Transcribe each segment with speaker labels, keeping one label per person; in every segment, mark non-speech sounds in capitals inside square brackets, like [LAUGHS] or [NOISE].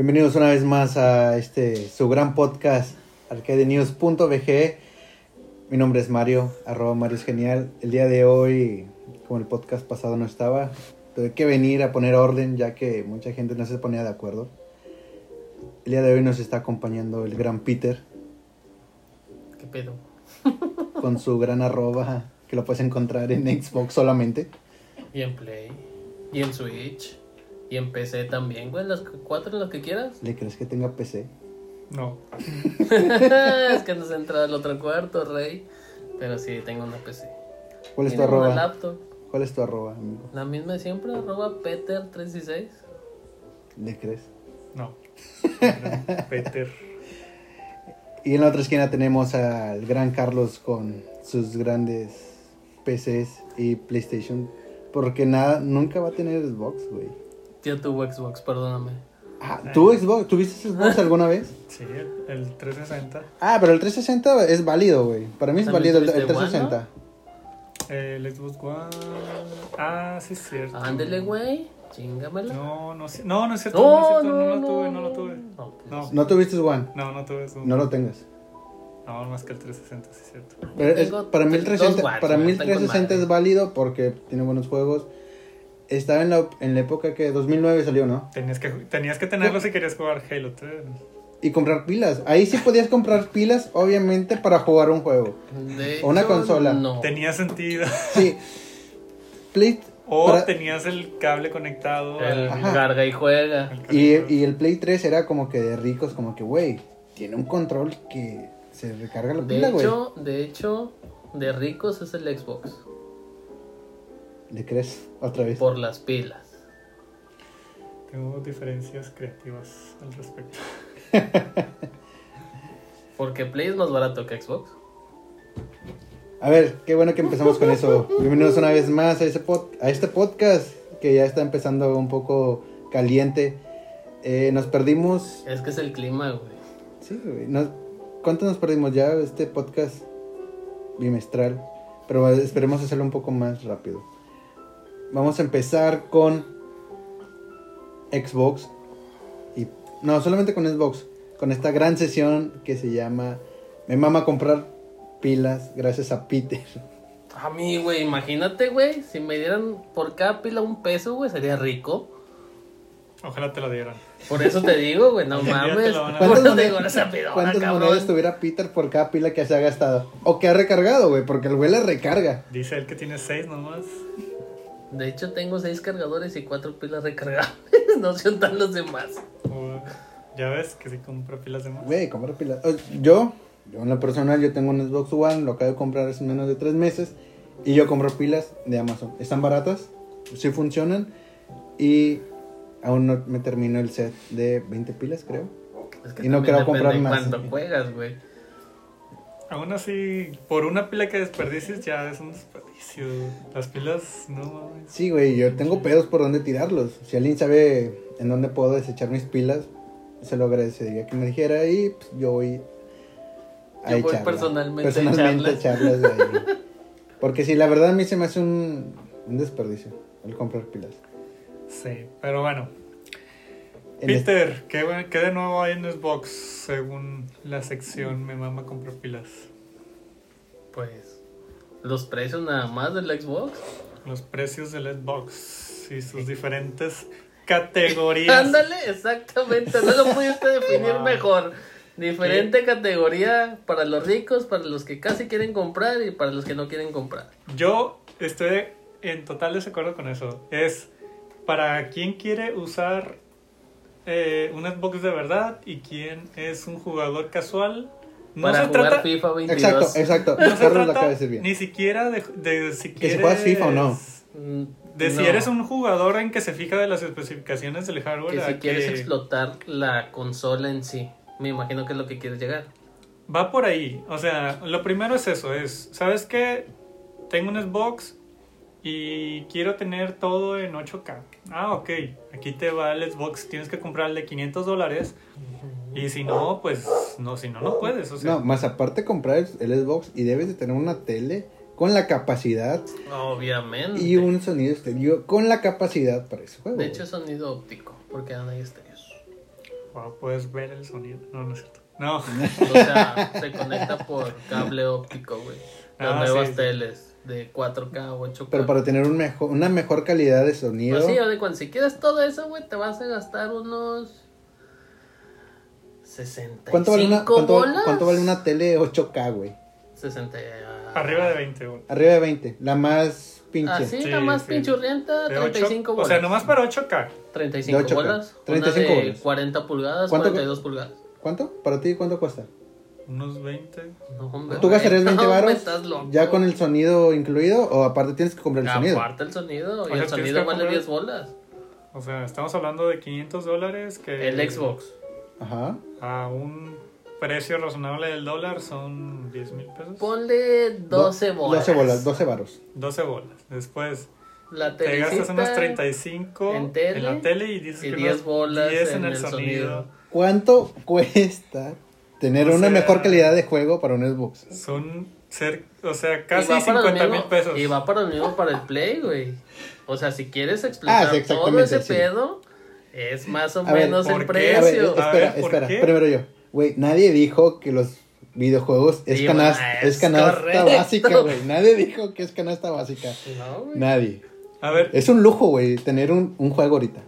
Speaker 1: Bienvenidos una vez más a este su gran podcast arcadenews.bg. Mi nombre es Mario, arroba Mario es genial. El día de hoy, como el podcast pasado no estaba, tuve que venir a poner orden ya que mucha gente no se ponía de acuerdo. El día de hoy nos está acompañando el gran Peter
Speaker 2: ¿Qué pedo? [LAUGHS]
Speaker 1: con su gran arroba que lo puedes encontrar en Xbox solamente.
Speaker 2: Y en Play. Y en Switch. Y en PC también, güey. Las cuatro, las que quieras.
Speaker 1: ¿Le crees que tenga PC?
Speaker 3: No. [LAUGHS]
Speaker 2: es que no se entra al otro cuarto, rey. Pero sí, tengo una PC.
Speaker 1: ¿Cuál es tu
Speaker 2: Tengo una
Speaker 1: arroba?
Speaker 2: laptop.
Speaker 1: ¿Cuál es tu arroba, amigo?
Speaker 2: La misma de siempre, arroba Peter316.
Speaker 1: ¿Le crees?
Speaker 3: No. [LAUGHS] Peter.
Speaker 1: Y en la otra esquina tenemos al gran Carlos con sus grandes PCs y PlayStation. Porque nada, nunca va a tener Xbox, güey.
Speaker 2: Ya tuvo Xbox, perdóname.
Speaker 1: Ah, ¿tú Xbox? ¿Tuviste Xbox alguna vez? [LAUGHS]
Speaker 3: Sí, el, el 360.
Speaker 1: Ah, pero el 360 es válido, güey. Para mí es
Speaker 2: ¿También
Speaker 1: válido el, el
Speaker 2: tuviste One,
Speaker 1: 360.
Speaker 3: El Xbox One. Ah, sí, es cierto.
Speaker 2: Ándele, güey. Chingamela.
Speaker 3: No, no, sí- no, no es cierto. No, es cierto, no, lo
Speaker 2: no,
Speaker 3: tuve, no lo tuve.
Speaker 2: No, pues,
Speaker 3: No.
Speaker 1: ¿No tuviste One?
Speaker 3: No, no tuve eso.
Speaker 1: No lo tengas.
Speaker 3: No, más que el 360, sí, es cierto.
Speaker 1: Pero es- para mí el
Speaker 2: dos
Speaker 1: 360,
Speaker 2: Ones,
Speaker 1: para mí el
Speaker 2: están con
Speaker 1: 360
Speaker 2: madre.
Speaker 1: es válido porque tiene buenos juegos. Estaba en la, en la época que 2009 salió, ¿no?
Speaker 3: Tenías que, tenías que tenerlo si querías jugar Halo 3.
Speaker 1: Y comprar pilas. Ahí sí podías comprar pilas, obviamente, para jugar un juego.
Speaker 2: de
Speaker 1: Una
Speaker 2: hecho,
Speaker 1: consola.
Speaker 2: No.
Speaker 3: Tenía sentido.
Speaker 1: Sí. Play,
Speaker 3: O
Speaker 1: Para-
Speaker 3: tenías el cable conectado.
Speaker 2: El
Speaker 3: al-
Speaker 2: carga y juega.
Speaker 3: al
Speaker 1: y, y el Play 3 era como que de ricos, como que, güey, tiene un control que se recarga la
Speaker 2: De
Speaker 1: pila, güey.
Speaker 2: hecho, de hecho, de ricos es el Xbox.
Speaker 1: ¿Le crees? Otra vez.
Speaker 2: Por las pilas.
Speaker 3: Tengo diferencias creativas al respecto. [LAUGHS]
Speaker 2: Porque Play es más barato que Xbox.
Speaker 1: A ver, qué bueno que empezamos con eso. Bienvenidos una vez más a, ese pod- a este podcast que ya está empezando un poco caliente. Eh, nos perdimos.
Speaker 2: Es que es el clima, güey.
Speaker 1: Sí, güey. nos- ¿Cuánto nos perdimos ya este podcast bimestral? Pero esperemos hacerlo un poco más rápido. Vamos a empezar con Xbox. Y, no, solamente con Xbox. Con esta gran sesión que se llama Me mama comprar pilas gracias a Peter.
Speaker 2: A mí, güey, imagínate, güey. Si me dieran por cada pila un peso, güey, sería rico.
Speaker 3: Ojalá te lo dieran.
Speaker 2: Por eso te digo, güey, no [LAUGHS] mames.
Speaker 1: ¿Cuántas
Speaker 2: eso te digo,
Speaker 1: monedas,
Speaker 2: esa pedona,
Speaker 1: cuántas monedas tuviera Peter por cada pila que se ha gastado? O que ha recargado, güey, porque el güey le recarga.
Speaker 3: Dice él que tiene 6 nomás.
Speaker 2: De hecho, tengo seis cargadores y cuatro pilas recargables. [LAUGHS] no se tan los demás.
Speaker 3: Ya ves que si compra pilas de más.
Speaker 1: Güey, comprar pilas. Eh, Yo, yo en lo personal, yo tengo un Xbox One, lo acabo de comprar hace menos de tres meses. Y yo compro pilas de Amazon. Están baratas, sí funcionan. Y aún no me termino el set de 20 pilas, creo.
Speaker 2: Es que
Speaker 1: Y no quiero comprar más.
Speaker 2: cuánto juegas, güey.
Speaker 3: Aún así, por una pila que desperdicies ya es un Las pilas, no mames.
Speaker 1: Sí, güey, yo tengo pedos por dónde tirarlos. Si alguien sabe en dónde puedo desechar mis pilas, se lo agradecería que me dijera y pues, yo voy a
Speaker 2: Yo voy
Speaker 1: echarla.
Speaker 2: personalmente
Speaker 1: Personalmente
Speaker 2: echarlas
Speaker 1: de ahí. [LAUGHS] Porque sí, la verdad a mí se me hace un, un desperdicio el comprar pilas.
Speaker 3: Sí, pero bueno.
Speaker 1: En este-
Speaker 3: Peter, ¿qué, ¿qué de nuevo hay en Xbox según la sección Me mama comprar pilas?
Speaker 2: Pues, los precios nada más del Xbox.
Speaker 3: Los precios del Xbox y sus diferentes [LAUGHS] categorías.
Speaker 2: Ándale, exactamente. No lo pudiste definir
Speaker 3: Wow.
Speaker 2: mejor. Diferente categoría para los ricos, para los que casi quieren comprar y para los que no quieren comprar.
Speaker 3: Yo estoy en total desacuerdo con eso. Es para quien quiere usar eh, un Xbox de verdad y quien es un jugador casual. No
Speaker 2: para
Speaker 3: se
Speaker 2: jugar
Speaker 3: trata,
Speaker 2: FIFA 22.
Speaker 1: Exacto, exacto.
Speaker 3: no se trata
Speaker 1: de bien.
Speaker 3: ni siquiera de, de si
Speaker 1: Que si
Speaker 3: quieres-
Speaker 1: juegas FIFA o no.
Speaker 3: De si
Speaker 2: no,
Speaker 3: eres un jugador en que se fija de las especificaciones del hardware.
Speaker 2: Que si quieres
Speaker 3: que
Speaker 2: explotar la consola en sí. Me imagino que es lo que quieres llegar.
Speaker 3: Va por ahí. O sea, lo primero es eso, es, ¿sabes qué? Tengo un Xbox y quiero tener todo en 8K. Ah, ok. Aquí te va el Xbox. Tienes que comprarle 500 dólares. Y si no, pues no, si no, no puedes. O sea,
Speaker 1: No, más aparte comprar el Xbox y debes de tener una tele con la capacidad
Speaker 2: Obviamente.
Speaker 1: y un sonido estéreo con la capacidad para ese juego.
Speaker 2: De hecho, es sonido óptico, porque no hay estéreos.
Speaker 3: Wow, puedes ver el sonido. No, no es cierto. No.
Speaker 2: O sea, se conecta por cable óptico, güey. Las
Speaker 3: Ah,
Speaker 2: nuevas
Speaker 3: sí, sí.
Speaker 2: teles de 4K o 8K.
Speaker 1: Pero para tener un mejor, una mejor calidad de sonido.
Speaker 2: Pues sí, o de cuando si quieres todo eso, güey, te vas a gastar unos 65
Speaker 1: ¿Cuánto, vale una, cuánto,
Speaker 2: bolas.
Speaker 1: cuánto vale una tele 8K, güey?
Speaker 2: 60.
Speaker 3: Arriba de 20, güey.
Speaker 1: Arriba de 20. La más pinche.
Speaker 2: Ah, sí,
Speaker 3: Sí,
Speaker 2: la más
Speaker 3: sí.
Speaker 2: pinchurrienta,
Speaker 3: De ocho-
Speaker 2: 35 bolas.
Speaker 3: O sea, nomás para 8K.
Speaker 2: 35
Speaker 1: de 8K.
Speaker 2: bolas.
Speaker 1: 35
Speaker 2: una de
Speaker 1: bolas.
Speaker 2: 40 pulgadas,
Speaker 1: ¿Cuánto
Speaker 2: 42 pulgadas.
Speaker 1: ¿Cuánto? ¿Para ti cuánto cuesta?
Speaker 3: Unos 20.
Speaker 2: No, hombre,
Speaker 1: ¿Tú gastarías 20
Speaker 2: no,
Speaker 1: baros?
Speaker 2: estás loco.
Speaker 1: ¿Ya con el sonido incluido o aparte tienes que comprar el sonido?
Speaker 2: Aparte el sonido, y
Speaker 3: sea,
Speaker 2: el sonido
Speaker 3: que
Speaker 2: vale
Speaker 3: comprar-
Speaker 2: 10 bolas.
Speaker 3: O sea, estamos hablando de 500 dólares que...
Speaker 2: El Xbox.
Speaker 1: Ajá.
Speaker 3: A un precio razonable del dólar son 10 mil pesos.
Speaker 2: Ponle 12
Speaker 1: Do-
Speaker 2: bolas.
Speaker 1: 12 bolas, 12 varos.
Speaker 3: 12 bolas. Después
Speaker 2: La
Speaker 3: te gastas unos 35
Speaker 2: en tele,
Speaker 3: la tele y dices
Speaker 2: y
Speaker 3: que
Speaker 2: 10
Speaker 3: unos
Speaker 2: bolas
Speaker 3: 10
Speaker 2: en el sonido.
Speaker 1: ¿Cuánto cuesta tener
Speaker 3: O
Speaker 1: una
Speaker 3: sea-
Speaker 1: mejor calidad de juego para un Xbox?
Speaker 3: Son ser, o sea, casi
Speaker 2: va para lo
Speaker 3: 50 mil pesos.
Speaker 2: Y va para lo mismo para el Play, güey. O sea, si quieres explotar
Speaker 1: Ah, sí,
Speaker 2: todo ese
Speaker 1: sí.
Speaker 2: pedo, es más o
Speaker 1: A
Speaker 2: menos
Speaker 3: ¿por
Speaker 2: el
Speaker 3: qué?
Speaker 1: A ver,
Speaker 2: precio.
Speaker 3: A
Speaker 1: espera,
Speaker 3: ver, ¿por
Speaker 1: espera.
Speaker 3: qué?
Speaker 1: Primero yo. Güey, nadie dijo que los videojuegos es,
Speaker 2: Sí,
Speaker 1: canasta,
Speaker 2: ma,
Speaker 1: es
Speaker 2: es
Speaker 1: canasta
Speaker 2: correcto.
Speaker 1: básica, güey. Nadie dijo que es canasta básica.
Speaker 2: No, güey.
Speaker 1: Nadie.
Speaker 3: A ver,
Speaker 1: Es un lujo, güey, tener un, un juego ahorita.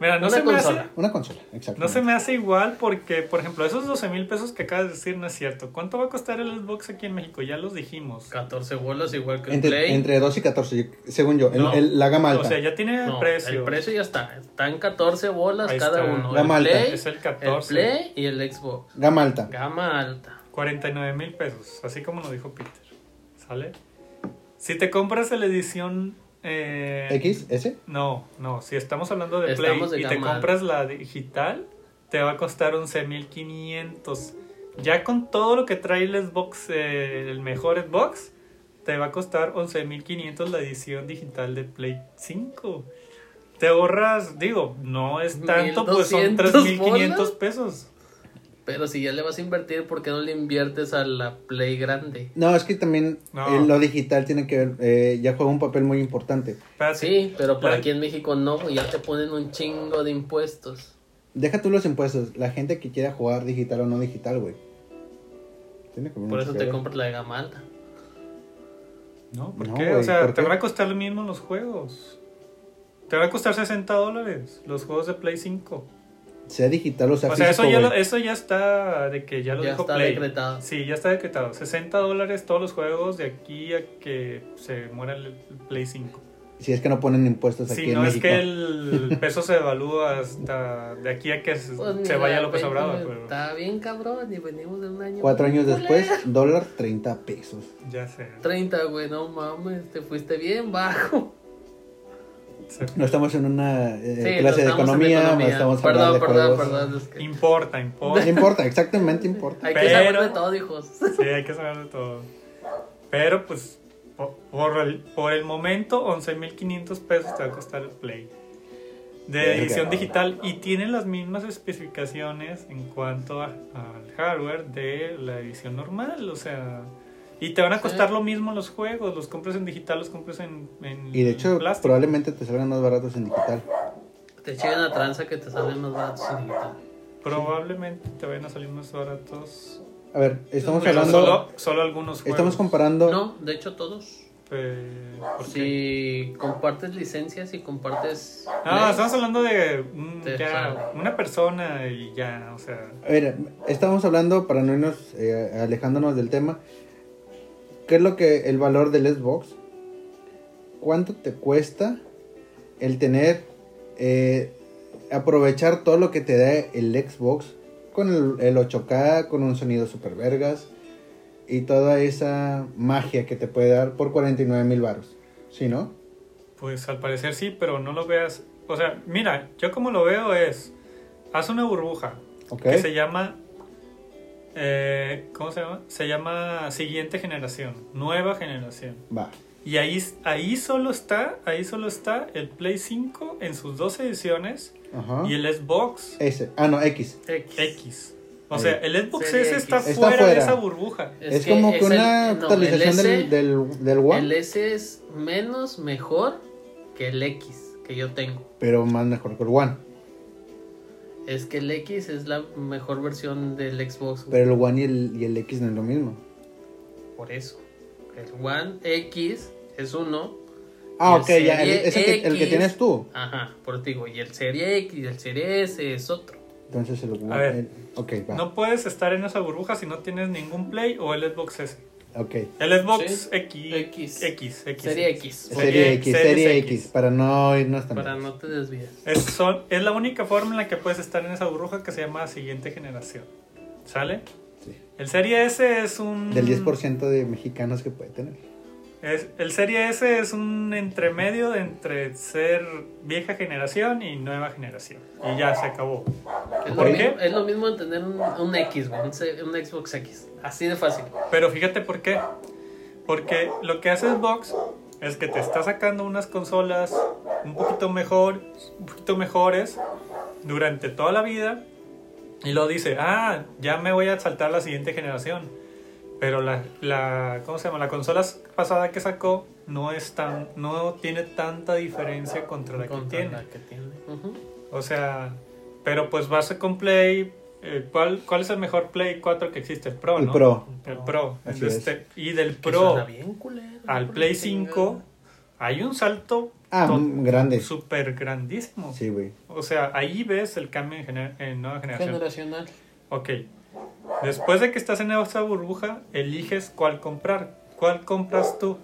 Speaker 3: Mira, no
Speaker 2: Una
Speaker 3: se, me
Speaker 2: consola.
Speaker 3: hace,
Speaker 1: Una consola, exacto.
Speaker 3: no se me hace igual porque, por ejemplo, esos 12 mil pesos que acabas de decir no es cierto. ¿Cuánto va a costar el Xbox aquí en México? Ya los dijimos.
Speaker 2: 14 bolas igual que el
Speaker 1: Entre,
Speaker 2: Play.
Speaker 1: entre 2 y 14, yo- según yo. el-
Speaker 2: No.
Speaker 1: el- la gama alta.
Speaker 3: O sea, ya tiene
Speaker 2: No,
Speaker 3: precio.
Speaker 2: el precio ya está. Están 14 bolas
Speaker 3: Ahí
Speaker 2: cada
Speaker 3: está.
Speaker 2: uno.
Speaker 1: Gama
Speaker 2: el
Speaker 1: alta.
Speaker 2: Play,
Speaker 3: Es el 14.
Speaker 2: el Play y el Xbox.
Speaker 1: Gama alta.
Speaker 2: Gama alta.
Speaker 3: 49 mil pesos, así como nos dijo Peter. ¿Sale? Si te compras la edición... eh,
Speaker 1: ¿X? ¿S?
Speaker 3: No, no, si estamos hablando de
Speaker 2: Estamos de
Speaker 3: Play y te compras la digital, te va a costar 11.500. Ya con todo lo que trae el Xbox, eh, el mejor Xbox, te va a costar 11.500 la edición digital de Play 5. Te ahorras, digo, no es [LAUGHS] tanto, pues son
Speaker 2: 1,200
Speaker 3: 3.500
Speaker 2: bolas.
Speaker 3: pesos.
Speaker 2: Pero si ya le vas a invertir, ¿por qué no le inviertes a la Play grande?
Speaker 1: No, es que también
Speaker 3: No.
Speaker 1: eh, lo digital tiene que ver, eh, ya juega un papel muy importante.
Speaker 2: Sí, pero por
Speaker 3: La-
Speaker 2: aquí en México no, ya te ponen un chingo de impuestos.
Speaker 1: Deja tú los impuestos, la gente que quiera jugar digital o no digital, güey. Tiene que ver
Speaker 2: Por eso
Speaker 1: que
Speaker 2: te compras la de gama alta.
Speaker 3: No, ¿por
Speaker 1: No,
Speaker 3: qué? o sea,
Speaker 1: ¿por
Speaker 3: te
Speaker 1: qué?
Speaker 3: van a costar lo mismo los juegos. Te van a costar 60 dólares los juegos de Play 5.
Speaker 1: Sea digital o sea
Speaker 3: o sea,
Speaker 1: físico,
Speaker 3: eso ya, lo- eso ya está de que ya lo
Speaker 2: Ya
Speaker 3: dijo
Speaker 2: está
Speaker 3: Play.
Speaker 2: decretado.
Speaker 3: Sí, ya está decretado. 60 dólares todos los juegos de aquí a que se muera el Play 5.
Speaker 1: Si es que no ponen impuestos aquí
Speaker 3: Si
Speaker 1: en
Speaker 3: no es
Speaker 1: México.
Speaker 3: que el [LAUGHS] peso se evalúa hasta de aquí a que se,
Speaker 2: Pues
Speaker 3: se vaya López Obrador.
Speaker 2: güey,
Speaker 3: Pero
Speaker 2: Está bien cabrón y venimos de un año.
Speaker 1: Cuatro años
Speaker 2: culero.
Speaker 1: después, dólar 30 pesos.
Speaker 3: ya sé.
Speaker 2: 30, güey, no mames, te fuiste bien bajo.
Speaker 1: No estamos en una eh,
Speaker 2: Sí,
Speaker 1: clase de
Speaker 2: no estamos en
Speaker 1: economía, no estamos
Speaker 2: Perdón,
Speaker 1: hablando de
Speaker 2: perdón,
Speaker 1: juegos.
Speaker 2: perdón. es que
Speaker 3: Importa, importa. [LAUGHS]
Speaker 1: Importa, exactamente importa.
Speaker 2: Hay que saber de todo, hijos.
Speaker 3: Sí, hay que saber de todo. Pero pues po- por el, por el momento 11.500 pesos te va a costar el Play. De edición digital y tiene las mismas especificaciones en cuanto a- al hardware de la edición normal, o sea, y te van a
Speaker 2: Sí.
Speaker 3: costar lo mismo los juegos, los compras en digital, los compras en, en
Speaker 1: Y de hecho,
Speaker 3: plástico.
Speaker 1: probablemente te salgan más baratos en digital.
Speaker 2: Te echen una tranza que te salen más baratos en digital.
Speaker 3: Probablemente te vayan a salir más baratos.
Speaker 1: A ver, estamos
Speaker 3: Pero
Speaker 1: hablando,
Speaker 3: solo, solo algunos juegos.
Speaker 1: estamos comparando.
Speaker 2: No, de hecho todos.
Speaker 3: Eh.
Speaker 2: Si compartes licencias y compartes...
Speaker 3: No,
Speaker 2: Play,
Speaker 3: estamos hablando de ya, una persona y ya, o sea,
Speaker 1: A ver, estamos hablando, para no irnos eh, alejándonos del tema, ¿qué es lo que el valor del Xbox? ¿Cuánto te cuesta el tener, eh, aprovechar todo lo que te da el Xbox con el, el 8K, con un sonido super vergas y toda esa magia que te puede dar por 49 mil baros? ¿Sí, no?
Speaker 3: pues al parecer sí, pero no lo veas. O sea, mira, yo como lo veo es, haz una burbuja que se llama, eh, ¿cómo se llama? Se llama siguiente generación, nueva generación.
Speaker 1: Va.
Speaker 3: Y ahí, ahí solo está, ahí solo está el Play 5 en sus dos ediciones
Speaker 1: Ajá.
Speaker 3: y el Xbox
Speaker 1: S. Ah, no, X.
Speaker 2: X.
Speaker 3: X. O sea, el Xbox
Speaker 2: Serie
Speaker 3: S está, fuera, de esa burbuja.
Speaker 1: Es, como que
Speaker 2: es el-
Speaker 1: una
Speaker 2: no,
Speaker 1: actualización
Speaker 2: el S,
Speaker 1: del, del, del One,
Speaker 2: El S es menos mejor que el X que yo tengo.
Speaker 1: pero más mejor que el One.
Speaker 2: Es que el X es la mejor versión del Xbox. güey.
Speaker 1: Pero el One y el, y el X no es lo mismo.
Speaker 2: Por eso. El One X es uno.
Speaker 1: Ah, ok, ya, el, que, el que
Speaker 2: X.
Speaker 1: tienes tú.
Speaker 2: Ajá, por digo. Y el Serie X y el Serie S es otro.
Speaker 1: Entonces el One.
Speaker 3: A ver.
Speaker 1: el- ok, va.
Speaker 3: No puedes estar en esa burbuja si no tienes ningún Play o el Xbox S.
Speaker 1: Ok.
Speaker 3: El Xbox
Speaker 2: Sí.
Speaker 3: X.
Speaker 2: X.
Speaker 3: X. X.
Speaker 2: Serie X.
Speaker 1: Serie X, Serie
Speaker 3: X.
Speaker 1: X, para no irnos tan
Speaker 2: Para no te desvíes.
Speaker 3: Es, son- es la única forma en la que puedes estar en esa burbuja que se llama siguiente generación. ¿Sale?
Speaker 1: Sí.
Speaker 3: El Serie S es un...
Speaker 1: Del 10% de mexicanos que puede tener.
Speaker 3: Es, el Serie S es un entremedio de entre ser vieja generación y nueva generación. Y ya se acabó.
Speaker 2: Es,
Speaker 1: ¿Por qué?
Speaker 2: mismo, es lo mismo en tener un, un X. Un, un Xbox X. Así de fácil.
Speaker 3: Pero fíjate por qué. Porque lo que hace Xbox es que te está sacando unas consolas un poquito mejor, un poquito mejores durante toda la vida. Y lo dice, ah, ya me voy a saltar la siguiente generación. Pero la, la, ¿cómo se llama? La consola pasada que sacó no es tan, no tiene tanta diferencia contra la que
Speaker 2: Contra
Speaker 3: tiene.
Speaker 2: la que tiene.
Speaker 3: O sea, pero pues base con Play. eh, ¿cuál, ¿Cuál es el mejor Play 4 que existe? El Pro,
Speaker 1: El
Speaker 3: ¿no?
Speaker 1: Pro.
Speaker 3: El Pro. Este, y del Pro
Speaker 2: suena bien culero,
Speaker 3: al Play
Speaker 2: la
Speaker 3: 5
Speaker 2: chingada.
Speaker 3: hay un salto
Speaker 1: Ah, grande.
Speaker 3: súper grandísimo.
Speaker 1: Sí, güey.
Speaker 3: O sea, ahí ves el cambio en, gener- en nueva generación.
Speaker 2: Generacional.
Speaker 3: Ok. Después de que estás en esa burbuja, eliges cuál comprar. ¿Cuál compras tú?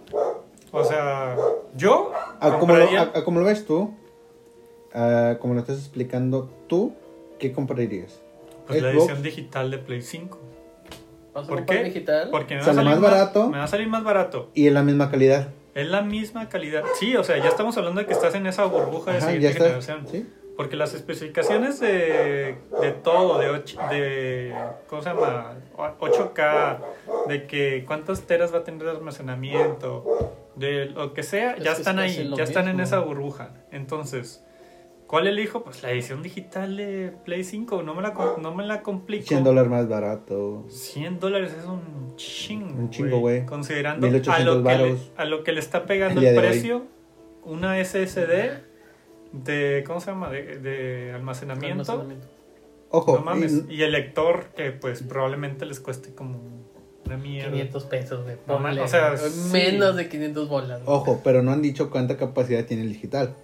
Speaker 3: O sea, yo
Speaker 1: Ah, como, lo,
Speaker 3: compraría-
Speaker 1: a- a como lo ves tú, ah, como lo estás explicando tú, ¿qué comprarías?
Speaker 3: pues, la edición digital de Play 5.
Speaker 2: ¿Vas a
Speaker 3: ¿Por qué?
Speaker 2: digital?
Speaker 3: Porque me va, a
Speaker 1: Sale
Speaker 3: salir
Speaker 1: más barato.
Speaker 3: Me va a salir más barato.
Speaker 1: Y en la misma calidad.
Speaker 3: Es la misma calidad. Sí, o sea, ya estamos hablando de que estás en esa burbuja de
Speaker 1: Ajá,
Speaker 3: siguiente
Speaker 1: ya está.
Speaker 3: generación.
Speaker 1: ¿Sí?
Speaker 3: Porque las especificaciones de, de todo, de, och- de ¿cómo se llama? O- 8K, de que cuántos teras va a tener de almacenamiento, de lo que sea,
Speaker 2: Es
Speaker 3: ya
Speaker 2: que
Speaker 3: están ahí, ya están en esa burbuja. Entonces, ¿cuál elijo? Pues la edición digital de Play 5, no me la, no me la complico.
Speaker 1: 100 dólares más barato.
Speaker 3: 100 dólares es un chingo.
Speaker 1: Un chingo, güey.
Speaker 3: Considerando a
Speaker 1: 1800
Speaker 3: lo, que le, a lo que le está pegando
Speaker 1: El hoy.
Speaker 3: precio, una SSD de, ¿cómo se llama? De, de almacenamiento.
Speaker 2: Almacenamiento.
Speaker 1: Ojo,
Speaker 3: No mames.
Speaker 1: y-
Speaker 3: Y el lector que pues probablemente les cueste como una mierda.
Speaker 2: 500 pesos, güey.
Speaker 3: No, o sea, sí.
Speaker 2: Menos de 500 bolas. güey.
Speaker 1: ojo, pero no han dicho cuánta capacidad tiene el digital.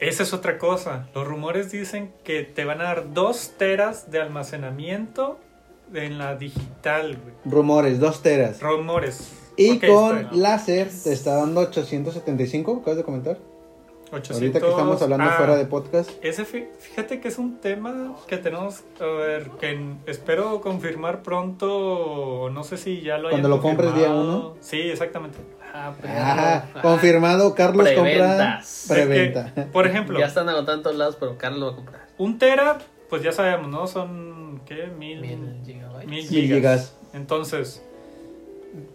Speaker 3: Esa es otra cosa. Los rumores dicen que te van a dar 2 teras de almacenamiento en la digital, güey.
Speaker 1: Rumores, 2 teras.
Speaker 3: Rumores.
Speaker 1: Y con láser te está dando 875, ¿acabas de comentar?
Speaker 3: 800,
Speaker 1: Ahorita que estamos hablando
Speaker 3: ah,
Speaker 1: fuera de podcast.
Speaker 3: Ese, fí- fíjate que es un tema que tenemos, a ver, que espero confirmar pronto, no sé si ya lo
Speaker 1: Cuando lo compres día uno.
Speaker 3: Sí, exactamente.
Speaker 2: Ah.
Speaker 1: Ah,
Speaker 2: Ah,
Speaker 1: confirmado, Carlos compra
Speaker 2: preventas.
Speaker 1: preventa.
Speaker 3: Es que, por ejemplo,
Speaker 2: Ya están agotados en todos lados, pero Carlos lo va a comprar.
Speaker 3: un tera, pues ya sabemos, ¿no? Son, ¿qué? Mil,
Speaker 2: Mil gigabytes.
Speaker 3: mil
Speaker 1: Mil
Speaker 3: gigas.
Speaker 1: gigas.
Speaker 3: Entonces,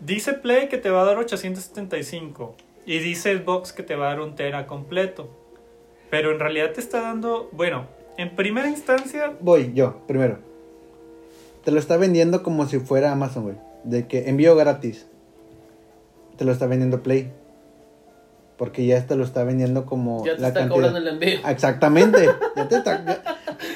Speaker 3: dice Play que te va a dar 875 y dice Xbox que te va a dar un tera completo. Pero en realidad te está dando, bueno, en primera instancia
Speaker 1: Voy, yo, primero. Te lo está vendiendo como si fuera Amazon, güey. De que envío gratis. Te lo está vendiendo Play. Porque ya te lo está vendiendo como
Speaker 2: Ya te
Speaker 1: la
Speaker 2: está
Speaker 1: cantidad.
Speaker 2: cobrando el envío.
Speaker 1: Exactamente. Ya te está- ya-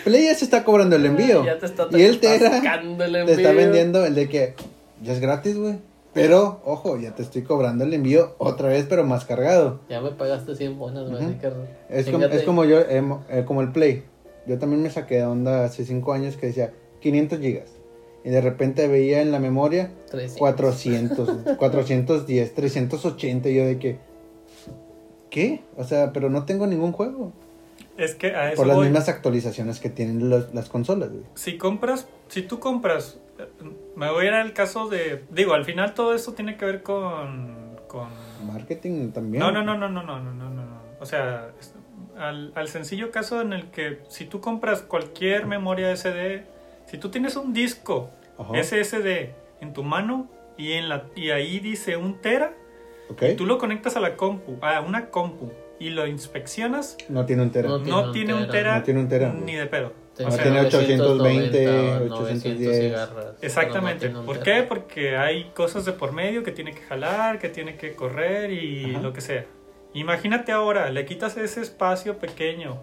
Speaker 1: Play ya se está cobrando el envío.
Speaker 2: Ya te está
Speaker 1: y él te, era,
Speaker 2: atascando el
Speaker 1: te está
Speaker 2: envío.
Speaker 1: vendiendo el de que ya es gratis, güey. Pero, ojo, ya te estoy cobrando el envío otra vez, pero más cargado.
Speaker 2: Ya me pagaste 100 bonas, güey. Así que
Speaker 1: Es como, es como yo, em, eh, como el Play. Yo también me saqué de onda hace 5 años que decía 500 gigas. Y de repente veía en la memoria
Speaker 2: 300.
Speaker 1: 400, 410, 380. Y yo de que, ¿qué? O sea, pero no tengo ningún juego.
Speaker 3: es que a eso
Speaker 1: Por las
Speaker 3: voy.
Speaker 1: mismas actualizaciones que tienen los- las consolas, güey.
Speaker 3: Si compras, si tú compras, eh, me voy a ir al caso de, digo, al final todo esto tiene que ver con, con
Speaker 1: Marketing también.
Speaker 3: No, no, no, no, no, no, no, no, no. O sea, al, al sencillo caso en el que si tú compras cualquier memoria SD, si tú tienes un disco
Speaker 1: Ajá.
Speaker 3: SSD en tu mano y en la y ahí dice un tera,
Speaker 1: Ok.
Speaker 3: y tú lo conectas a la compu, a una compu y lo inspeccionas,
Speaker 1: No tiene un tera.
Speaker 2: No
Speaker 3: no, tiene un tera,
Speaker 1: No tiene un tera.
Speaker 3: ni de pedo. O sea,
Speaker 1: tiene 820,
Speaker 2: 990,
Speaker 1: 810.
Speaker 2: cigarras,
Speaker 3: Exactamente.
Speaker 2: no
Speaker 3: ¿Por qué? Porque hay cosas de por medio que tiene que jalar, que tiene que correr y
Speaker 1: Ajá.
Speaker 3: lo que sea. Imagínate ahora, le quitas ese espacio pequeño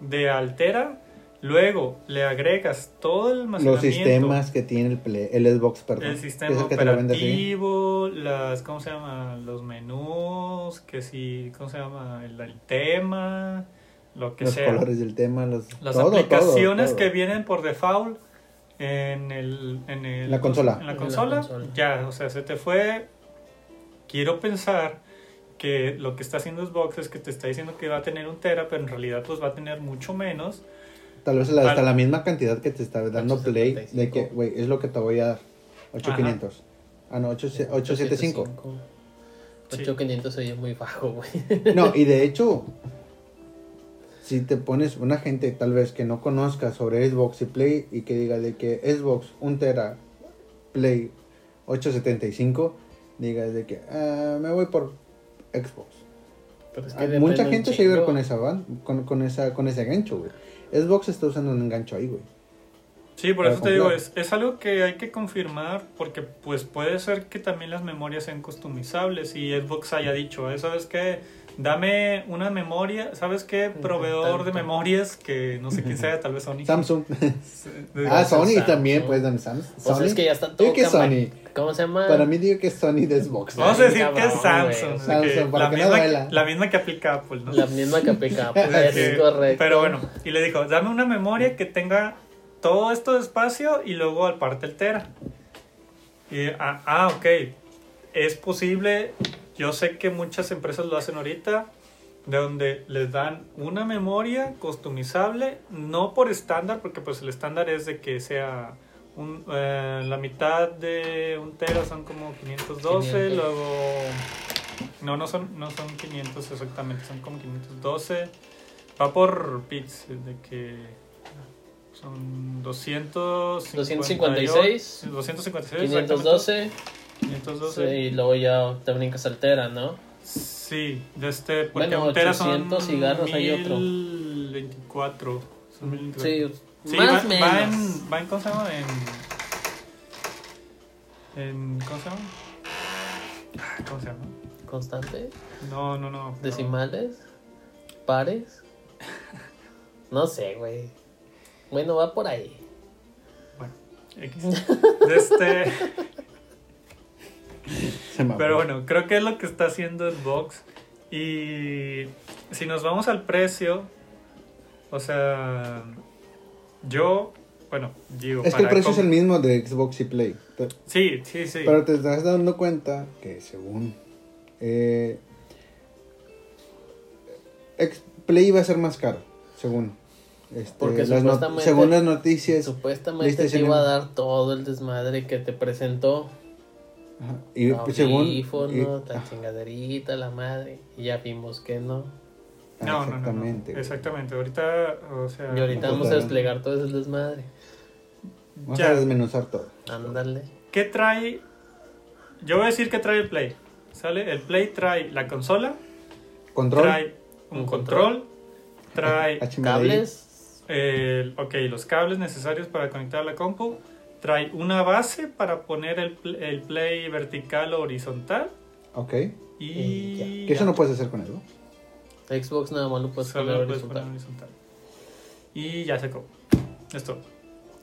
Speaker 3: de altera Luego le agregas todo el almacenamiento.
Speaker 1: Los sistemas que tiene el, Play- el Xbox, perdón.
Speaker 3: El sistema
Speaker 1: es el
Speaker 3: operativo, las, ¿cómo se llama? Los menús, que sí, ¿cómo se llama? El, el tema, lo que
Speaker 1: Los
Speaker 3: sea.
Speaker 1: colores del tema, los,
Speaker 3: Las
Speaker 1: todo, todo,
Speaker 3: aplicaciones
Speaker 1: todo.
Speaker 3: que vienen por default en el, en el-
Speaker 1: La consola.
Speaker 3: En la
Speaker 2: En la
Speaker 3: consola,
Speaker 2: consola.
Speaker 3: ya, o sea, se te fue. Quiero pensar que lo que está haciendo Xbox es que te está diciendo que va a tener un tera, pero en realidad pues va a tener mucho menos.
Speaker 1: Tal vez la- hasta la misma cantidad que te está dando Play, de
Speaker 2: 875.
Speaker 1: que, güey, es lo que te voy a dar. 8500. Ah, no, 8, 875.
Speaker 2: 8500 oye muy bajo, güey.
Speaker 1: No, y de hecho, si te pones una gente tal vez que no conozca sobre Xbox y Play y que diga de que Xbox 1 tera, Play 875, diga de que ah, me voy por Xbox.
Speaker 2: Pero es
Speaker 1: Mucha gente se iba con esa van, con, con esa con ese gancho, güey. Xbox está usando un gancho ahí, güey.
Speaker 3: Sí, por
Speaker 1: Para
Speaker 3: eso te digo, es, es algo que hay que confirmar porque pues puede ser que también las memorias sean customizables y Xbox haya dicho, "Eh, ¿sabes qué? Dame una memoria, ¿sabes qué? Proveedor de memorias que no sé quién sea, tal vez Sony.
Speaker 1: Samsung. [LAUGHS] Ah, Sony
Speaker 2: Samsung.
Speaker 1: también, pues, dan Samsung.
Speaker 2: Pues
Speaker 1: Sony.
Speaker 2: es que ya está todo
Speaker 1: Digo que Sony.
Speaker 2: ¿Cómo se llama?
Speaker 1: Para mí digo que es Sony de Xbox.
Speaker 3: Vamos a decir que es Samsung,
Speaker 1: Samsung,
Speaker 3: que
Speaker 1: para
Speaker 3: la,
Speaker 1: que no
Speaker 3: misma,
Speaker 1: duela.
Speaker 3: la misma que aplica Apple, ¿no?
Speaker 2: La misma que aplica, [LAUGHS]
Speaker 3: De
Speaker 2: es correcto.
Speaker 3: Pero bueno, y le dijo, dame una memoria que tenga todo esto de espacio y luego al parte el tera. Y, ah, ah, ok, es posible, yo sé que muchas empresas lo hacen ahorita, de donde les dan una memoria customizable, no por estándar, porque pues el estándar es de que sea un, eh, la mitad de un tera son como 512,
Speaker 2: 500.
Speaker 3: luego... No, no son, no son 500 exactamente, son como 512. Va por bits, de que son 200...
Speaker 2: 256,
Speaker 3: 256,
Speaker 2: 512.
Speaker 3: 512.
Speaker 2: Sí, y luego ya te brincas altera, ¿no?
Speaker 3: Sí, de este, porque
Speaker 2: Bueno,
Speaker 3: un tera son
Speaker 2: 800 cigarros hay otro.
Speaker 3: 1024. Son 1024.
Speaker 2: Sí,
Speaker 3: Sí,
Speaker 2: más
Speaker 3: va,
Speaker 2: menos.
Speaker 3: va en, va en, ¿cómo se llama? En, en, ¿cómo se llama? ¿Cómo se llama?
Speaker 2: ¿Constante?
Speaker 3: No, no, no. no.
Speaker 2: ¿Decimales? ¿Pares? [LAUGHS] No sé, güey. Bueno, va por ahí.
Speaker 3: Bueno, X. De este. [LAUGHS] pero bueno, creo que es lo que está haciendo Xbox. Y si nos vamos al precio, o sea, yo, bueno, digo,
Speaker 1: Es que el precio es el mismo de Xbox y Play.
Speaker 3: Sí, sí, sí.
Speaker 1: Pero te estás dando cuenta que según eh, Play va a ser más caro, según. Este,
Speaker 2: Porque
Speaker 1: las
Speaker 2: supuestamente-
Speaker 1: según las noticias.
Speaker 2: Supuestamente te iba a dar todo el desmadre que te presentó.
Speaker 1: Ajá, y según.
Speaker 2: Audífonos,
Speaker 1: y-
Speaker 2: la
Speaker 1: ah,
Speaker 2: chingaderita, la madre. Y ya vimos que no.
Speaker 1: ah,
Speaker 3: No, no, no, no.
Speaker 1: exactamente.
Speaker 3: Exactamente. Ahorita, o sea.
Speaker 2: Y ahorita
Speaker 1: pues,
Speaker 2: vamos a desplegar todo ese desmadre.
Speaker 1: Vamos
Speaker 3: Ya.
Speaker 1: a desmenuzar todo.
Speaker 2: Ándale.
Speaker 3: ¿Qué trae? Yo voy a decir que trae el Play. ¿Sale? El Play trae la consola,
Speaker 1: Control.
Speaker 3: trae un,
Speaker 2: Un
Speaker 3: control, trae
Speaker 1: HMDI.
Speaker 2: Cables.
Speaker 3: el, ok, los cables necesarios para conectar a la compu, trae una base para poner el, el Play vertical o horizontal
Speaker 1: Ok.
Speaker 3: y.
Speaker 2: Y ya.
Speaker 1: Que eso no puedes hacer con eso.
Speaker 2: Xbox nada más lo puedes
Speaker 3: Solo
Speaker 2: poner
Speaker 3: lo puedes poner
Speaker 2: horizontal.
Speaker 3: horizontal. Y ya se acabó. Esto.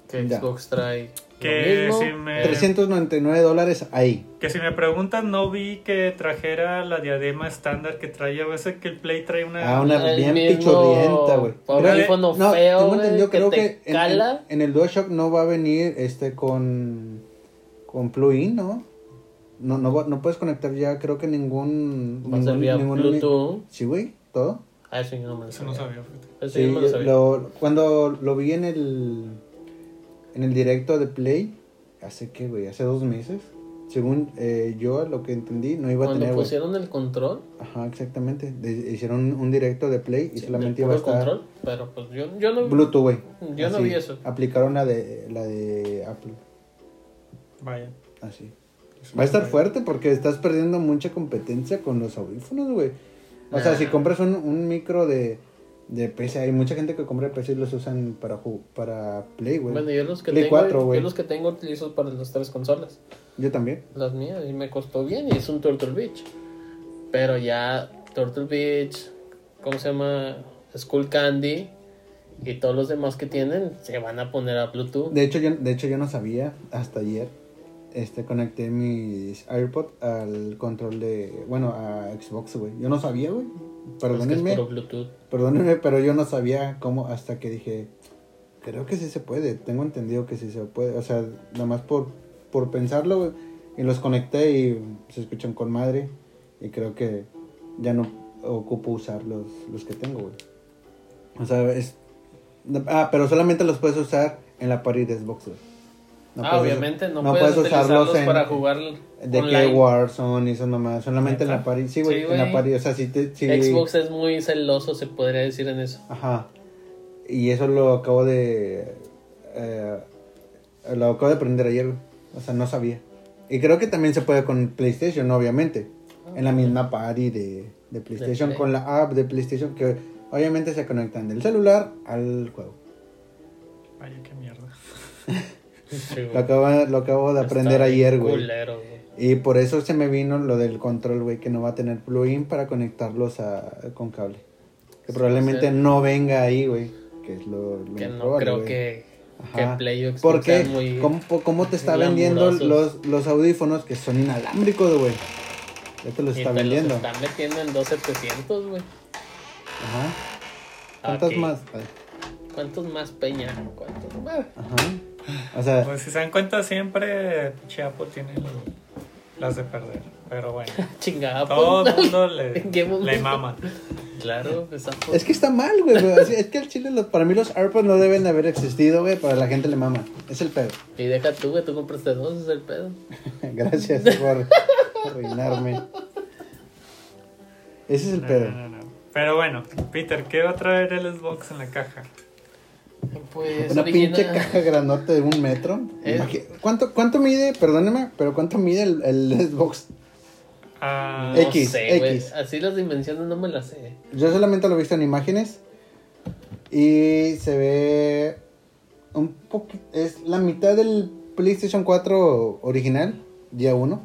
Speaker 2: Que
Speaker 1: Ya.
Speaker 2: Xbox trae
Speaker 3: Que
Speaker 2: lo mismo.
Speaker 3: si me.
Speaker 1: 399 dólares ahí.
Speaker 3: Que si me preguntan, no vi que trajera la diadema estándar que traía. A veces que el Play trae una.
Speaker 1: Ah, una
Speaker 2: El
Speaker 1: bien pichurrienta, güey.
Speaker 2: audífono
Speaker 1: No,
Speaker 2: feo,
Speaker 1: tengo
Speaker 2: güey,
Speaker 1: entendido,
Speaker 2: que
Speaker 1: creo
Speaker 2: te
Speaker 1: que en, en,
Speaker 2: cala.
Speaker 1: en el DualShock no va a venir este con con plugin, ¿no? No, no, no puedes conectar ya, creo que ningún.
Speaker 2: Va a ser
Speaker 1: ningún-
Speaker 2: vía
Speaker 1: ningún-
Speaker 2: Bluetooth.
Speaker 1: Sí, güey, todo.
Speaker 2: Ah, eso yo no me lo
Speaker 3: Eso no
Speaker 2: sabía. Eso
Speaker 1: Sí,
Speaker 2: yo me lo sabía.
Speaker 1: lo- cuando lo vi en el en el directo de Play, hace que, güey, hace dos meses, según eh, yo lo que entendí, no iba a
Speaker 2: Cuando
Speaker 1: tener, güey.
Speaker 2: pusieron el control,
Speaker 1: Ajá, exactamente. De- hicieron un, directo de Play y
Speaker 2: sí,
Speaker 1: solamente iba a estar
Speaker 2: control, pero pues yo, yo no
Speaker 1: Bluetooth, güey.
Speaker 2: Yo no
Speaker 1: Así,
Speaker 2: vi eso.
Speaker 1: Aplicaron la de la de Apple,
Speaker 3: Vaya.
Speaker 1: así. Va a estar fuerte porque estás perdiendo mucha competencia con los audífonos, güey. O sea, si compras un, un micro de, de PC, hay mucha gente que compra PC y los usan para para Play, güey.
Speaker 2: Bueno, yo los que
Speaker 1: Play
Speaker 2: tengo,
Speaker 1: 4, güey.
Speaker 2: yo los que tengo utilizo para las tres consolas.
Speaker 1: Yo también.
Speaker 2: Las mías y me costó bien y es un Turtle Beach. Pero ya Turtle Beach, ¿cómo se llama? Skull Candy Y todos los demás que tienen se van a poner a Bluetooth.
Speaker 1: De hecho, yo, de hecho, yo no sabía hasta ayer. Este, conecté mis AirPods al control de, bueno, a Xbox, güey. Yo no sabía, güey.
Speaker 2: Es que es
Speaker 1: Perdónenme, perdónenme, pero yo no sabía cómo hasta que dije, creo que sí se puede. Tengo entendido que sí se puede. O sea, nada más por, por pensarlo. Y los conecté y se escuchan con madre. Y creo que ya no ocupo usar los, los que tengo, güey. O sea, es... Ah, pero solamente los puedes usar en la party de Xbox, güey. No
Speaker 2: ah,
Speaker 1: puedes-
Speaker 2: obviamente no,
Speaker 1: no
Speaker 2: puedes,
Speaker 1: puedes usarlos en-
Speaker 2: para jugar
Speaker 1: De
Speaker 2: online.
Speaker 1: que Warzone y eso nomás. Solamente en la party. Sí, güey,
Speaker 2: Sí,
Speaker 1: en la party. O sea, si te... si-
Speaker 2: Xbox es muy celoso, se podría decir en eso.
Speaker 1: Ajá. Y eso lo acabo de... eh, lo acabo de aprender ayer. O sea, no sabía. Y creo que también se puede con PlayStation, obviamente. En la misma party de, de PlayStation,
Speaker 2: Play.
Speaker 1: con la app de PlayStation, que obviamente se conectan del celular al juego.
Speaker 3: Vaya, qué mierda. [LAUGHS]
Speaker 2: Sí.
Speaker 1: Lo acabo, lo acabo de aprender ayer, güey. Y por eso se me vino lo del control, güey, que no va a tener plugin para conectarlos a, con cable. Que
Speaker 2: Sí,
Speaker 1: probablemente
Speaker 2: o sea-
Speaker 1: no venga ahí, güey. Que es lo, lo
Speaker 2: Que no
Speaker 1: probable,
Speaker 2: creo
Speaker 1: güey.
Speaker 2: que, que. Play
Speaker 1: Porque,
Speaker 2: muy...
Speaker 1: ¿cómo, cómo te está vendiendo los, los audífonos que son inalámbricos, güey? Ya te los
Speaker 2: y
Speaker 1: está
Speaker 2: te
Speaker 1: vendiendo.
Speaker 2: los están metiendo en 2700, güey.
Speaker 1: Ajá. ¿Cuántas
Speaker 2: Ok.
Speaker 1: más? Ay,
Speaker 2: ¿Cuántos más, Peña? ¿Cuántos más?
Speaker 1: Ajá. O sea,
Speaker 3: Pues si se dan cuenta, siempre Chiapo tiene las de perder. Pero bueno, [LAUGHS]
Speaker 2: Chingada,
Speaker 3: todo el
Speaker 2: pues.
Speaker 3: mundo le, [LAUGHS] le mama.
Speaker 2: Claro, esa
Speaker 1: es que está mal, güey. Es que el chile, los- para mí los AirPods no deben de haber existido, güey. Para la gente le mama. Es el pedo.
Speaker 2: Y deja tú, güey, tú compraste dos, es el pedo. [LAUGHS]
Speaker 1: Gracias por arruinarme. Ese es el
Speaker 3: No,
Speaker 1: pedo.
Speaker 3: no, no, no. Pero bueno, Peter, ¿qué va a traer el Xbox en la caja?
Speaker 2: Pues
Speaker 1: Una
Speaker 2: original-
Speaker 1: pinche caja grandota de un metro.
Speaker 2: Eh.
Speaker 1: ¿Cuánto, ¿Cuánto mide? Perdóneme, pero ¿cuánto mide el, el Xbox?
Speaker 3: Ah,
Speaker 2: No
Speaker 1: X,
Speaker 2: sé, güey.
Speaker 1: X.
Speaker 2: Así las dimensiones no me las sé.
Speaker 1: Yo solamente lo he visto en imágenes. Y se ve un poquito. Es la mitad del PlayStation 4 original, día 1.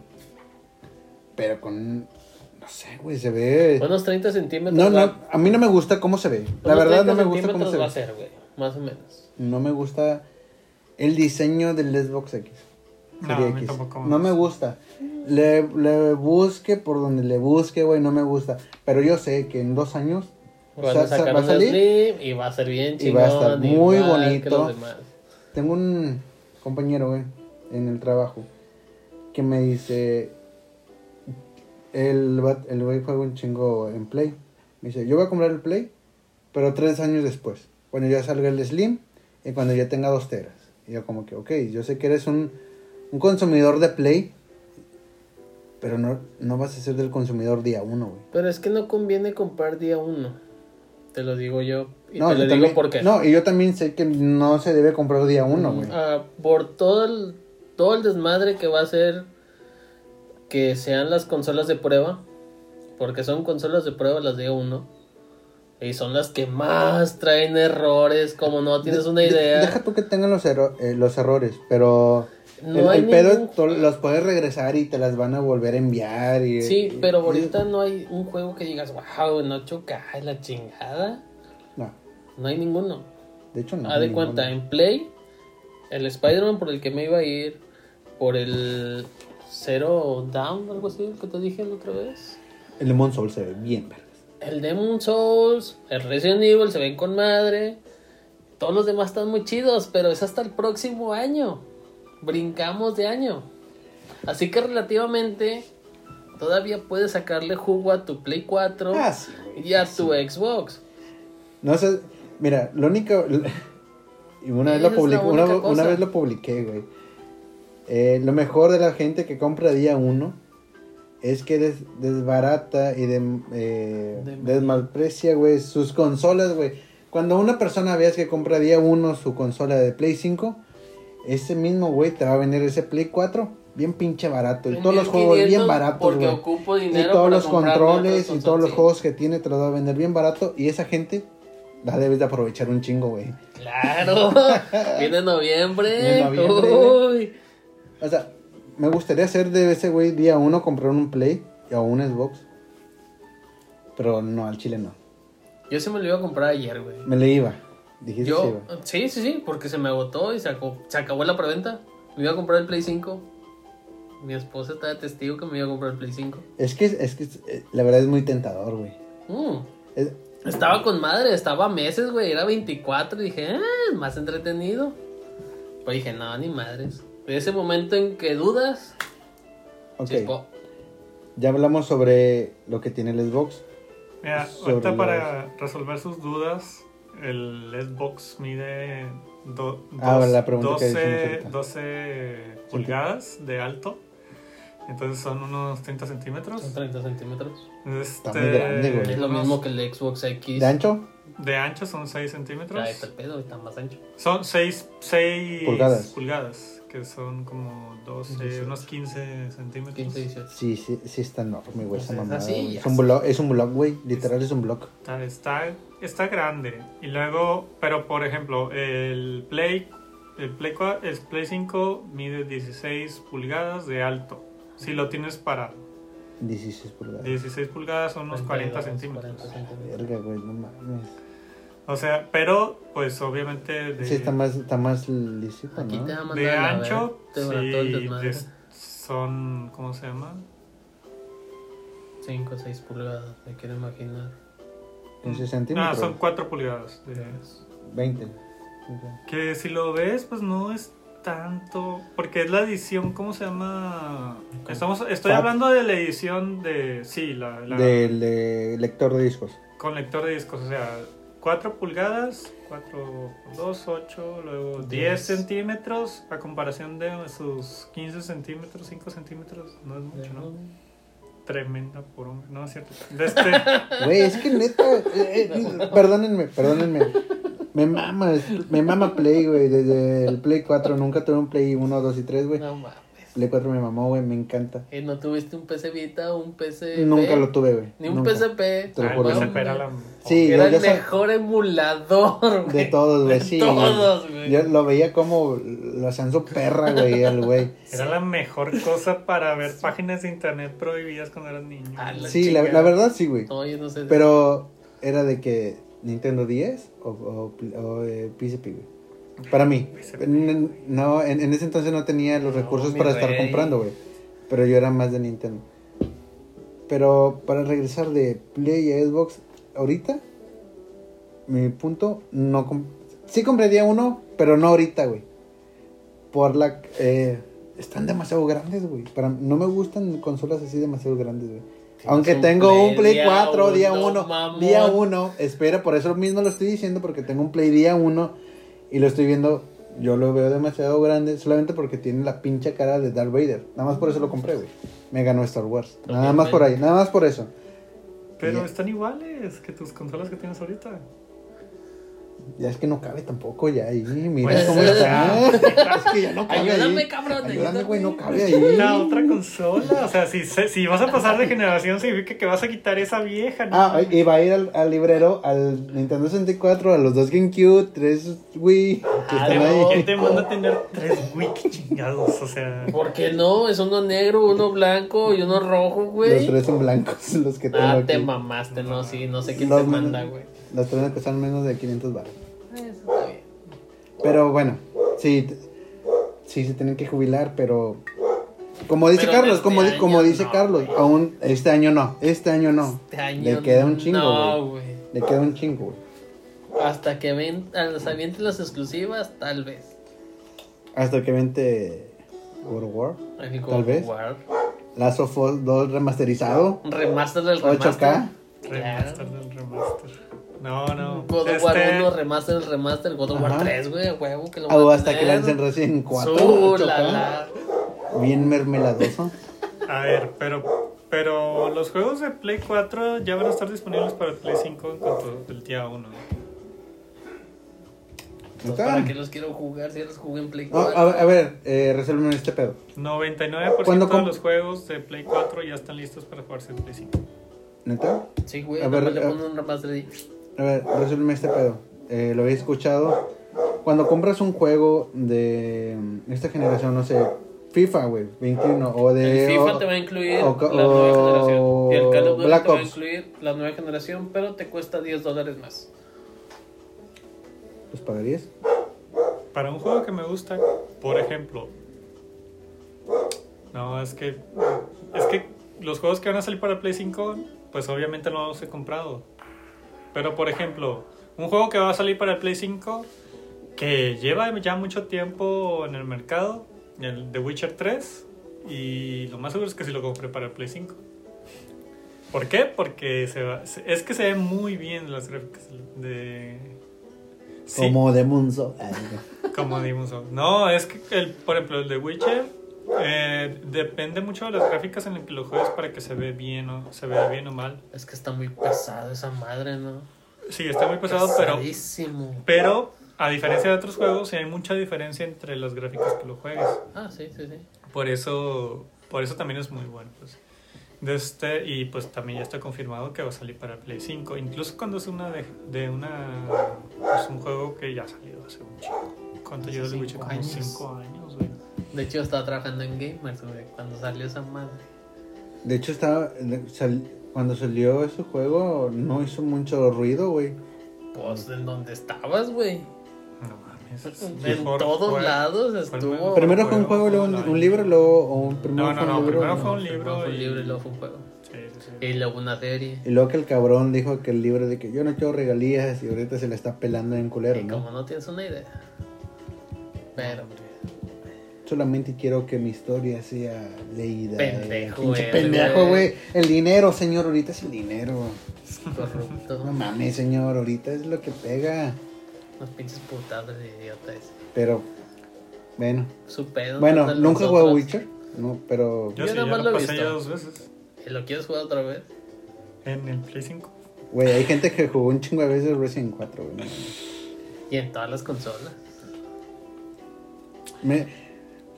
Speaker 1: Pero con. No sé, güey, se ve.
Speaker 2: Unos 30 centímetros.
Speaker 1: no, no, a mí no me gusta cómo se ve. La verdad,
Speaker 2: 30
Speaker 1: no me gusta cómo se
Speaker 2: va a
Speaker 1: ve.
Speaker 2: ser, güey. Más o menos.
Speaker 1: No me gusta el diseño del Xbox X.
Speaker 3: No,
Speaker 1: X. No me gusta. Le, le busque por donde le busque, güey, no me gusta. Pero yo sé que en dos años
Speaker 2: sacar
Speaker 1: va a salir.
Speaker 2: Slim y va a ser bien
Speaker 1: Y va a estar muy bonito. Tengo un compañero, güey, en el trabajo, que me dice, el, el güey juega un chingo en Play. Me dice, yo voy a comprar el Play, pero tres años después, cuando ya salga el Slim y cuando ya tenga dos teras. Y yo como que, ok, yo sé que eres un, un consumidor de Play, pero no, no vas a ser del consumidor día uno, güey.
Speaker 2: Pero es que no conviene comprar día uno. Te lo digo yo. Y
Speaker 1: No,
Speaker 2: te lo digo
Speaker 1: también-
Speaker 2: porque.
Speaker 1: No, y yo también sé que no se debe comprar día uno, güey.
Speaker 2: Ah, por todo el, todo el desmadre que va a ser que sean las consolas de prueba. Porque son consolas de prueba las de uno. Y son las que más traen errores, como no tienes una
Speaker 1: de-
Speaker 2: idea.
Speaker 1: deja tú que tengan los, erro- eh, los errores, pero
Speaker 2: No
Speaker 1: el,
Speaker 2: hay ningún-
Speaker 1: los puedes regresar y te las van a volver a enviar. Y,
Speaker 2: Sí, pero
Speaker 1: y-
Speaker 2: ahorita no hay un juego que digas, wow, en 8K, la chingada.
Speaker 1: No,
Speaker 2: No hay ninguno.
Speaker 1: de hecho no.
Speaker 2: Haz de
Speaker 1: ninguno.
Speaker 2: cuenta, en Play, el Spider-Man por el que me iba a ir, por el Zero Down, algo así, que te dije la otra vez.
Speaker 1: El Demon Soul se ve bien, vergas.
Speaker 2: El Demon Souls, el Resident Evil se ven con madre. Todos los demás están muy chidos, pero es hasta el próximo año. Brincamos de año. Así que relativamente todavía puedes sacarle jugo a tu Play 4
Speaker 1: Ah, sí,
Speaker 2: y a tu Xbox.
Speaker 1: No sé, mira, lo único... [LAUGHS] Y una vez, lo una, vez lo publiqué, güey. Eh, lo mejor de la gente que compra día uno es que des- desbarata y de, eh,
Speaker 2: De-
Speaker 1: desmalprecia, güey, sus consolas, güey. Cuando una persona veas que compra día uno su consola de Play 5, ese mismo güey te va a vender ese Play 4 bien pinche barato. Y todos los juegos bien
Speaker 2: 1500
Speaker 1: baratos,
Speaker 2: Porque
Speaker 1: güey.
Speaker 2: ocupo
Speaker 1: Y
Speaker 2: dinero
Speaker 1: todos
Speaker 2: para
Speaker 1: los controles y todos los juegos que tiene te los va a vender bien barato. Y esa gente la debes de aprovechar un chingo, güey.
Speaker 2: Claro. [LAUGHS] Viene noviembre.
Speaker 1: Viene noviembre.
Speaker 2: Uy.
Speaker 1: O sea, me gustaría hacer de ese güey día uno comprar un Play o un Xbox. Pero no, al chile no.
Speaker 2: Yo se me lo iba a comprar ayer, güey.
Speaker 1: Me le iba. Dijiste sí,
Speaker 2: Yo, sí, sí, sí, porque se me agotó y se acabó, se acabó la preventa. Me iba a comprar el Play 5. Mi esposa está de testigo que me iba a comprar el Play 5.
Speaker 1: Es que, es que eh, la verdad es muy tentador, güey.
Speaker 2: Mm.
Speaker 1: Es-
Speaker 2: Estaba con madre, estaba meses, güey, era 24 y dije, ah, más entretenido. Pues dije, no, ni madres. De ese momento en que dudas,
Speaker 1: ok,
Speaker 2: chispo.
Speaker 1: ya hablamos sobre lo que tiene el Xbox.
Speaker 3: Mira, ahorita
Speaker 1: los-
Speaker 3: para resolver sus dudas, el Xbox mide do-
Speaker 1: Ah,
Speaker 3: dos-
Speaker 1: la pregunta que
Speaker 3: 12,
Speaker 1: decimos ahorita.
Speaker 3: 12 pulgadas de alto. Entonces son unos 30 centímetros.
Speaker 2: Son 30 centímetros.
Speaker 3: Este,
Speaker 1: muy grande, güey.
Speaker 2: Es lo mismo que el Xbox X.
Speaker 1: ¿De ancho?
Speaker 3: De ancho son 6
Speaker 2: Ya
Speaker 3: centímetros.
Speaker 2: está el pedo, está más ancho.
Speaker 3: Son 6
Speaker 1: Pulgadas.
Speaker 3: pulgadas, que son como 12,
Speaker 2: 18.
Speaker 3: unos 15 centímetros.
Speaker 2: 15, 18.
Speaker 1: Sí, sí, sí está enorme, güey, esa
Speaker 2: es
Speaker 1: mamada,
Speaker 2: así,
Speaker 1: Es un blog, es un blog, güey. Literal es un blog.
Speaker 3: Está, está, está grande. Y luego, pero por ejemplo, el Play, el Play, cua- el Play 5 mide 16 pulgadas de alto. Si lo tienes parado.
Speaker 1: 16 pulgadas.
Speaker 3: 16 pulgadas son unos 40
Speaker 2: 42,
Speaker 3: centímetros.
Speaker 2: 40 centímetros.
Speaker 1: Verga, güey, no mames.
Speaker 3: O sea, pero pues obviamente de,
Speaker 1: Sí, está más, está más lícito,
Speaker 2: Aquí
Speaker 1: ¿no?
Speaker 2: te va a mandar
Speaker 3: de
Speaker 2: a la
Speaker 3: ancho,
Speaker 2: el
Speaker 3: sí, de- son, ¿cómo se llama?
Speaker 2: 5 o 6 pulgadas, me quiero imaginar.
Speaker 1: 15
Speaker 3: Ah,
Speaker 1: centímetros.
Speaker 3: son 4 pulgadas. de-
Speaker 1: 20.
Speaker 3: Que si lo ves, pues no es tanto. Porque es la edición, ¿cómo se llama? Estamos, estoy
Speaker 1: Fat.
Speaker 3: hablando de la edición de. Sí, la. la-
Speaker 1: Del de lector de discos.
Speaker 3: Con lector de discos, o sea, 4 pulgadas, 4 por 2, 8, luego 10
Speaker 2: Diez.
Speaker 3: centímetros, a comparación de sus 15 centímetros, 5 centímetros, no es mucho, ¿no? Tremenda por hombre, no es cierto. De este, [LAUGHS]
Speaker 1: Güey, es que neta. eh, eh, perdónenme, perdónenme. Me mama, me mama Play, güey. Desde el Play 4 nunca tuve un Play 1, 2 y 3, güey.
Speaker 2: No mames.
Speaker 1: Play 4 me mamó, güey, me encanta.
Speaker 2: Eh, ¿No tuviste un PC Vita o un PC?
Speaker 1: Nunca lo tuve, güey.
Speaker 2: Ni un
Speaker 1: nunca.
Speaker 2: PSP.
Speaker 1: Te lo
Speaker 3: ah,
Speaker 1: juro.
Speaker 3: el
Speaker 2: No,
Speaker 3: PSP era la.
Speaker 1: Sí,
Speaker 2: Era
Speaker 1: yo-
Speaker 2: el
Speaker 1: yo sab-
Speaker 2: mejor emulador, güey.
Speaker 1: De todos, güey,
Speaker 2: De
Speaker 1: sí.
Speaker 2: todos, güey.
Speaker 1: Yo lo veía como lo hacían su perra, güey, el güey.
Speaker 3: Era la mejor cosa para ver páginas de internet prohibidas cuando eras niño.
Speaker 2: La
Speaker 1: Sí, la, verdad sí, güey.
Speaker 2: No, yo no sé.
Speaker 1: Pero era de que Nintendo 10 o, o, o, eh, PSP, güey. Para mí. No, en, en ese entonces no tenía los recursos para estar
Speaker 2: rey.
Speaker 1: comprando, güey. Pero yo era más de Nintendo. Pero para regresar de Play a Xbox, ahorita, mi punto, no com- sí compraría uno, pero no ahorita, güey. Por la... eh, están demasiado grandes, güey. Para, no me gustan consolas así demasiado grandes, güey. Aunque
Speaker 2: un
Speaker 1: tengo
Speaker 2: Play
Speaker 1: un Play
Speaker 2: día
Speaker 1: 4 día
Speaker 2: uno,
Speaker 1: 1,
Speaker 2: mamón.
Speaker 1: día 1, espera, por eso mismo lo estoy diciendo, porque tengo un Play día 1 y lo estoy viendo, yo lo veo demasiado grande, solamente porque tiene la pinche cara de Darth Vader. Nada más por eso lo compré, güey. Me ganó Star Wars. Nada más por ahí, nada más por eso.
Speaker 3: Pero están iguales que tus consolas que tienes ahorita.
Speaker 1: Ya es que no cabe tampoco ya ahí, mira
Speaker 3: Pues,
Speaker 1: cómo está. [LAUGHS] es que ya no cabe
Speaker 2: Ayúdame,
Speaker 1: ahí.
Speaker 2: cabrón,
Speaker 1: Ayúdame, güey, no cabe ahí.
Speaker 3: La otra consola. O sea, si, se- si vas a pasar de generación, significa que vas a quitar esa vieja. ¿no?
Speaker 1: Ah, y va a ir al, al librero, al Nintendo 64, a los dos GameCube, tres Wii, que
Speaker 2: Ah,
Speaker 1: están
Speaker 2: no.
Speaker 1: ahí.
Speaker 3: ¿Quién te manda a [LAUGHS] tener tres wiki chingados? O sea,
Speaker 2: ¿Por qué no? Es uno negro, uno blanco y uno rojo,
Speaker 1: Los
Speaker 2: güey.
Speaker 1: tres son blancos, [LAUGHS] los que tengo
Speaker 2: Ah,
Speaker 1: aquí.
Speaker 2: te mamaste, no, sí, no sé quién
Speaker 1: Los
Speaker 2: te manda, güey.
Speaker 1: Tres que están menos de 500 baros.
Speaker 2: Eso está bien.
Speaker 1: Pero bueno, sí, sí se tienen que jubilar, pero como dice
Speaker 2: Pero
Speaker 1: Carlos,
Speaker 2: este
Speaker 1: como, di- como dice
Speaker 2: no,
Speaker 1: Carlos,
Speaker 2: güey.
Speaker 1: aún este año no, este año no.
Speaker 2: Este año
Speaker 1: Le queda un chingo,
Speaker 2: No,
Speaker 1: güey. Le queda un chingo, güey.
Speaker 2: Hasta que ven, a los avienten las exclusivas, tal vez.
Speaker 1: Hasta que vente of War, Tal
Speaker 2: of
Speaker 1: vez.
Speaker 2: War.
Speaker 1: Last of Us 2 remasterizado,
Speaker 2: Un remaster del remaster.
Speaker 1: 8K.
Speaker 3: remaster del remaster. No, no.
Speaker 2: God of War
Speaker 3: Este,
Speaker 2: 1, remaster, el remaster, God of War
Speaker 1: Ajá.
Speaker 2: 3, güey, a huevo que lo
Speaker 1: o
Speaker 2: van a
Speaker 1: hasta que
Speaker 2: tener.
Speaker 1: lancen Resident 4.
Speaker 2: Su,
Speaker 1: 8K,
Speaker 2: la, la.
Speaker 1: Bien mermeladoso.
Speaker 3: A ver, pero, pero los juegos de Play 4 ya van a estar disponibles para el Play 5 en cuanto del día 1.
Speaker 2: Pues,
Speaker 1: ¿Neta?
Speaker 2: ¿Para qué los quiero jugar si los jugué en Play
Speaker 1: No,
Speaker 2: 4?
Speaker 1: a, ver- a ver, eh, resuélveme este pedo.
Speaker 3: 99%
Speaker 1: ¿Cuándo
Speaker 3: de los juegos de Play 4 ya están listos para jugarse en Play 5.
Speaker 1: ¿Neta?
Speaker 2: Sí, güey,
Speaker 1: A
Speaker 2: a
Speaker 1: ver,
Speaker 2: le
Speaker 1: eh,
Speaker 2: ponen un remaster.
Speaker 1: A ver, resuélveme este pedo. Eh, lo había escuchado. Cuando compras un juego de mm, esta generación, no sé, FIFA, güey, 21, o de...
Speaker 2: El FIFA
Speaker 1: o-
Speaker 2: te va a incluir
Speaker 1: o
Speaker 2: la nueva generación. Y el Call of Duty
Speaker 1: Black
Speaker 2: te va a incluir la nueva generación, pero te cuesta 10 dólares más.
Speaker 1: Pues pagarías?
Speaker 3: Para un juego que me gusta, por ejemplo. No, es que. Es que los juegos que van a salir para Play 5, pues obviamente no los he comprado. Pero por ejemplo, un juego que va a salir para Play 5, que lleva ya mucho tiempo en el mercado, el The Witcher 3, y lo más seguro es que sí lo compré para Play 5. ¿Por qué? Porque se va- es que se ven muy bien las gráficas de... Sí.
Speaker 1: Como de Munzo.
Speaker 3: Como Demon's Souls. No, es que, el, por ejemplo, el de Witcher eh, depende mucho de las gráficas en las que lo juegues para que se ve bien o se vea bien o mal.
Speaker 2: Es que está muy pesado esa madre, ¿no?
Speaker 3: Sí, está muy pesado, pero,
Speaker 2: Pesadísimo.
Speaker 3: pero a diferencia de otros juegos, sí hay mucha diferencia entre las gráficas que lo juegues.
Speaker 2: Ah, sí, sí, sí.
Speaker 3: Por eso, por eso también es muy bueno. Pues. De este, y pues también ya está confirmado que va a salir para Play 5. Incluso cuando es una de, de una es un juego que ya ha salido hace chico. ¿Cuánto lleva el Witcher? Como
Speaker 2: años.
Speaker 3: 5 años, güey.
Speaker 2: De hecho, estaba trabajando en Gamers, güey, cuando salió esa madre.
Speaker 1: De hecho, estaba, sal- cuando salió ese juego no hizo mucho ruido, güey.
Speaker 2: Pues, ¿en dónde estabas, güey?
Speaker 3: No mames. es
Speaker 2: En todos lados estuvo.
Speaker 1: Primero fue un
Speaker 3: juego,
Speaker 1: luego un,
Speaker 3: no,
Speaker 1: un
Speaker 3: no.
Speaker 1: libro, luego o un primero
Speaker 3: No, no,
Speaker 1: fue un
Speaker 3: no,
Speaker 1: libro.
Speaker 3: primero fue un
Speaker 2: Primero
Speaker 3: libro
Speaker 2: fue un libro y luego fue un juego.
Speaker 3: Sí, sí, sí.
Speaker 2: Y luego una serie.
Speaker 1: Y luego que el cabrón dijo que el libro de que yo no quiero regalías y ahorita se le está pelando en culero,
Speaker 2: y
Speaker 1: ¿no?
Speaker 2: como no tienes una idea. Pero,
Speaker 1: Solamente quiero que mi historia sea leída. eh,
Speaker 2: Pendejo,
Speaker 1: pinche
Speaker 2: güey,
Speaker 1: pendejo,
Speaker 2: güey.
Speaker 1: El dinero, señor, ahorita es el dinero.
Speaker 2: es corrupto.
Speaker 1: No mames, señor, ahorita es lo que pega.
Speaker 2: Unos pinches putadas de idiota ese.
Speaker 1: Pero, bueno.
Speaker 2: Su pedo.
Speaker 1: Bueno,
Speaker 2: no
Speaker 1: nunca jugué a. Witcher. No, pero.
Speaker 3: Yo,
Speaker 2: Yo
Speaker 3: sí,
Speaker 2: nada más
Speaker 3: lo
Speaker 2: lo he
Speaker 3: ya
Speaker 2: visto.
Speaker 3: dos veces.
Speaker 2: ¿Y lo quieres jugar otra vez?
Speaker 3: En el Play 5.
Speaker 1: Güey, hay gente que jugó un chingo de veces Resident 4, güey.
Speaker 2: Y en todas las consolas.
Speaker 1: Me,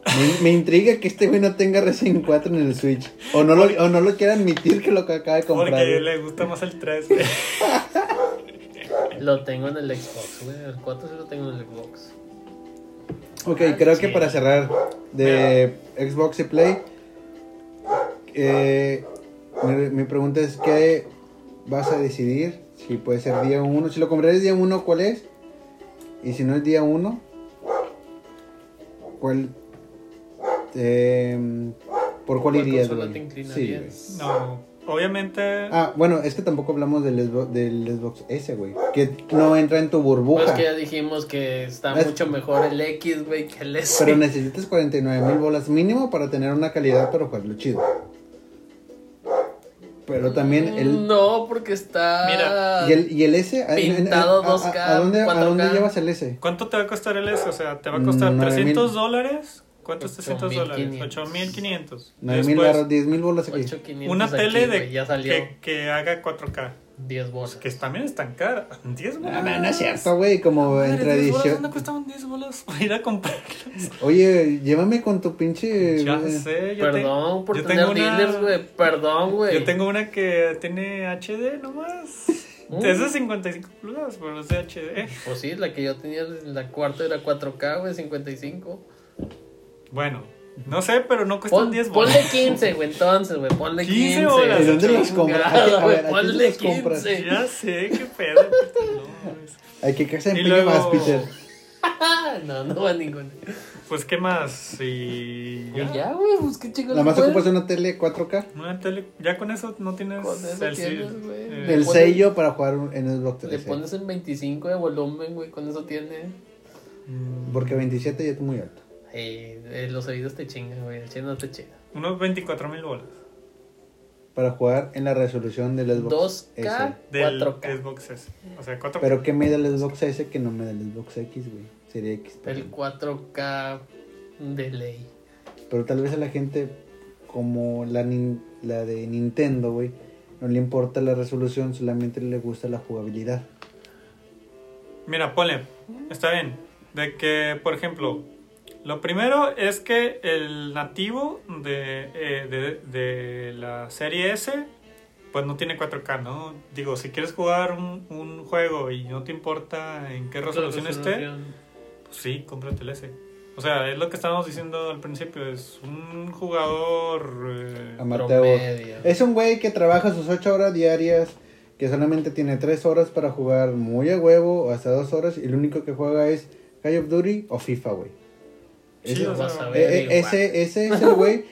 Speaker 1: me, me intriga que este güey no tenga Resident 4 en el Switch. O no lo, o no lo quiera admitir que lo que acaba de comprar.
Speaker 3: Porque
Speaker 1: güey.
Speaker 3: le gusta más el 3. güey.
Speaker 2: Lo tengo en el Xbox, güey. El 4 sí lo tengo en el Xbox.
Speaker 1: Ok,
Speaker 2: Ah,
Speaker 1: creo
Speaker 2: sí.
Speaker 1: que para cerrar de Xbox y Play, eh, mi, mi pregunta es: ¿qué vas a decidir? Si puede ser día 1. Si lo comprares día 1, ¿cuál es? Y si no es día 1, ¿cuál? Eh, ¿Por cuál
Speaker 2: ¿Cuál
Speaker 1: irías, güey?
Speaker 2: te
Speaker 1: Sí.
Speaker 3: No, obviamente.
Speaker 1: Ah, bueno, es que tampoco hablamos del Xbox, del Xbox S, güey. Que no entra en tu burbuja.
Speaker 2: Pues que ya dijimos que está
Speaker 1: Es-
Speaker 2: mucho mejor el X, güey, que el S.
Speaker 1: Pero necesitas 49 mil bolas mínimo para tener una calidad, pero jugarlo chido. Pero también el.
Speaker 2: No, porque está.
Speaker 3: Mira,
Speaker 1: ¿Y el, y el S? ¿A-
Speaker 2: Pintado
Speaker 1: a- a-
Speaker 2: 2K,
Speaker 1: ¿A, dónde, a
Speaker 2: 4K?
Speaker 1: dónde llevas el S?
Speaker 3: ¿Cuánto te va a costar el S? O sea, ¿te va a costar
Speaker 1: Mm, nueve
Speaker 3: 300
Speaker 1: mil.
Speaker 3: Dólares? ¿Cuántos 300 dólares?
Speaker 2: 8,500.
Speaker 3: 8500.
Speaker 1: 9 mil
Speaker 3: Después,
Speaker 1: baros, 10 mil bolas aquí.
Speaker 2: 8500
Speaker 3: una
Speaker 2: aquí,
Speaker 3: tele de
Speaker 2: ya salió
Speaker 3: que, que haga 4K.
Speaker 2: 10 bolas.
Speaker 3: Que también es tan cara. 10
Speaker 1: No,
Speaker 3: bolas.
Speaker 1: no, no es cierto, güey. Como
Speaker 3: Madre,
Speaker 1: en
Speaker 3: 10 bolas. ¿Dónde cuestaban 10 bolas para ir a comprarlas?
Speaker 1: Oye, llévame con tu pinche.
Speaker 3: Ya
Speaker 1: eh,
Speaker 3: sé, yo, te-
Speaker 2: Perdón por
Speaker 3: yo
Speaker 2: tener
Speaker 3: tengo una-
Speaker 2: dealers, güey. Perdón, güey.
Speaker 3: yo tengo una que tiene HD nomás.
Speaker 2: Mm.
Speaker 3: Es de 55 pulgadas, pero es de HD.
Speaker 2: Pues sí, la que yo tenía, la cuarta era 4K, güey, 55.
Speaker 3: Bueno, no sé, pero no cuestan
Speaker 2: Pon,
Speaker 3: 10 bolas.
Speaker 2: ponle 15, güey, entonces, güey. Ponle
Speaker 3: 15
Speaker 2: 15.
Speaker 3: bolas.
Speaker 1: ¿Y dónde los
Speaker 2: chingada,
Speaker 1: compras? A ver, ¿a
Speaker 2: güey,
Speaker 1: quién
Speaker 2: Ponle
Speaker 1: los compras?
Speaker 2: 15.
Speaker 3: Ya sé, qué pedo. No, es-
Speaker 1: Hay que casa
Speaker 3: Y
Speaker 1: empeño
Speaker 3: luego-
Speaker 1: más, Peter. [LAUGHS]
Speaker 2: no, no va ninguna.
Speaker 3: Pues, ¿qué más? Y
Speaker 2: Y ya, güey, pues qué chicos.
Speaker 1: Nada más ocupas una tele 4K.
Speaker 3: Una tele, ya con eso no tienes
Speaker 2: Con eso
Speaker 3: el,
Speaker 2: tienes,
Speaker 3: eh,
Speaker 1: El
Speaker 2: pones-
Speaker 1: sello para jugar en Xbox
Speaker 2: Le
Speaker 1: 3.
Speaker 2: pones en 25 de volumen, güey, con eso tiene.
Speaker 3: mm,
Speaker 1: Porque 27 ya es muy alto.
Speaker 2: Eh, eh, los oídos te chingan, güey. El chino no te chinga.
Speaker 3: unos 24 mil bolas
Speaker 1: Para jugar en la resolución del Xbox
Speaker 2: 2K,
Speaker 1: S.
Speaker 3: del
Speaker 2: 4K.
Speaker 3: Xbox S. O sea, 4
Speaker 1: Pero ¿qué mide el Xbox S que no mide el Xbox X, güey? Sería X.
Speaker 2: El 4K de ley.
Speaker 1: Pero tal vez a la gente, como la, nin- la de Nintendo, güey, no le importa la resolución, solamente le gusta la jugabilidad.
Speaker 3: Mira, ponle, está bien. De que, por ejemplo, lo primero es que el nativo de, eh, de, de la serie S, pues no tiene 4K, ¿no? Digo, si quieres jugar un, un juego y no te importa en qué resolución esté, pues sí, cómprate el S. O sea, es lo que estábamos diciendo al principio, es un jugador... eh,
Speaker 1: Amateur.
Speaker 2: Promedio.
Speaker 1: Es un güey que trabaja sus 8 horas diarias que solamente tiene tres horas para jugar muy a huevo o hasta dos horas y lo único que juega es Call of Duty o FIFA, güey.
Speaker 3: Sí,
Speaker 1: Ese-
Speaker 3: o sea,
Speaker 2: vas a
Speaker 1: eh,
Speaker 2: ver,
Speaker 1: eh, ese, ese es el güey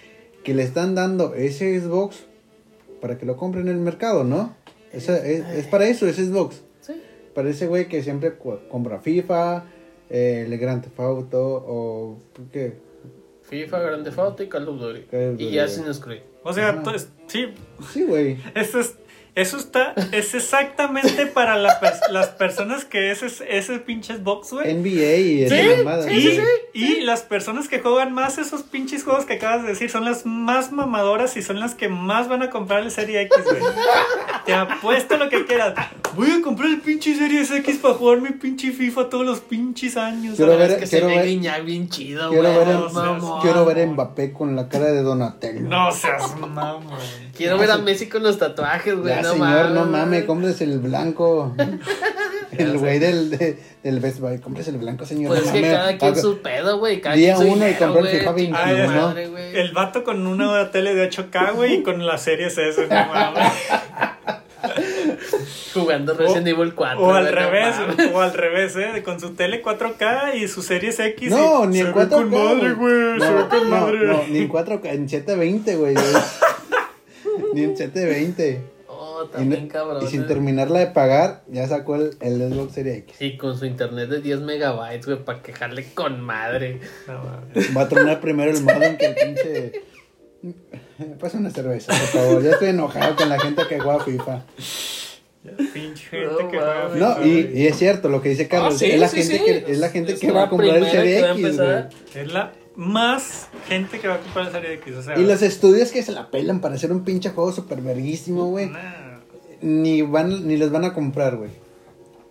Speaker 1: que le están dando ese Xbox para que lo compre en el mercado, ¿no? Es, es para eso, ese Xbox.
Speaker 2: Sí.
Speaker 1: Para ese güey que siempre compra FIFA, eh, el Grand Theft Auto o... ¿Qué?
Speaker 2: FIFA, Grande Auto y Call of Duty.
Speaker 1: Call of Duty,
Speaker 2: Y Assassin's Creed.
Speaker 3: O sea, sí,
Speaker 1: Sí, güey. [LAUGHS]
Speaker 3: eso es, eso está, es exactamente para la pers- las personas que ese, ese pinche Xbox, güey.
Speaker 1: NBA y esa
Speaker 2: Sí,
Speaker 1: mamada,
Speaker 2: sí,
Speaker 3: Y,
Speaker 1: güey.
Speaker 2: sí,
Speaker 3: y las personas que juegan más esos pinches juegos que acabas de decir son las más mamadoras y son las que más van a comprar el Serie X, güey. Te apuesto lo que quieras. Voy a comprar el pinche Series X para jugar mi pinche FIFA todos los pinches años.
Speaker 1: Quiero ver-
Speaker 2: Es que
Speaker 1: quiero
Speaker 2: ve
Speaker 1: ver-
Speaker 2: bien chido,
Speaker 1: Quiero
Speaker 2: güey.
Speaker 1: ver,
Speaker 3: no seas-
Speaker 1: quiero ver a Mbappé con la cara de Donatello.
Speaker 3: No seas mamón.
Speaker 2: Quiero ver a Messi con los tatuajes, güey. No
Speaker 1: señor,
Speaker 2: mames,
Speaker 1: no mames,
Speaker 2: güey.
Speaker 1: cómprese el blanco. [LAUGHS] el güey del, de- del Best Buy, cómprese el blanco, señor.
Speaker 2: Pues
Speaker 1: no
Speaker 2: es que
Speaker 1: mames.
Speaker 2: cada quien su pedo, güey. Cada
Speaker 1: Día
Speaker 2: quien su
Speaker 1: uno y compró el FIFA
Speaker 2: chingada
Speaker 1: 21, ¿no?
Speaker 2: madre.
Speaker 3: El vato con una tele de 8K, güey, y con las series S, no mames. [LAUGHS]
Speaker 2: Jugando Resident Evil 4.
Speaker 3: O al revés,
Speaker 2: mames.
Speaker 3: o al revés, ¿eh? Con su tele 4K y su series X.
Speaker 1: No,
Speaker 3: y
Speaker 1: ni en
Speaker 3: ve
Speaker 1: 4K.
Speaker 3: con madre, güey.
Speaker 1: No,
Speaker 3: con
Speaker 1: no,
Speaker 3: madre.
Speaker 1: no, ni en 4K, en 720, güey. [LAUGHS] ni en 720. Y,
Speaker 2: también
Speaker 1: no-
Speaker 2: cabrón.
Speaker 1: y sin
Speaker 2: eh.
Speaker 1: terminarla de pagar, ya sacó el, el Xbox Series X.
Speaker 2: Y con su internet de 10 megabytes, güey, para quejarle con madre.
Speaker 3: No.
Speaker 1: Va a tronar primero el modem que el pinche. Pasa una cerveza, por favor. Ya estoy enojado con la gente que juega FIFA.
Speaker 3: Pinche gente
Speaker 2: No,
Speaker 3: que
Speaker 2: mames.
Speaker 1: No, y, y es cierto lo que dice Carlos.
Speaker 2: Ah, sí,
Speaker 1: es la
Speaker 2: sí,
Speaker 1: gente
Speaker 2: sí.
Speaker 1: que es la gente
Speaker 2: Es
Speaker 1: que
Speaker 2: la
Speaker 1: va a comprar el Serie
Speaker 2: va
Speaker 1: X.
Speaker 3: Es la más gente que va a comprar la serie X. O sea,
Speaker 1: Y los estudios que se la pelan para hacer un pinche juego super verguísimo, güey.
Speaker 3: nah.
Speaker 1: Ni van, ni los van a comprar, güey.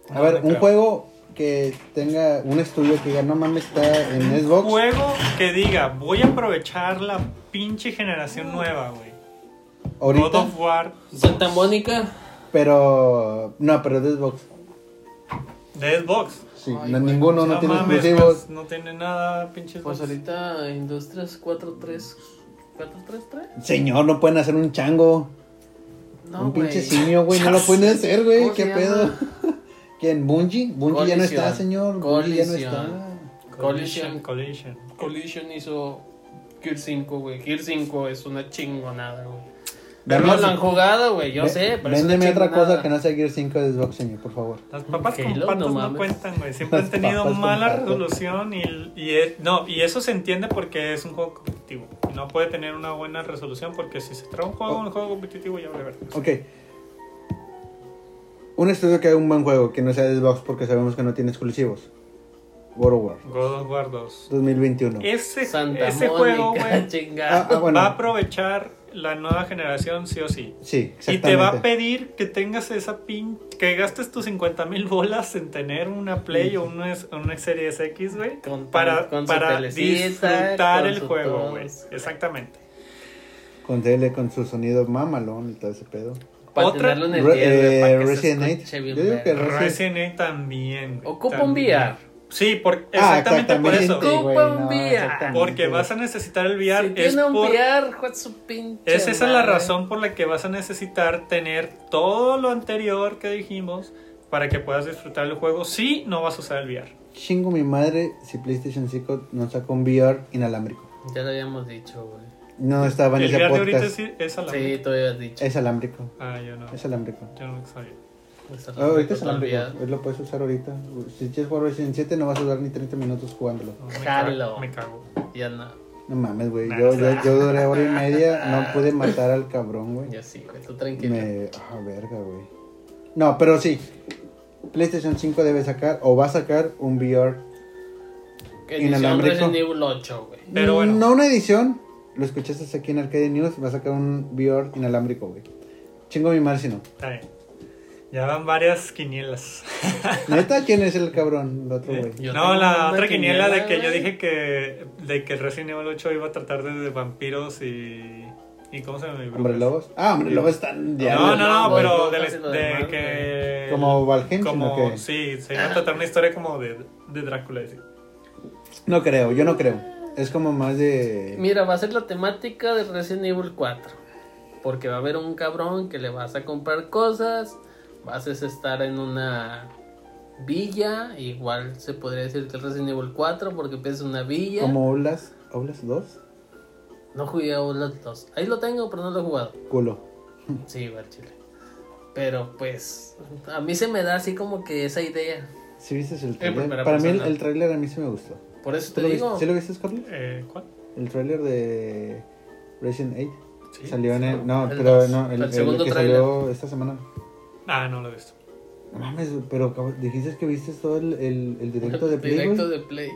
Speaker 1: A
Speaker 3: No,
Speaker 1: ver, un
Speaker 3: creo.
Speaker 1: juego que tenga un estudio que diga, no mames, está en
Speaker 3: Un
Speaker 1: Xbox.
Speaker 3: juego que diga, voy a aprovechar la pinche generación nueva, güey. God
Speaker 1: Ahorita,
Speaker 3: of War
Speaker 2: Santa Mónica.
Speaker 1: pero. No, pero de Xbox.
Speaker 3: de Xbox.
Speaker 1: Sí,
Speaker 2: Ay,
Speaker 1: no,
Speaker 2: güey,
Speaker 1: ninguno, no, tiene
Speaker 3: mames,
Speaker 1: exclusivos.
Speaker 3: pues, no tiene nada, pinches.
Speaker 2: Pues ahorita Industrias 43. ¿433?
Speaker 1: Señor, no pueden hacer un chango.
Speaker 2: No,
Speaker 1: un pinche simio, güey. No lo [LAUGHS] pueden hacer, güey.
Speaker 2: ¿Cómo
Speaker 1: ¿Qué pedo?
Speaker 2: llama? [LAUGHS]
Speaker 1: ¿Quién? ¿Bungie? Bungie ya no está,
Speaker 2: Collision.
Speaker 1: señor. Bungie ya no
Speaker 2: Collision.
Speaker 1: está.
Speaker 2: Collision.
Speaker 3: Collision.
Speaker 2: Collision hizo Gear 5, güey. Gear 5 es una chingonada, güey.
Speaker 1: Dame
Speaker 2: Pero no
Speaker 1: así-
Speaker 2: lo han jugado, güey. Yo
Speaker 1: Ve-
Speaker 2: sé, pero
Speaker 1: Véndeme otra cosa
Speaker 2: chingonada.
Speaker 1: que no sea Gear 5 de Xbox, señor, por favor.
Speaker 3: Las papas con
Speaker 2: Halo,
Speaker 3: patas
Speaker 2: no
Speaker 3: no, cuentan, güey. Siempre han tenido mala resolución y, y es- no, y eso se entiende porque es un juego competitivo. No puede tener una buena resolución porque si se trae un juego, un juego competitivo ya vale ver.
Speaker 1: Ok. Un estudio que haga un buen juego que no sea de Xbox porque sabemos que no tiene exclusivos. God of War.
Speaker 3: God of War 2.
Speaker 1: 2021.
Speaker 3: Ese,
Speaker 2: Santa
Speaker 3: ese
Speaker 2: Mónica,
Speaker 3: juego, güey, [LAUGHS]
Speaker 2: chingada.
Speaker 1: Ah, ah, bueno.
Speaker 3: va a aprovechar la nueva generación sí o sí.
Speaker 1: Sí,
Speaker 3: Y te va a pedir que tengas esa pin, que gastes tus 50 mil bolas en tener una Play o una, una Series X, güey, para,
Speaker 2: con
Speaker 3: para disfrutar
Speaker 2: con
Speaker 3: el juego, güey. Exactamente.
Speaker 1: Con tele, con su sonido mamalón y todo ese pedo.
Speaker 2: Para
Speaker 3: Otra-
Speaker 2: tenerlo en el
Speaker 1: Re-
Speaker 2: 10, güey,
Speaker 1: eh,
Speaker 2: para que se
Speaker 1: Resident Evil. Yo digo que. Resident-
Speaker 3: Evil también.
Speaker 2: Ocupa un. VR.
Speaker 3: Sí, por,
Speaker 1: Ah,
Speaker 3: exactamente, por eso.
Speaker 2: Ocupa un VR.
Speaker 1: exactamente.
Speaker 3: Porque vas a necesitar el VR.
Speaker 2: Si
Speaker 3: es
Speaker 2: tiene un
Speaker 3: por-
Speaker 2: VR, su pinche
Speaker 3: es esa es la razón por la que vas a necesitar tener todo lo anterior que dijimos para que puedas disfrutar el juego si no vas a usar el VR.
Speaker 1: Chingo mi madre si PlayStation 5 no sacó un VR inalámbrico.
Speaker 2: Ya lo habíamos dicho, güey.
Speaker 1: No estaba en
Speaker 3: el
Speaker 1: ese
Speaker 3: VR de ahorita
Speaker 1: podcast.
Speaker 3: es, es
Speaker 2: Sí,
Speaker 3: alámbrico.
Speaker 2: tú habías dicho.
Speaker 1: Es alámbrico.
Speaker 3: Ah, yo no.
Speaker 1: Es alámbrico.
Speaker 3: Yo no sabía.
Speaker 1: Ah, ahorita es
Speaker 2: no
Speaker 1: alámbrico.
Speaker 2: olvidas.
Speaker 1: Él lo puedes usar ahorita. Si quieres jugar Resident 7 no vas a durar ni 30 minutos jugándolo.
Speaker 3: Me
Speaker 2: Jalo.
Speaker 3: cago. Me cago.
Speaker 2: Ya no.
Speaker 1: No mames, güey. Yo, yo, yo duré hora y media. No pude matar al cabrón, güey.
Speaker 2: Ya sí, güey. Tú tranquilo.
Speaker 1: Me. Ah, verga, güey. No, pero sí. PlayStation 5 debe sacar o va a sacar un VR.
Speaker 2: Edición
Speaker 1: inalámbrico.
Speaker 2: Resident Evil 8, güey.
Speaker 3: Pero bueno.
Speaker 1: No una edición. Lo escuchaste aquí en Arcade News. Va a sacar un VR inalámbrico, güey. Chingo mi madre si no.
Speaker 3: Está bien. Ya van varias quinielas.
Speaker 1: Neta, ¿quién es el cabrón? El otro, güey.
Speaker 2: Yo
Speaker 3: no, la otra quiniela de que yo dije que de que Resident Evil 8 iba a tratar de, de vampiros y y cómo se llama
Speaker 1: Hombre lobos. Ah, hombre lobos están ya.
Speaker 3: No, no, no, pero de, de que
Speaker 1: Como Valheim,
Speaker 3: como
Speaker 1: ¿o qué?
Speaker 3: sí, se iba a tratar una historia como de, de Drácula. así.
Speaker 1: No creo, yo no creo. Es como más de.
Speaker 2: Mira, va a ser la temática de Resident Evil 4. Porque va a haber un cabrón que le vas a comprar cosas Vas a estar en una villa, igual se podría decir que el Resident Evil 4 porque empiezas en una villa.
Speaker 1: Como Outlast, Outlast 2,
Speaker 2: No jugué a Outlast 2. Ahí lo tengo, pero no lo he jugado.
Speaker 1: culo. [LAUGHS]
Speaker 2: Sí, igual chile. Pero pues a mí se me da así como que esa idea.
Speaker 1: ¿Sí viste el trailer? Para mí el,
Speaker 2: persona.
Speaker 1: el trailer a mí sí me gustó.
Speaker 2: Por eso
Speaker 1: ¿Tú
Speaker 2: te
Speaker 1: lo
Speaker 2: digo.
Speaker 1: viste? ¿Sí lo viste, Carlos?
Speaker 3: Eh, ¿Cuál?
Speaker 1: El trailer de Resident 8
Speaker 3: Sí.
Speaker 1: salió en el... No,
Speaker 2: El
Speaker 1: pero
Speaker 2: dos.
Speaker 1: no, el,
Speaker 2: El
Speaker 1: el
Speaker 2: segundo
Speaker 1: que
Speaker 2: tráiler.
Speaker 1: salió esta semana.
Speaker 3: Ah, no lo he visto.
Speaker 1: No mames, pero dijiste que viste todo el, el, el directo de Play,
Speaker 2: Directo de Play.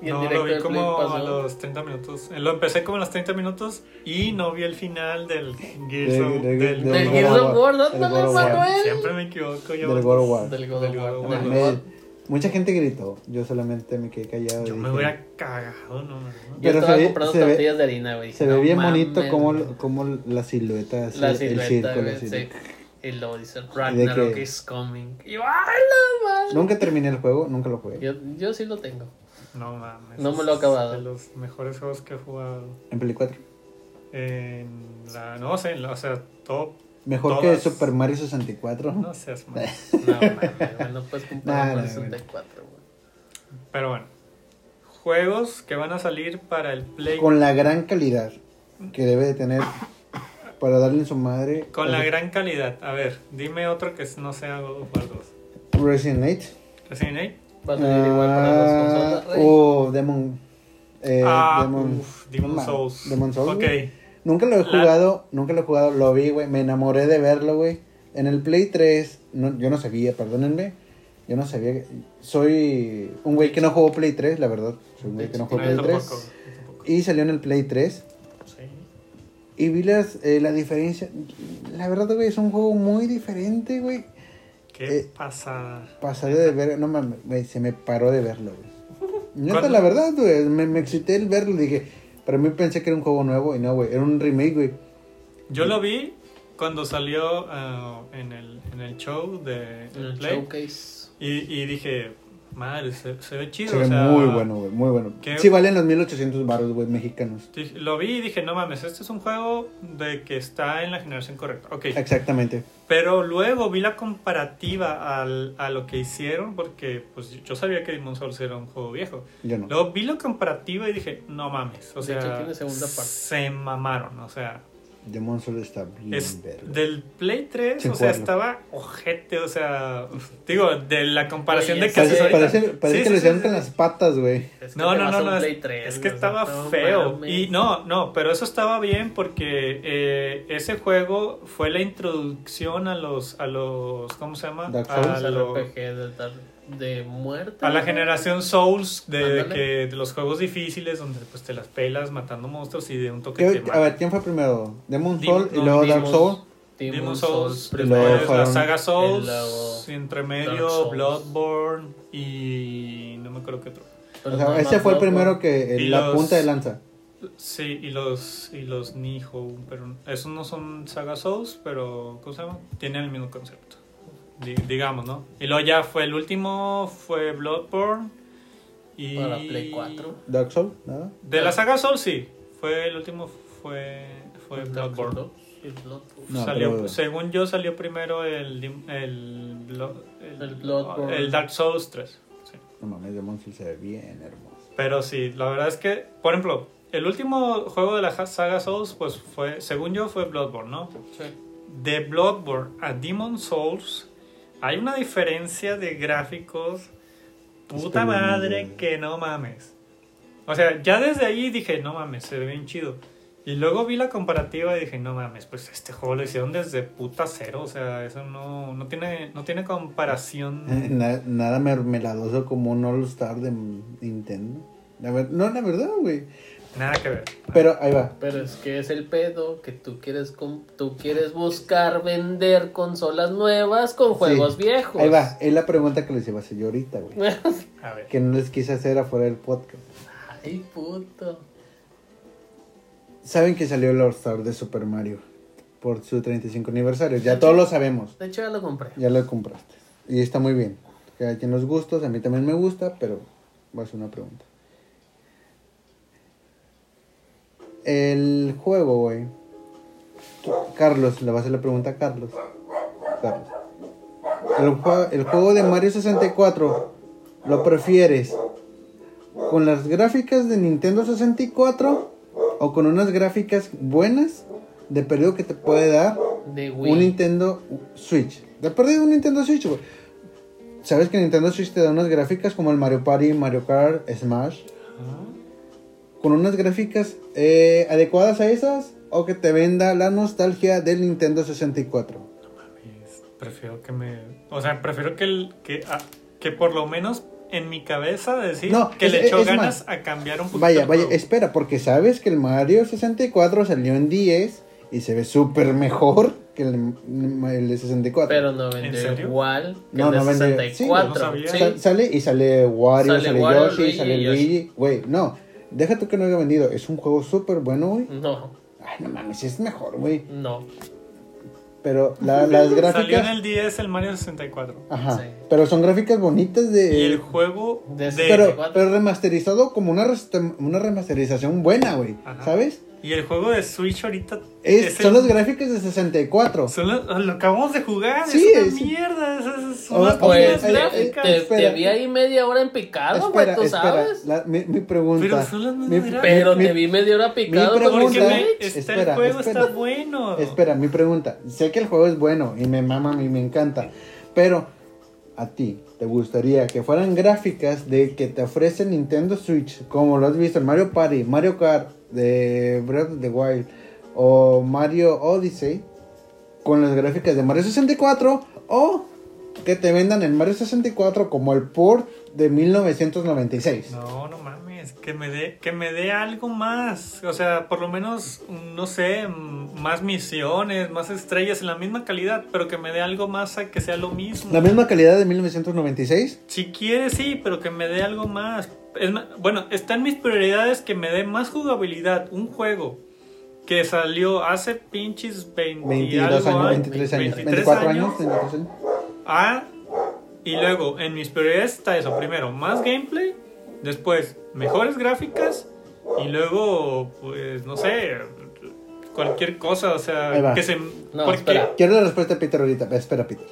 Speaker 2: Y el
Speaker 3: No,
Speaker 2: directo
Speaker 3: lo vi como a los 30 minutos. Eh, Lo empecé como a los 30 minutos y no vi el final del Gears
Speaker 1: De-
Speaker 3: of-
Speaker 1: de-
Speaker 3: del,
Speaker 1: de-
Speaker 2: Del
Speaker 1: of War. Del
Speaker 2: ¿dónde
Speaker 1: God of War.
Speaker 2: Manuel?
Speaker 3: Siempre me equivoco yo.
Speaker 1: Del God of War.
Speaker 2: Del God
Speaker 3: Del
Speaker 2: of War. Del
Speaker 1: Me-
Speaker 2: of War.
Speaker 1: mucha gente gritó, yo solamente me quedé callado.
Speaker 3: Yo me
Speaker 1: dije,
Speaker 3: hubiera cagado, no, no.
Speaker 2: Yo
Speaker 1: Pero
Speaker 2: estaba
Speaker 1: se ve-
Speaker 2: comprando
Speaker 1: se ve-
Speaker 2: tortillas de harina, güey.
Speaker 1: Se ve
Speaker 2: No
Speaker 1: bien
Speaker 2: mames,
Speaker 1: bonito como, como la silueta, así,
Speaker 2: La
Speaker 1: el
Speaker 2: silueta,
Speaker 1: círculo.
Speaker 2: güey,
Speaker 1: así.
Speaker 2: sí. Y luego dice Ragnarok
Speaker 1: que-
Speaker 2: is coming. Y yo, ¡ay, la madre!
Speaker 1: Nunca terminé el juego, nunca lo jugué.
Speaker 2: Yo, yo sí lo tengo.
Speaker 3: No mames.
Speaker 2: No me lo he acabado.
Speaker 3: Es de los mejores juegos que he jugado.
Speaker 1: En Play 4.
Speaker 3: En la. No sé, en la- o sea, top.
Speaker 1: Mejor
Speaker 3: Todas.
Speaker 1: que Super Mario 64.
Speaker 3: No seas [LAUGHS] mal.
Speaker 2: No mames, no puedes
Speaker 1: Nah,
Speaker 2: con
Speaker 1: nah,
Speaker 2: 64, güey.
Speaker 3: Pero bueno. Juegos que van a salir para el Play.
Speaker 1: Con la gran calidad que debe de tener para darle en su madre.
Speaker 3: Con la gran calidad. A ver, dime otro que no sea God of War 2.
Speaker 1: Resident Evil.
Speaker 3: Resident Evil.
Speaker 2: Va a salir igual para las
Speaker 1: Ah,
Speaker 2: consolas.
Speaker 1: O Demon. Eh,
Speaker 3: ah,
Speaker 1: Demon,
Speaker 3: uf, Demon Souls.
Speaker 1: Demon Souls.
Speaker 3: Ok.
Speaker 1: güey. Nunca lo he
Speaker 3: La-
Speaker 1: jugado, nunca lo he jugado, lo vi, güey, me enamoré de verlo, güey. En el Play 3, no, yo no sabía, perdónenme, yo no sabía, que- soy un güey que no jugó Play 3, la verdad, soy un güey que no jugó
Speaker 3: No,
Speaker 1: Play
Speaker 3: yo
Speaker 1: 3.
Speaker 3: tampoco, yo tampoco.
Speaker 1: Y salió en el Play 3
Speaker 3: Sí.
Speaker 1: Y vi las, eh, la diferencia, la verdad, güey, es un juego muy diferente, güey.
Speaker 3: Qué
Speaker 1: Eh,
Speaker 3: pasada.
Speaker 1: Pasaré de ver, no mames, güey, se me paró de verlo, güey. Neta, la verdad, güey, me, me excité el verlo, dije, para mí pensé que era un juego nuevo y no, güey, era un remake, güey.
Speaker 3: Yo lo vi cuando salió ah, en, el, en el show de
Speaker 2: En el
Speaker 3: Play.
Speaker 2: showcase.
Speaker 3: Y, y dije, madre, se, se ve chido.
Speaker 1: Se ve
Speaker 3: o sea,
Speaker 1: muy bueno, güey, muy bueno.
Speaker 3: ¿qué?
Speaker 1: Sí valen los 1800 baros, güey, mexicanos.
Speaker 3: Lo vi y dije, no mames, este es un juego de que está en la generación correcta. Ok.
Speaker 1: Exactamente.
Speaker 3: Pero luego vi la comparativa al, a lo que hicieron, porque pues yo sabía que Demon Souls era un juego viejo.
Speaker 1: Yo no.
Speaker 3: Luego vi la comparativa y dije, no mames, o
Speaker 2: De
Speaker 3: sea,
Speaker 2: hecho, tiene segunda parte.
Speaker 3: se mamaron, o sea,
Speaker 1: Demon Souls está bien
Speaker 3: es
Speaker 1: verga.
Speaker 3: del Play 3,
Speaker 1: Sin
Speaker 3: o sea,
Speaker 1: jugarlo.
Speaker 3: estaba ojete, o sea, digo, de la comparación
Speaker 2: Oye,
Speaker 3: de que
Speaker 1: Parece, parece, parece
Speaker 3: Sí,
Speaker 1: que
Speaker 3: sí,
Speaker 1: hicieron
Speaker 3: sí,
Speaker 1: con
Speaker 3: sí.
Speaker 1: las patas, güey.
Speaker 2: Es que
Speaker 3: No, no, no,
Speaker 2: a
Speaker 3: no, es,
Speaker 2: 3,
Speaker 3: es que estaba
Speaker 2: no
Speaker 3: feo. Y no, no, pero eso estaba bien porque eh, ese juego fue la introducción a los, a los, ¿cómo se llama?
Speaker 1: Dark
Speaker 3: A,
Speaker 1: Souls.
Speaker 2: El
Speaker 3: lo-
Speaker 2: RPG de, dar- de muerte.
Speaker 3: a la
Speaker 2: ¿no?
Speaker 3: generación Souls de, de que, de los juegos difíciles donde pues te las pelas matando monstruos y de un toque
Speaker 1: ¿Qué-
Speaker 3: te
Speaker 1: a ver, ¿quién fue primero? ¿Demon
Speaker 3: Dim-
Speaker 1: Soul y
Speaker 3: no,
Speaker 1: luego Dark
Speaker 2: Demon's-
Speaker 1: Soul?
Speaker 2: Demon, Souls,
Speaker 3: Souls,
Speaker 2: primero.
Speaker 3: la saga Souls,
Speaker 2: y
Speaker 3: entre medio
Speaker 2: Souls.
Speaker 3: Bloodborne y no me acuerdo qué otro.
Speaker 2: Pero
Speaker 1: O sea,
Speaker 2: nada
Speaker 1: ese fue el primero que,
Speaker 3: Y
Speaker 1: la
Speaker 3: los-
Speaker 1: punta de lanza.
Speaker 3: Sí, y los y los Niho, pero esos no son Saga Souls, pero ¿cómo se llama? Tienen el mismo concepto. Di- digamos, ¿no? Y luego ya fue el último fue Bloodborne y
Speaker 2: Para Play 4.
Speaker 1: Dark Soul, ¿nada?
Speaker 3: De la saga Souls sí, fue el último fue fue Bloodborne.
Speaker 2: Souls y Bloodborne.
Speaker 1: No,
Speaker 3: Salió,
Speaker 1: pero-
Speaker 3: según yo salió primero el el,
Speaker 2: El Bloodborne.
Speaker 3: el Dark Souls 3. sí.
Speaker 1: No mames, Demon Soul se ve bien hermoso.
Speaker 3: Pero sí, la verdad es que, por ejemplo, el último juego de la saga Souls, pues fue, según yo, fue Bloodborne, ¿no?
Speaker 2: Sí.
Speaker 3: De Bloodborne a Demon Souls, hay una diferencia de gráficos, puta madre, que no mames. O sea, ya desde ahí dije, no mames, se ve bien chido. Y luego vi la comparativa y dije, no mames, pues este juego lo hicieron desde puta cero, o sea, eso no, no, tiene, no tiene comparación. [LAUGHS]
Speaker 1: Na- nada mermeladoso como un All Star de Nintendo. La ver- no, la verdad, güey.
Speaker 3: Nada que ver.
Speaker 1: Pero ahí va.
Speaker 2: Pero es que es el pedo que tú quieres com- tú quieres buscar vender consolas nuevas con juegos
Speaker 1: Sí.
Speaker 2: viejos.
Speaker 1: Ahí va. Es la pregunta que les iba a hacer yo ahorita, güey. [LAUGHS]
Speaker 3: A ver.
Speaker 1: Que no les quise hacer afuera del podcast.
Speaker 2: Ay, puto.
Speaker 1: Saben que salió el All Star de Super Mario por su 35 aniversario. Ya todos lo sabemos.
Speaker 2: De hecho ya lo compré.
Speaker 1: Ya lo compraste. Y está muy bien. Que hay quien los gustos, a mí también me gusta, pero voy a hacer una pregunta. El juego, güey. Carlos, le vas a hacer la pregunta a Carlos. Carlos. el, el juego de Mario 64 lo prefieres con las gráficas de Nintendo 64 o con unas gráficas buenas de periodo que te puede dar
Speaker 2: De
Speaker 1: un Nintendo Switch. De perdido un Nintendo Switch, güey. Sabes que Nintendo Switch te da unas gráficas como el Mario Party, Mario Kart, Smash. Con unas gráficas eh, adecuadas a esas o que te venda la nostalgia del Nintendo 64.
Speaker 3: Mames, Prefiero que me. O sea, prefiero que, el, que, ah, que por lo menos en mi cabeza decir
Speaker 1: No,
Speaker 3: que
Speaker 1: es-
Speaker 3: le echó
Speaker 1: es
Speaker 3: ganas
Speaker 1: más.
Speaker 3: a cambiar un poquito.
Speaker 1: Vaya, vaya, espera, porque sabes que el Mario 64 salió en 10 y se ve súper mejor que el, el de 64.
Speaker 2: Pero no vendió igual que
Speaker 1: No,
Speaker 2: el de
Speaker 1: no vendió-
Speaker 2: 64.
Speaker 3: sí, no sabía.
Speaker 2: Sí.
Speaker 1: Sa- sale y sale Wario,
Speaker 2: Sale
Speaker 1: sale,
Speaker 2: Wario,
Speaker 1: Yoshi,
Speaker 2: Luigi
Speaker 1: sale. Luigi. Güey, no, deja tú que no haya vendido. Es un juego súper bueno, güey.
Speaker 2: No,
Speaker 1: Ay, no mames, es mejor, güey.
Speaker 2: no.
Speaker 1: Pero la- las
Speaker 3: Salió en
Speaker 1: gráficas.
Speaker 3: el 10 el Mario 64.
Speaker 1: Ajá.
Speaker 2: Sí.
Speaker 1: Pero son gráficas bonitas de.
Speaker 3: Y el juego
Speaker 2: De
Speaker 3: de,
Speaker 1: pero,
Speaker 2: 64.
Speaker 1: pero remasterizado como una, una remasterización buena, güey.
Speaker 3: Ajá.
Speaker 1: ¿Sabes?
Speaker 3: Y el juego de Switch ahorita
Speaker 1: Es,
Speaker 3: es
Speaker 1: son
Speaker 3: el-
Speaker 1: las gráficas de 64.
Speaker 3: son los- lo acabamos de jugar,
Speaker 1: Sí,
Speaker 3: es una
Speaker 1: es-
Speaker 3: mierda, es, es- son
Speaker 1: oye, eh, eh,
Speaker 3: gráficas.
Speaker 2: Te, te vi ahí media hora en picado, güey, tú
Speaker 1: espera.
Speaker 2: sabes.
Speaker 1: la- mi, mi pregunta.
Speaker 3: Pero son las
Speaker 1: mi-.
Speaker 2: Pero
Speaker 1: mi-
Speaker 2: te vi media hora picado
Speaker 1: mi
Speaker 3: Porque
Speaker 1: pregunta-
Speaker 2: el
Speaker 3: me- está
Speaker 1: espera,
Speaker 3: el juego
Speaker 1: espera.
Speaker 3: está bueno.
Speaker 1: Espera, mi pregunta. Sé que el juego es bueno y me mama y me encanta. Pero, ¿a ti te gustaría que fueran gráficas de que te ofrece Nintendo Switch, como lo has visto en Mario Party, Mario Kart, de Breath of the Wild o Mario Odyssey, con las gráficas de Mario 64 o que te vendan el Mario 64 como el port de 1996?
Speaker 3: No, no mames, que me dé que me dé algo más, o sea, por lo menos no sé, más misiones, más estrellas en la misma calidad, pero que me dé algo más a que sea lo mismo.
Speaker 1: ¿La misma calidad de 1996?
Speaker 3: Si quieres sí, pero que me dé algo más. Es ma- bueno, está en mis prioridades que me dé más jugabilidad, un juego que salió hace pinches 20 y
Speaker 1: 22
Speaker 3: algo
Speaker 1: años,
Speaker 3: años,
Speaker 1: 23 años,
Speaker 3: 23
Speaker 1: 24 años, 23 años.
Speaker 3: Ah, y luego en mis prioridades está eso. Primero, más gameplay. Después, mejores gráficas. Y luego, pues, no sé, cualquier cosa. O sea, que se.
Speaker 2: No,
Speaker 3: porque-
Speaker 2: espera.
Speaker 1: Quiero la respuesta de Peter ahorita. Espera, Peter.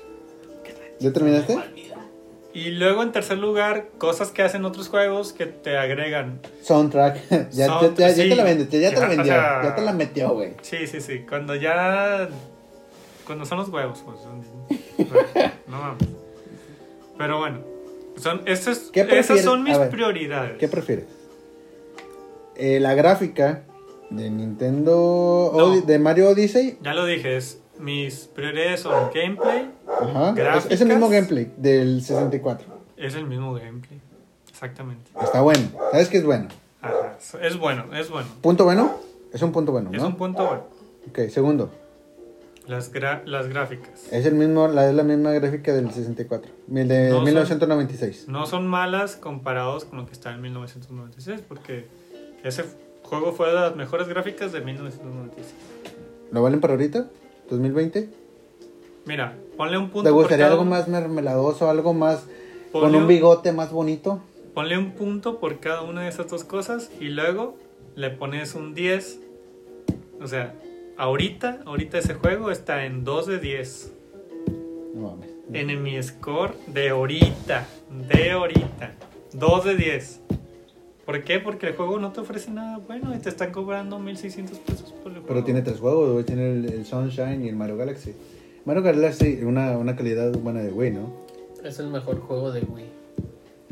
Speaker 1: ¿Ya terminaste?
Speaker 3: Y luego, en tercer lugar, cosas que hacen otros juegos que te agregan.
Speaker 1: Soundtrack. [LAUGHS] ya,
Speaker 3: Sound-
Speaker 1: ya, ya, ya
Speaker 3: sí.
Speaker 1: te la vendió, ya, te la
Speaker 3: o
Speaker 1: vendió.
Speaker 3: sea-
Speaker 1: ya te la metió, güey.
Speaker 3: Sí, sí, sí. Cuando ya. Cuando son los huevos, pues. No mames. Pero bueno. Son, esas,
Speaker 1: ¿Qué
Speaker 3: esas son mis
Speaker 1: ver,
Speaker 3: prioridades.
Speaker 1: ¿Qué prefieres? Eh, la gráfica de Nintendo.
Speaker 3: No.
Speaker 1: De Mario Odyssey.
Speaker 3: Ya lo dije, es, mis prioridades son gameplay,
Speaker 1: Ajá. Es,
Speaker 3: Gráficas.
Speaker 1: es el mismo gameplay del 64.
Speaker 3: es el mismo gameplay. Exactamente.
Speaker 1: Está bueno. ¿Sabes que es bueno?
Speaker 3: Ajá, es bueno, es bueno.
Speaker 1: ¿Punto bueno? Es un punto bueno,
Speaker 3: Es un punto bueno.
Speaker 1: Ok, segundo.
Speaker 3: Las, gra- las gráficas.
Speaker 1: Es, el mismo, la, es la misma gráfica del 64. El de
Speaker 3: No son-
Speaker 1: 1996.
Speaker 3: No son malas comparados con lo que está en 1996, porque ese juego fue de las mejores gráficas de 1996.
Speaker 1: ¿Lo valen para ahorita? ¿2020?
Speaker 3: Mira, ponle un punto
Speaker 1: ¿Te
Speaker 3: por
Speaker 1: gustaría
Speaker 3: cada
Speaker 1: algo más mermeladoso, algo más con
Speaker 3: Ponle
Speaker 1: un
Speaker 3: un-
Speaker 1: bigote más bonito?
Speaker 3: Ponle un punto por cada una de esas dos cosas y luego le pones un 10. O sea, ahorita, ahorita ese juego está en 2 de 10.
Speaker 1: No mames.
Speaker 3: En mi score de ahorita, de ahorita, 2 de 10. ¿Por qué? Porque el juego no te ofrece nada bueno y te están cobrando 1600 pesos por el juego.
Speaker 1: Pero tiene tres juegos, güey. Tiene el, el Sunshine y el Mario Galaxy. Mario Galaxy, una, una calidad buena de Wii, ¿no?
Speaker 2: Es el mejor juego de Wii.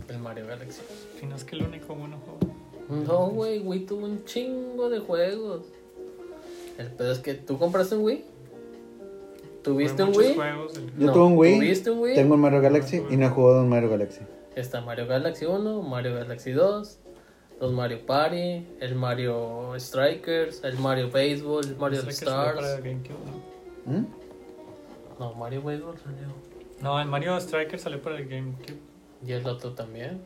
Speaker 2: El Mario Galaxy.
Speaker 3: Si no es que el único bueno juego.
Speaker 2: No, güey, Wii tuvo un chingo de juegos. El pedo es que tú compraste un Wii. ¿Tuviste un Wii?
Speaker 3: juegos. el-
Speaker 1: Yo
Speaker 2: No,
Speaker 1: tuve un Wii,
Speaker 2: ¿Tuviste un Wii?
Speaker 1: tengo el Mario Galaxy y no he jugado en Mario Galaxy.
Speaker 2: Está Mario Galaxy 1, Mario Galaxy 2, los Mario Party, el Mario Strikers, el Mario Baseball, el Mario
Speaker 3: que salió para
Speaker 2: Stars.
Speaker 3: GameCube, ¿no?
Speaker 1: ¿Mm?
Speaker 2: No, Mario Baseball salió.
Speaker 3: No, el Mario Striker salió para el GameCube.
Speaker 2: Y el otro también.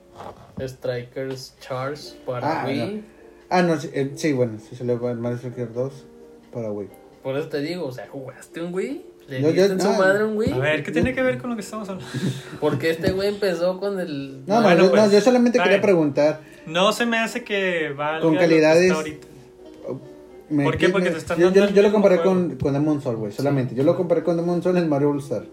Speaker 2: Strikers Charge para
Speaker 1: Ah,
Speaker 2: Wii.
Speaker 1: Ah, no, sí, eh, sí, bueno, sí se le va el Mario Striker 2 para Wii.
Speaker 2: Por eso te digo, o sea, ¿jugaste un Wii? ¿Le
Speaker 1: Yo- yo-
Speaker 2: diste en su madre un Wii?
Speaker 3: A ver, ¿qué tiene que ver con lo que estamos hablando? [LAUGHS]
Speaker 2: Porque este güey empezó con el...
Speaker 1: No,
Speaker 3: Bueno,
Speaker 1: no,
Speaker 3: pues,
Speaker 1: no, yo solamente quería preguntar.
Speaker 3: No se me hace que valga
Speaker 1: Con
Speaker 3: lo que
Speaker 1: calidades-
Speaker 3: está ahorita.
Speaker 1: me-
Speaker 3: ¿Por qué? Porque te están
Speaker 1: yo,
Speaker 3: dando
Speaker 1: yo, lo comparé
Speaker 3: juego.
Speaker 1: con, con Demon Soul, güey, solamente. Yo lo comparé con Demon Soul en Mario All Star.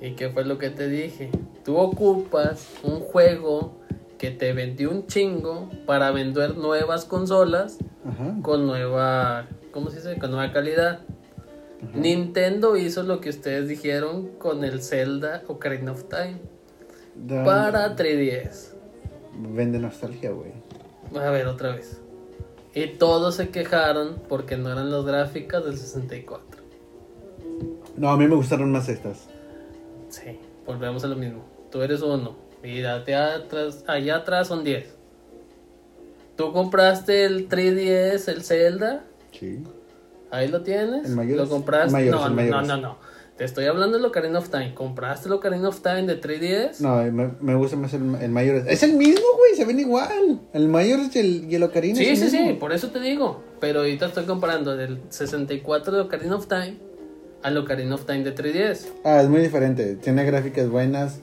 Speaker 2: ¿Y qué fue lo que te dije? Tú ocupas un juego que te vendió un chingo para vender nuevas consolas
Speaker 1: Ajá.
Speaker 2: con nueva, ¿cómo se dice? Con nueva calidad. Nintendo hizo lo que ustedes dijeron con el Zelda Ocarina of Time
Speaker 1: Da-
Speaker 2: para 3DS.
Speaker 1: Vende nostalgia, güey.
Speaker 2: A ver, otra vez. Y todos se quejaron porque no eran las gráficas del 64.
Speaker 1: No, a mí me gustaron más estas.
Speaker 2: Sí, volvemos a lo mismo. Tú eres uno. Y date atrás, allá atrás son 10. Tú compraste el 3DS, el Zelda.
Speaker 1: Sí.
Speaker 2: Ahí lo tienes.
Speaker 1: ¿El mayores?
Speaker 2: ¿Lo compraste?
Speaker 1: Mayores,
Speaker 2: no,
Speaker 1: el
Speaker 2: no, no,
Speaker 1: mayores.
Speaker 2: no, no. Te estoy hablando del Ocarina of Time. ¿Compraste el Ocarina of Time de 3DS?
Speaker 1: No, me, me gusta más el, el mayor. Es el mismo, güey, se ven igual. El mayor y el, y el Ocarina
Speaker 2: Sí,
Speaker 1: es
Speaker 2: sí,
Speaker 1: el
Speaker 2: sí,
Speaker 1: mismo.
Speaker 2: por eso te digo. Pero ahorita estoy comparando del 64 de Ocarina of Time al Ocarina of Time de 3DS.
Speaker 1: Ah, es muy diferente. Tiene gráficas buenas.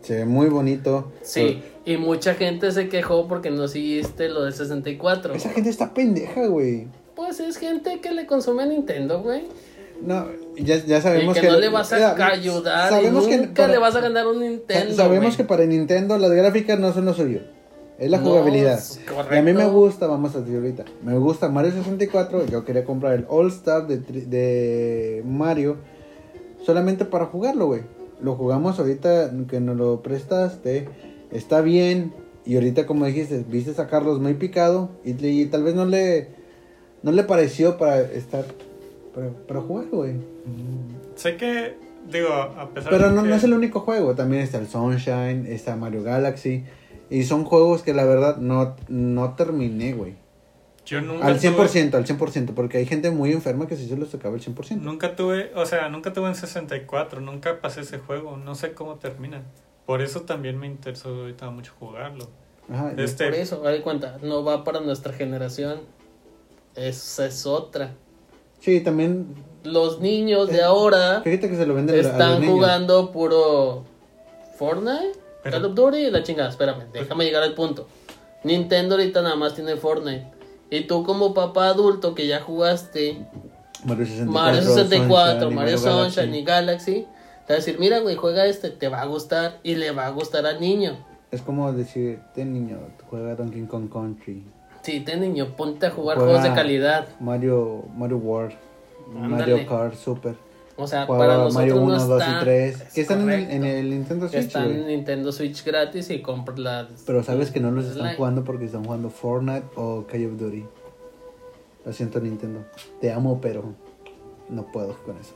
Speaker 1: Se ve muy bonito.
Speaker 2: Sí, y mucha gente se quejó porque no seguiste lo del 64.
Speaker 1: Pero esa gente está pendeja, güey.
Speaker 2: Pues es gente que le consume a Nintendo, güey.
Speaker 1: No, ya, ya
Speaker 2: Y
Speaker 1: sabemos
Speaker 2: que,
Speaker 1: que.
Speaker 2: no le vas a
Speaker 1: Mira,
Speaker 2: ayudar y
Speaker 1: sabemos que
Speaker 2: nunca
Speaker 1: para-
Speaker 2: le vas a ganar un Nintendo.
Speaker 1: Sabemos que para Nintendo las gráficas no son lo suyo. Es la
Speaker 2: No,
Speaker 1: jugabilidad.
Speaker 2: es
Speaker 1: Y a mí me gusta, vamos a decir ahorita. Me gusta Mario 64. Yo quería comprar el All Star de, de Mario. Solamente para jugarlo, güey. Lo jugamos ahorita que nos lo prestaste. Está bien. Y ahorita, como dijiste, viste a Carlos muy picado. Y, y tal vez no le, no le pareció para estar. Para, para jugar, güey.
Speaker 3: Sé que, digo, a pesar
Speaker 1: Pero
Speaker 3: de
Speaker 1: no,
Speaker 3: que...
Speaker 1: no es el único juego, también está el Sunshine, está Mario Galaxy. Y son juegos que la verdad no, no terminé, güey.
Speaker 3: Yo nunca
Speaker 1: Al
Speaker 3: tuve-
Speaker 1: 100%, al 100%, porque hay gente muy enferma que sí se les tocaba el 100%.
Speaker 3: Nunca tuve, o sea, nunca tuve en 64, nunca pasé ese juego, no sé cómo termina. Por eso también me interesó ahorita mucho jugarlo.
Speaker 1: Ajá,
Speaker 3: Este-
Speaker 2: Por eso, de cuenta, no va para nuestra generación. Esa es otra.
Speaker 1: Sí, también.
Speaker 2: Los niños de
Speaker 1: Eh,
Speaker 2: ahora
Speaker 1: Fíjate que se lo venden a- a los
Speaker 2: están
Speaker 1: niños.
Speaker 2: jugando puro Fortnite,
Speaker 3: Pero-
Speaker 2: Call of Duty y la chingada. Espérame, déjame llegar al punto. Nintendo ahorita nada más tiene Fortnite. Y tú como papá adulto que ya jugaste
Speaker 1: Mario 64,
Speaker 2: Mario 64,
Speaker 1: Sunshine, y
Speaker 2: Mario Sunshine
Speaker 1: Galaxy.
Speaker 2: y Galaxy, te va a decir, mira güey, juega este, te va a gustar y le va a gustar al niño.
Speaker 1: Es como decir, ten niño, juega Donkey Kong Country,
Speaker 2: Sí, ten niño, ponte a jugar
Speaker 1: Juega-
Speaker 2: juegos de calidad.
Speaker 1: Mario, Mario World,
Speaker 2: Ándale.
Speaker 1: Mario Kart Super,
Speaker 2: O sea,
Speaker 1: juega
Speaker 2: para nosotros
Speaker 1: Mario 1,
Speaker 2: no
Speaker 1: 2
Speaker 2: está-
Speaker 1: y 3,
Speaker 2: es
Speaker 1: que están en en el Nintendo Switch,
Speaker 2: están en. Nintendo Switch gratis y compras la...
Speaker 1: Pero sabes que no los están jugando porque están jugando Fortnite o Call of Duty. Lo siento Nintendo. Te amo, pero no puedo con eso.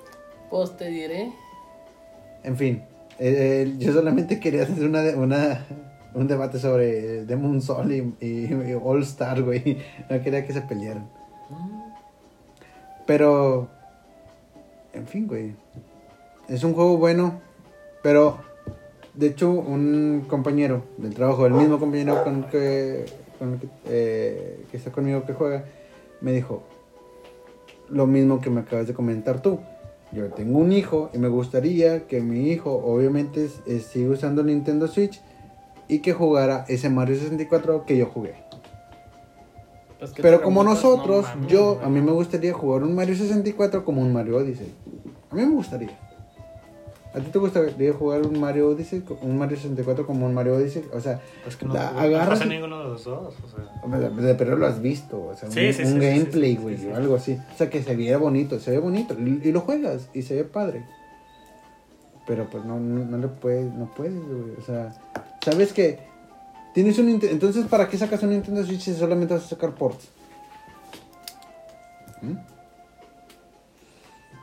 Speaker 2: Pues te diré.
Speaker 1: En fin, eh, eh, yo solamente quería hacer una, una, un debate sobre Demon Soul y, y- All Star, güey. No quería que se pelearan. Pero, en fin, güey. Es un juego bueno, pero de hecho un compañero del trabajo, el mismo compañero con el que, con el que, eh, que está conmigo que juega, me dijo lo mismo que me acabas de comentar tú. Yo tengo un hijo y me gustaría que mi hijo obviamente siga usando Nintendo Switch y que jugara ese Mario 64 que yo jugué.
Speaker 2: Pues que
Speaker 1: Pero como nosotros,
Speaker 2: no
Speaker 1: yo, a mí me gustaría jugar un Mario 64 como un Mario Odyssey. A mí me gustaría. ¿A ti te gustaría jugar un Mario Odyssey, un Mario 64 como un Mario Odyssey? O sea,
Speaker 3: Es que no,
Speaker 1: la agarras...
Speaker 3: ninguno de los dos, o sea.
Speaker 1: Pero lo has visto, o sea,
Speaker 3: Sí,
Speaker 1: un,
Speaker 3: sí,
Speaker 1: un
Speaker 3: sí,
Speaker 1: gameplay,
Speaker 3: sí, sí,
Speaker 1: güey,
Speaker 3: sí, sí.
Speaker 1: o algo así. O sea, que se viera bonito, se ve bonito, y, y lo juegas, y se ve padre. Pero pues no, no, no le puedes, no puedes, güey, o sea, sabes que tienes un entonces ¿para qué sacas un Nintendo Switch si solamente vas a sacar ports? ¿Mm?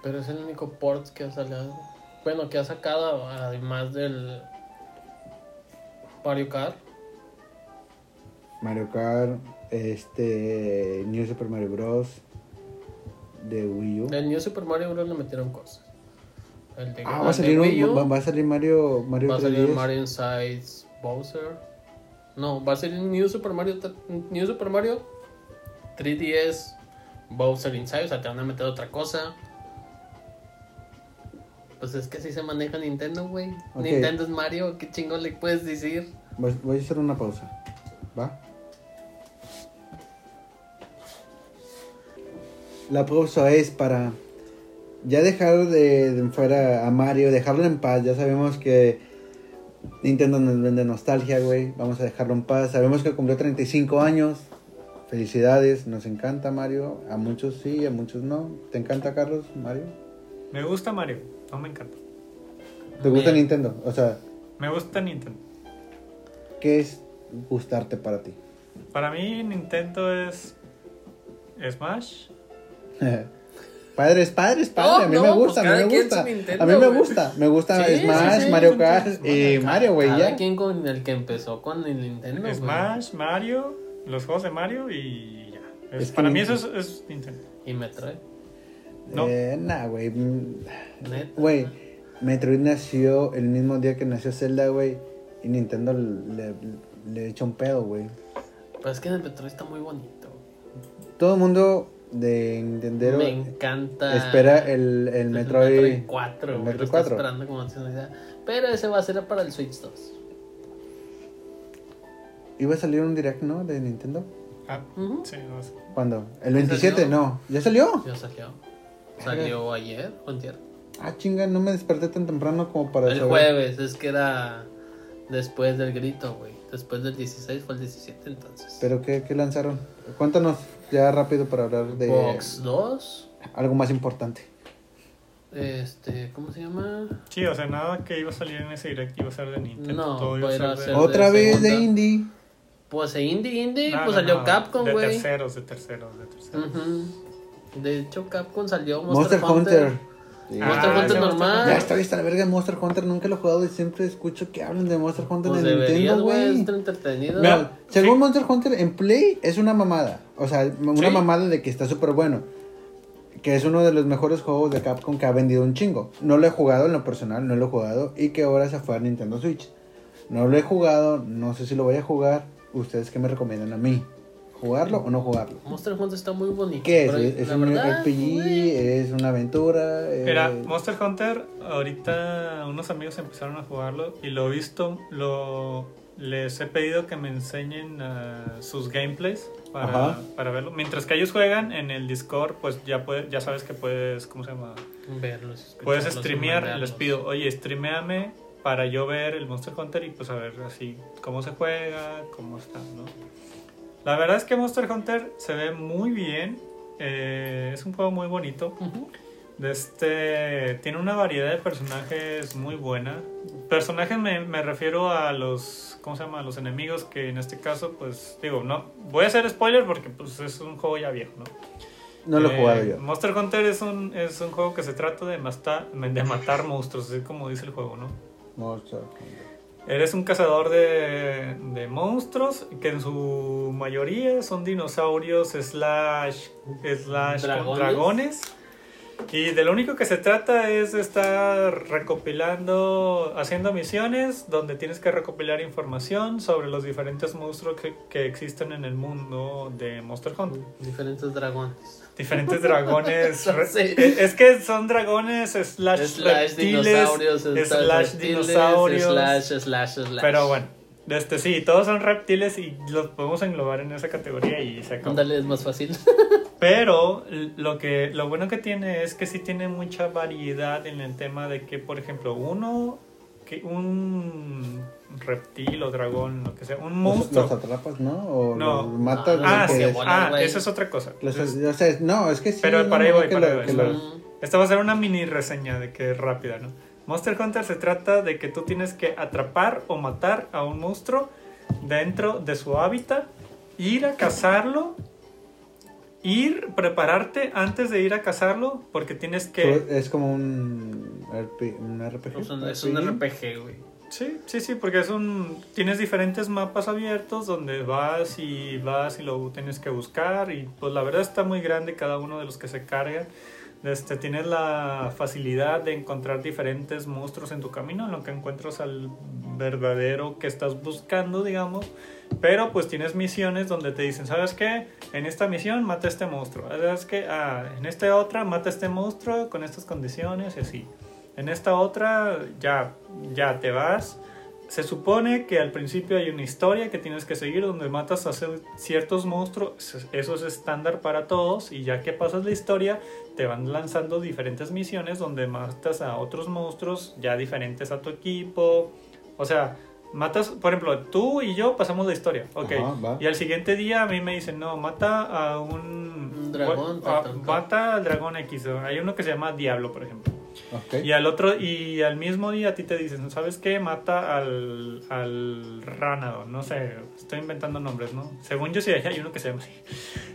Speaker 2: Pero es el único port que ha salido. Bueno, que ha sacado además del Mario Kart.
Speaker 1: Mario Kart, este, New Super Mario Bros. de Wii U.
Speaker 2: El New Super Mario Bros. le metieron cosas. El de,
Speaker 1: Ah,
Speaker 2: el
Speaker 1: va a salir, un- va, va a salir Mario, Mario
Speaker 2: va a salir
Speaker 1: 3DS.
Speaker 2: Mario Insides Bowser. No, va a salir New Super Mario t- New Super Mario 3DS Bowser Inside, o sea, te van a meter otra cosa. Pues es que así se maneja Nintendo, güey. Nintendo es Mario, ¿qué chingo le puedes decir?
Speaker 1: Voy, voy a hacer una pausa. ¿Va? La pausa es para ya dejar de, de fuera a Mario, dejarlo en paz. Ya sabemos que Nintendo nos vende nostalgia, güey. Vamos a dejarlo en paz. Sabemos que cumplió 35 años. Felicidades, nos encanta Mario. A muchos sí, a muchos no. ¿Te encanta, Carlos, Mario?
Speaker 3: Me gusta Mario, no me encanta.
Speaker 1: ¿Te gusta
Speaker 2: Bien.
Speaker 1: Nintendo? O sea,
Speaker 3: Me gusta Nintendo.
Speaker 1: ¿qué es gustarte para ti?
Speaker 3: Para mí Nintendo es Smash. [LAUGHS]
Speaker 1: Padre es padre, es padre.
Speaker 2: No,
Speaker 1: a mí
Speaker 2: no,
Speaker 1: me
Speaker 2: pues
Speaker 1: gusta, a mí me gusta.
Speaker 2: Nintendo,
Speaker 1: a mí me gusta. Me gusta
Speaker 2: Sí,
Speaker 1: Smash,
Speaker 2: sí,
Speaker 1: Mario Kart
Speaker 3: sí,
Speaker 1: y Mario, güey, ya.
Speaker 2: quien con el que empezó con el Nintendo.
Speaker 3: Smash, Mario, los juegos de Mario y ya. Es-
Speaker 1: Es que
Speaker 3: para mí eso es, es Nintendo.
Speaker 2: Y Metroid.
Speaker 3: No.
Speaker 1: Eh, nah, güey. mm. Güey, Metroid nació el mismo día que nació Zelda, güey. Y Nintendo le, le echa un pedo, güey.
Speaker 2: Pero es que el Metroid está muy bonito.
Speaker 1: Todo el mundo de Nintendo
Speaker 2: Me encanta.
Speaker 1: espera el, el
Speaker 2: el
Speaker 1: Metroid.
Speaker 2: 4.
Speaker 1: el Metroid
Speaker 2: lo está
Speaker 1: 4.
Speaker 2: esperando como no tienes idea. Pero ese va a ser para el Switch 2.
Speaker 1: Iba a salir un direct, ¿no? De Nintendo.
Speaker 3: Ah,
Speaker 2: Ujú.
Speaker 3: sí, no sé.
Speaker 1: ¿Cuándo? El
Speaker 2: ¿Ya
Speaker 1: 27,
Speaker 2: salió?
Speaker 1: no. ¿Ya salió?
Speaker 2: Ya salió. Salió ayer o antier.
Speaker 1: Ah, chinga, no me desperté tan temprano como para
Speaker 2: El
Speaker 1: saber.
Speaker 2: jueves, es que era después del grito, güey. Después del 16 fue el 17 entonces.
Speaker 1: ¿Pero qué, qué lanzaron? Cuéntanos ya rápido para hablar de
Speaker 2: Box 2.
Speaker 1: algo más importante.
Speaker 2: Este, ¿cómo se llama?
Speaker 3: Sí, o sea, nada que iba a salir en ese direct iba a ser de Nintendo.
Speaker 2: No,
Speaker 3: todo iba a ser
Speaker 2: a
Speaker 3: de,
Speaker 2: ser-
Speaker 1: Otra
Speaker 2: de
Speaker 1: vez de indie.
Speaker 2: Pues indie, indie,
Speaker 3: No,
Speaker 2: pues
Speaker 3: no,
Speaker 2: salió
Speaker 3: no,
Speaker 2: Capcom,
Speaker 3: De
Speaker 2: güey.
Speaker 3: terceros, de terceros, de terceros.
Speaker 2: De hecho, Capcom salió
Speaker 1: Monster,
Speaker 2: Monster,
Speaker 1: Hunter.
Speaker 2: Hunter.
Speaker 1: Sí.
Speaker 2: Monster
Speaker 3: Ah,
Speaker 2: Hunter normal.
Speaker 1: Ya estoy hasta la verga de Monster Hunter, nunca lo he jugado y siempre escucho que hablan de Monster Hunter
Speaker 2: Pues
Speaker 1: en el Nintendo,
Speaker 2: güey, entretenido.
Speaker 1: Mira,
Speaker 3: No,
Speaker 1: según
Speaker 3: sí.
Speaker 1: Monster Hunter en Play es una mamada. O sea, una
Speaker 3: Sí.
Speaker 1: mamada de que está súper bueno. Que es uno de los mejores juegos de Capcom que ha vendido un chingo. No lo he jugado en lo personal, no lo he jugado. Y que ahora se fue a Nintendo Switch. No lo he jugado, no sé si lo voy a jugar. ¿Ustedes qué me recomiendan a mí? ¿Jugarlo o no jugarlo?
Speaker 2: Monster Hunter está muy bonito.
Speaker 1: ¿Qué es? ¿Es un
Speaker 2: verdad,
Speaker 1: RPG?
Speaker 2: güey,
Speaker 1: ¿Es una aventura? Eh,
Speaker 3: Mira, Monster Hunter, ahorita unos amigos empezaron a jugarlo y lo he visto, lo, les he pedido que me enseñen ah, sus gameplays para, para verlo. Mientras que ellos juegan en el Discord, pues ya puede, ya sabes que puedes, ¿cómo se llama?
Speaker 2: Verlos,
Speaker 3: Puedes streamear, les pido, oye, streameame para yo ver el Monster Hunter y pues a ver así cómo se juega, cómo está, ¿no? La verdad es que Monster Hunter se ve muy bien, eh, es un juego muy bonito. De este, tiene una variedad de personajes muy buena. Personajes me, me refiero a los, ¿cómo se llama? A los enemigos que en este caso, pues digo, no, voy a hacer spoiler porque pues es un juego ya viejo, ¿no?
Speaker 1: no lo he
Speaker 3: Eh,
Speaker 1: jugado yo.
Speaker 3: Monster Hunter es un, es un juego que se trata de, matar de matar monstruos, así como dice el juego, ¿no?
Speaker 1: Monster Hunter.
Speaker 3: Eres un cazador de, de monstruos que en su mayoría son dinosaurios slash, slash
Speaker 2: dragones.
Speaker 3: Y de lo único que se trata es de estar recopilando, haciendo misiones donde tienes que recopilar información sobre los diferentes monstruos que, que existen en el mundo de Monster Hunter.
Speaker 2: Diferentes dragones.
Speaker 3: Diferentes dragones. [LAUGHS]
Speaker 2: Sé.
Speaker 3: es- que son dragones slash,
Speaker 2: Slash
Speaker 3: reptiles,
Speaker 2: dinosaurios,
Speaker 3: slash
Speaker 2: reptiles,
Speaker 3: dinosaurios.
Speaker 2: Slash, slash, slash.
Speaker 3: Pero bueno, este sí, todos son reptiles y los podemos englobar en esa categoría y se acabó.
Speaker 2: Ándale, es más fácil. [LAUGHS]
Speaker 3: Pero lo que lo bueno que tiene es que sí tiene mucha variedad en el tema de que, por ejemplo, uno que un reptil o dragón, lo que sea, un
Speaker 1: ¿Los,
Speaker 3: monstruo.
Speaker 1: los atrapas, ¿no? ¿O
Speaker 3: No.
Speaker 1: los matas?
Speaker 3: Ah,
Speaker 1: ¿o qué
Speaker 3: sí,
Speaker 1: es?
Speaker 3: ah, eso es otra cosa.
Speaker 1: Los-
Speaker 3: Entonces,
Speaker 1: o sea, no, es que sí.
Speaker 3: Pero
Speaker 1: no,
Speaker 3: para ahí voy, para ahí voy. Esta va a ser una mini reseña de que es rápida, ¿no? Monster Hunter se trata de que tú tienes que atrapar o matar a un monstruo dentro de su hábitat, ir a cazarlo, ir, prepararte antes de ir a cazarlo, porque tienes que...
Speaker 1: Es como un, RP, un RPG.
Speaker 2: Es un, es un RPG, güey.
Speaker 3: Sí, sí, sí, porque es. Tienes diferentes mapas abiertos donde vas y vas y lo tienes que buscar y pues la verdad está muy grande cada uno de los que se cargan. Este, tienes la facilidad de encontrar diferentes monstruos en tu camino, en lo que encuentras al verdadero que estás buscando, digamos. Pero pues tienes misiones donde te dicen, ¿sabes qué? En esta misión mata este monstruo. ¿Sabes qué? Ah, en esta otra mata este monstruo con estas condiciones y así. En esta otra ya, ya te vas. se supone que al principio hay una historia que tienes que seguir donde matas a ciertos monstruos, eso es estándar para todos y ya que pasas la historia te van lanzando diferentes misiones donde matas a otros monstruos ya diferentes a tu equipo, o sea, matas, por ejemplo, tú y yo pasamos la historia, ok,
Speaker 1: Ajá,
Speaker 3: y al siguiente día a mí me dicen, no, mata a un...
Speaker 2: Un dragón,
Speaker 3: a- mata al dragón X, hay uno que se llama Diablo, por ejemplo.
Speaker 1: Ok.
Speaker 3: Y al otro, y al mismo día a ti te dicen, ¿sabes qué? Mata al, al Ranado, no sé, estoy inventando nombres, ¿no? Según yo sí hay uno que se llama así.